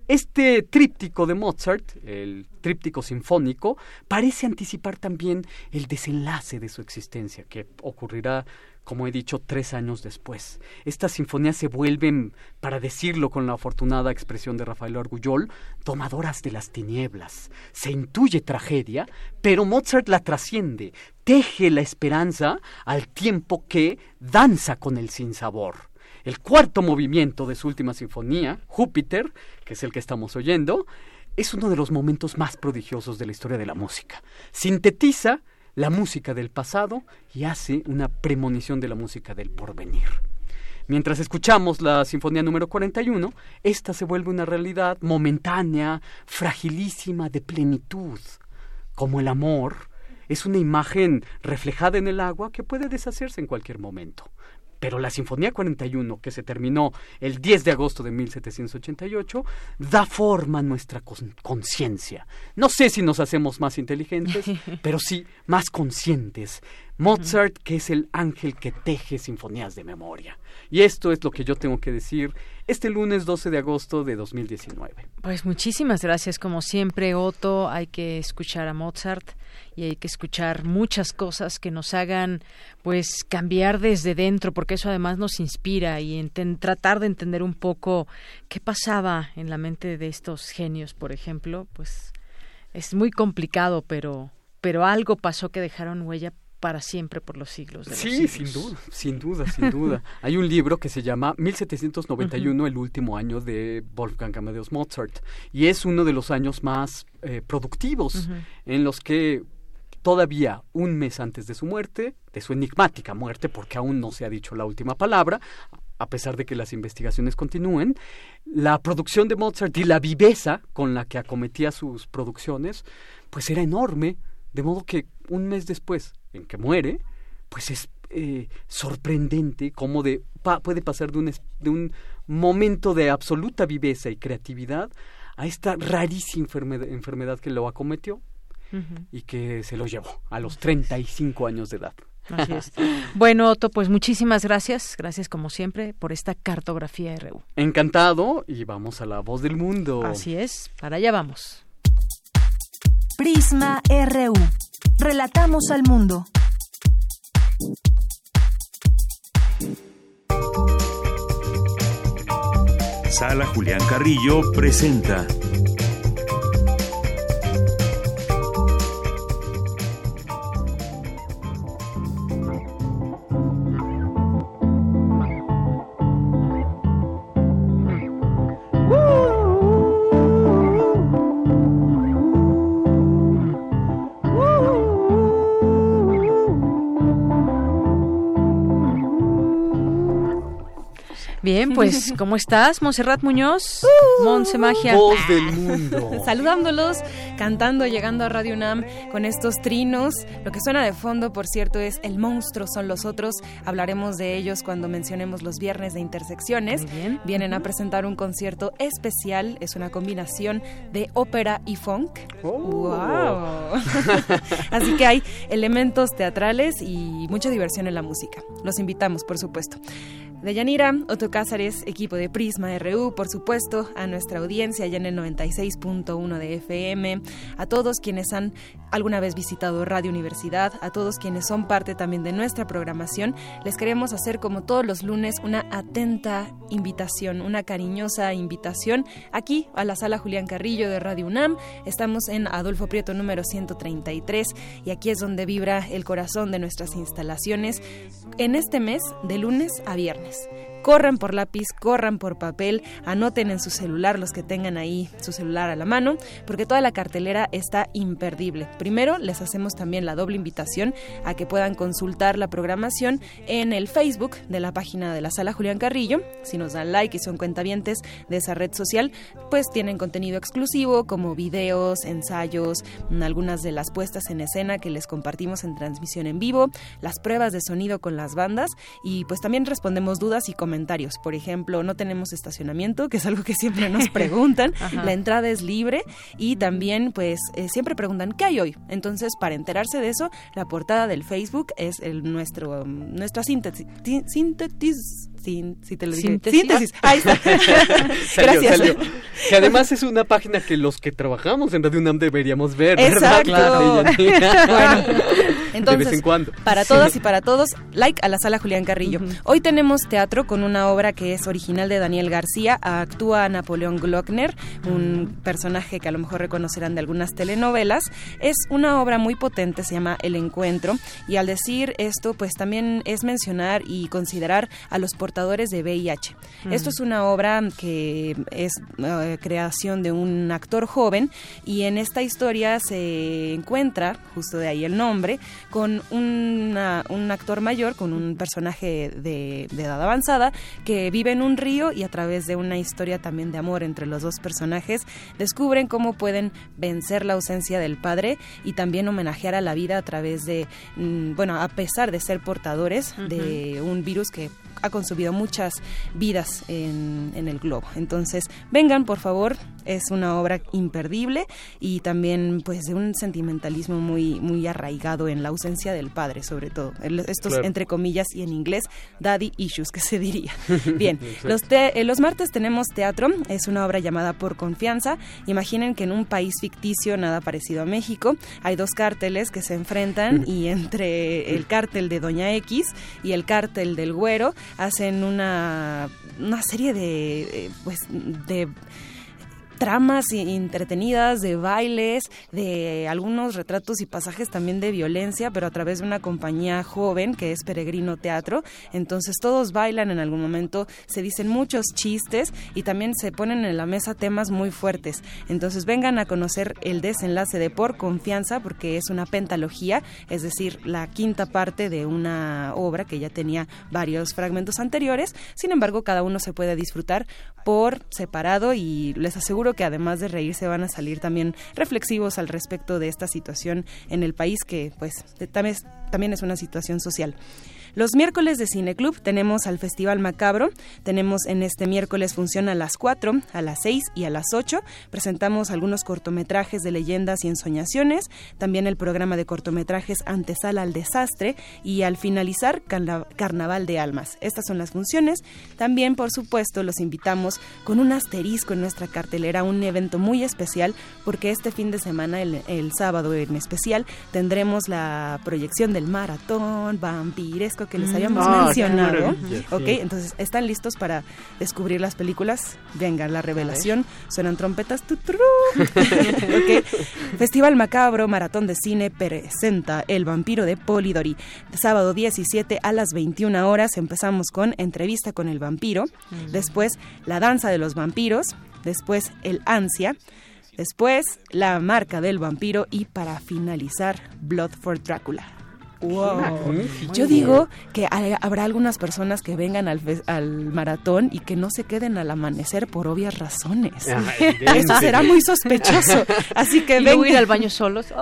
Este tríptico de Mozart, el tríptico sinfónico, parece anticipar también el desenlace de su existencia, que ocurrirá, como he dicho, tres años después. Estas sinfonías se vuelven, para decirlo con la afortunada expresión de Rafael Argullol, tomadoras de las tinieblas. Se intuye tragedia, pero Mozart la trasciende, teje la esperanza al tiempo que danza con el sinsabor. El cuarto movimiento de su última sinfonía, Júpiter, que es el que estamos oyendo, es uno de los momentos más prodigiosos de la historia de la música. Sintetiza la música del pasado y hace una premonición de la música del porvenir. Mientras escuchamos la Sinfonía número 41, esta se vuelve una realidad momentánea, fragilísima, de plenitud, como el amor es una imagen reflejada en el agua que puede deshacerse en cualquier momento. Pero la Sinfonía 41, que se terminó el 10 de agosto de 1788, da forma a nuestra conciencia. No sé si nos hacemos más inteligentes, pero sí más conscientes. Mozart, que es el ángel que teje sinfonías de memoria. Y esto es lo que yo tengo que decir este lunes 12 de agosto de 2019. Pues muchísimas gracias, como siempre, Otto. Hay que escuchar a Mozart y hay que escuchar muchas cosas que nos hagan pues cambiar desde dentro porque eso además nos inspira y tratar de entender un poco qué pasaba en la mente de estos genios por ejemplo pues es muy complicado pero pero algo pasó que dejaron huella para siempre por los siglos de sí, los sin duda, sin duda, sin duda. Hay un libro que se llama 1791, el último año de Wolfgang Amadeus Mozart, y es uno de los años más eh, productivos en los que todavía un mes antes de su muerte, de su enigmática muerte, porque aún no se ha dicho la última palabra, a pesar de que las investigaciones continúen, la producción de Mozart y la viveza con la que acometía sus producciones, pues era enorme, de modo que un mes después en que muere, pues es eh, sorprendente cómo de, puede pasar de un, de un momento de absoluta viveza y creatividad a esta rarísima enfermedad, que lo acometió y que se lo llevó a los 35 años de edad. Así es. Bueno, Otto, pues muchísimas gracias. Gracias como siempre por esta cartografía RU. Encantado y vamos a la voz del mundo. Así es, para allá vamos. Prisma RU. Relatamos al mundo. Sala Julián Carrillo presenta pues, ¿cómo estás, Monserrat Muñoz? Uh, Monse Magia. Voz del mundo. Saludándolos, cantando, llegando a Radio UNAM con estos trinos. Lo que suena de fondo, por cierto, es El monstruo son los otros. Hablaremos de ellos cuando mencionemos los viernes de intersecciones. bien. Vienen a presentar un concierto especial. Es una combinación de ópera y funk. ¡Wow! Oh. Así que hay elementos teatrales y mucha diversión en la música. Los invitamos, por supuesto. Deyanira, Otto Cázares, equipo de Prisma RU, por supuesto, a nuestra audiencia ya en el 96.1 de FM, a todos quienes han alguna vez visitado Radio Universidad, a todos quienes son parte también de nuestra programación, les queremos hacer como todos los lunes una atenta invitación, una cariñosa invitación aquí a la sala Julián Carrillo de Radio UNAM. Estamos en Adolfo Prieto número 133 y aquí es donde vibra el corazón de nuestras instalaciones en este mes de lunes a viernes. Wellness Corran por lápiz, corran por papel, anoten en su celular los que tengan ahí su celular a la mano, porque toda la cartelera está imperdible. Primero, les hacemos también la doble invitación a que puedan consultar la programación en el Facebook de la página de la Sala Julián Carrillo. Si nos dan like y son cuentavientes de esa red social, pues tienen contenido exclusivo como videos, ensayos, algunas de las puestas en escena que les compartimos en transmisión en vivo, las pruebas de sonido con las bandas y pues también respondemos dudas y comentarios por ejemplo, no tenemos estacionamiento, que es algo que siempre nos preguntan. la entrada es libre y también, pues, eh, siempre preguntan, ¿qué hay hoy? Entonces, para enterarse de eso, la portada del Facebook es el, nuestro, nuestra síntesis, síntesis si te lo dije. Síntesis. Ahí está. Gracias. Que además es una página que los que trabajamos en Radio UNAM deberíamos ver, Exacto. ¿verdad? bueno, entonces, de vez en cuando. para todas y para todos, like a la sala Julián Carrillo. Hoy tenemos teatro con una obra que es original de Daniel García. Actúa Napoleón Glockner, un personaje que a lo mejor reconocerán de algunas telenovelas. Es una obra muy potente, se llama El Encuentro. Y al decir esto, pues también es mencionar y considerar a los portadores de VIH. Esto es una obra que es eh, creación de un actor joven y en esta historia se encuentra, justo de ahí el nombre, con un actor mayor, con un personaje de, de edad avanzada que vive en un río y a través de una historia también de amor entre los dos personajes descubren cómo pueden vencer la ausencia del padre y también homenajear a la vida a través de, mm, bueno, a pesar de ser portadores de un virus que ha consumido muchas vidas en, en, el globo. Entonces, vengan, por favor, es una obra imperdible y también pues de un sentimentalismo muy, muy arraigado en la ausencia del padre, sobre todo. Estos, entre comillas, y en inglés, daddy issues, que se diría. Bien, los, te, eh, los martes tenemos teatro, es una obra llamada Por Confianza. Imaginen que en un país ficticio, nada parecido a México, hay dos cárteles que se enfrentan y entre el cártel de Doña X y el cártel del Güero hacen una, una serie de, eh, pues, de tramas entretenidas de bailes, de algunos retratos y pasajes también de violencia, pero a través de una compañía joven que es Peregrino Teatro. Entonces todos bailan en algún momento, se dicen muchos chistes y también se ponen en la mesa temas muy fuertes. Entonces vengan a conocer el desenlace de Por Confianza porque es una pentalogía, es decir, la quinta parte de una obra que ya tenía varios fragmentos anteriores. Sin embargo, cada uno se puede disfrutar por separado y les aseguro que además de reírse van a salir también reflexivos al respecto de esta situación en el país que pues también es una situación social. Los miércoles de Cineclub tenemos al Festival Macabro. Tenemos en este miércoles función a las 4, a las 6 y a las 8. Presentamos algunos cortometrajes de leyendas y ensoñaciones. También el programa de cortometrajes Antesala al Desastre. Y al finalizar, Carnaval de Almas. Estas son las funciones. También, por supuesto, los invitamos con un asterisco en nuestra cartelera, un evento muy especial, porque este fin de semana, el, el sábado en especial, tendremos la proyección del maratón vampiresco que les habíamos mm. ah, mencionado. ok, entonces, ¿están listos para descubrir las películas? Venga, la revelación. Suenan trompetas. Festival Macabro, Maratón de Cine presenta El vampiro de Polidori. Sábado 17 a las 21 horas empezamos con Entrevista con el vampiro. Después, La danza de los vampiros. Después, El ansia. Después, La marca del vampiro. Y para finalizar, Blood for Drácula. Wow. Yo digo que habrá algunas personas que vengan al, al, maratón y que no se queden al amanecer por obvias razones. Eso será muy sospechoso. Así que vengan. ir al baño solos.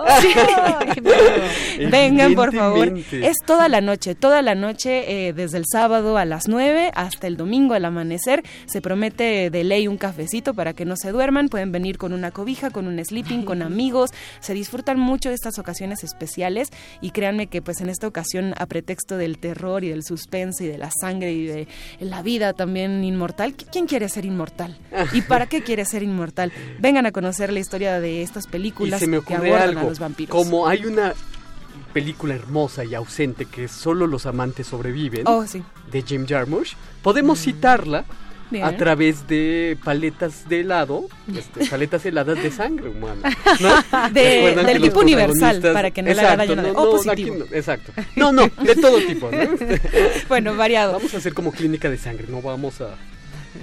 vengan, por favor. Es toda la noche, toda la noche, eh, desde el sábado a las 9 hasta el domingo al amanecer. Se promete de ley un cafecito para que no se duerman. Pueden venir con una cobija, con un sleeping, con amigos. Se disfrutan mucho de estas ocasiones especiales y créanme que pues en esta ocasión a pretexto del terror y del suspense y de la sangre y de la vida también inmortal, ¿quién quiere ser inmortal? ¿Y para qué quiere ser inmortal? Vengan a conocer la historia de estas películas que abordan a los vampiros. Como hay una película hermosa y ausente que solo los amantes sobreviven oh, de Jim Jarmusch, podemos citarla a través de paletas de helado, este, paletas heladas de sangre humana. del tipo universal, para que no le haga daño no, positivo. exacto. No, no, de todo tipo. bueno, variado. Vamos a hacer como clínica de sangre, no vamos a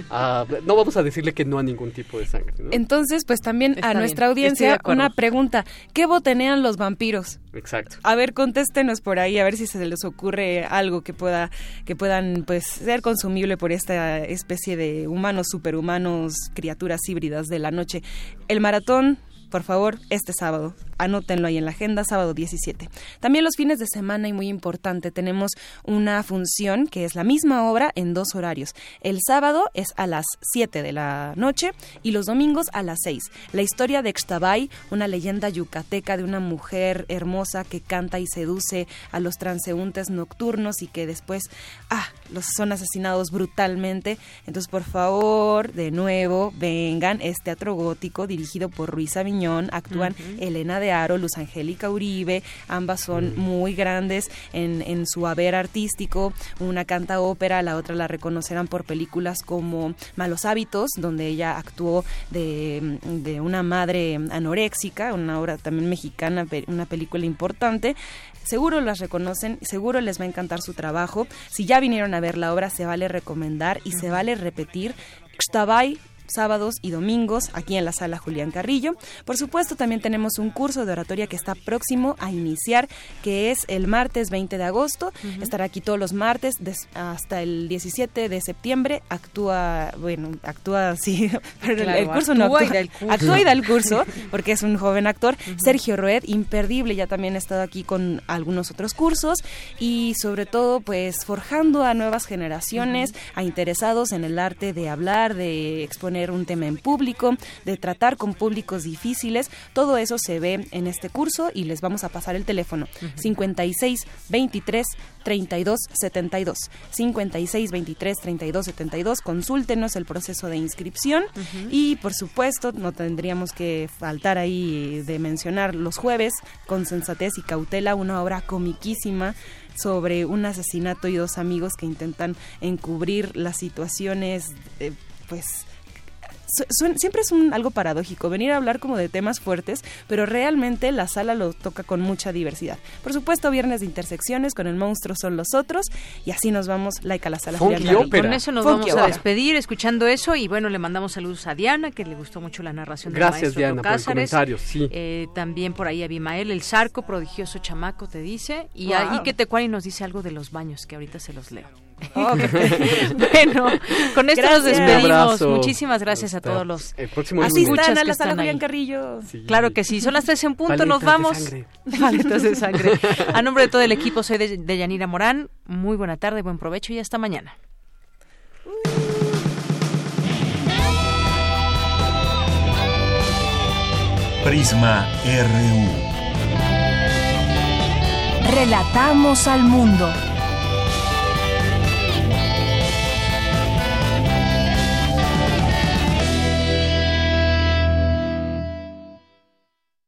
no vamos a decirle que no a ningún tipo de sangre. Entonces, pues también a nuestra audiencia una pregunta. ¿Qué botenean los vampiros? Exacto. A ver, contéstenos por ahí, a ver si se les ocurre algo que pueda que puedan pues ser consumible por esta especie de humanos, superhumanos, criaturas híbridas de la noche. El maratón por favor, este sábado. Anótenlo ahí en la agenda, sábado 17. También los fines de semana y muy importante, tenemos una función que es la misma obra en dos horarios. El sábado es a las 7 de la noche y los domingos a las 6. La historia de Xtabay, una leyenda yucateca de una mujer hermosa que canta y seduce a los transeúntes nocturnos y que después ah, los son asesinados brutalmente. Entonces, por favor, de nuevo, vengan. Es teatro gótico dirigido por Ruiz Aviñón actúan Elena de Aro, Luz Angélica Uribe, ambas son muy grandes en, en su haber artístico, una canta ópera, la otra la reconocerán por películas como Malos Hábitos, donde ella actuó de, de una madre anoréxica, una obra también mexicana, una película importante, seguro las reconocen, seguro les va a encantar su trabajo. Si ya vinieron a ver la obra, se vale recomendar y se vale repetir. Xtabay sábados y domingos aquí en la sala Julián Carrillo. Por supuesto, también tenemos un curso de oratoria que está próximo a iniciar, que es el martes 20 de agosto. Estará aquí todos los martes hasta el 17 de septiembre. Actúa, bueno, actúa, sí, pero el, curso no actúa. Y curso. Actúa y da el curso, porque es un joven actor. Sergio Roed, imperdible, ya también ha estado aquí con algunos otros cursos y sobre todo, pues, forjando a nuevas generaciones, a interesados en el arte de hablar, de exponer un tema en público, de tratar con públicos difíciles. Todo eso se ve en este curso y les vamos a pasar el teléfono. 56 23 32 72 56 23 32 72 consúltenos el proceso de inscripción. Y por supuesto no tendríamos que faltar ahí de mencionar los jueves con sensatez y cautela una obra comiquísima sobre un asesinato y dos amigos que intentan encubrir las situaciones pues siempre es un, algo paradójico venir a hablar como de temas fuertes, pero realmente la sala lo toca con mucha diversidad. Por supuesto, viernes de intersecciones con el monstruo son los otros y así nos vamos like a la sala. Con eso nos vamos a despedir escuchando eso y bueno, le mandamos saludos a Diana que le gustó mucho la narración Gracias, Diana, por el comentario, sí. Eh, también por ahí a Bimael, el zarco, prodigioso chamaco, te dice. Y, ahí que Tecuani nos dice algo de los baños, que ahorita se los leo. Oh, bueno, con esto nos despedimos. Muchísimas gracias a todos los el próximo Asistan a la sala Julián Carrillo. Claro que sí, son las 13 en punto, nos vamos. De de sangre. A nombre de todo el equipo, soy de, de Yanira Morán. Muy buena tarde, buen provecho y hasta mañana. Prisma RU. Relatamos al mundo.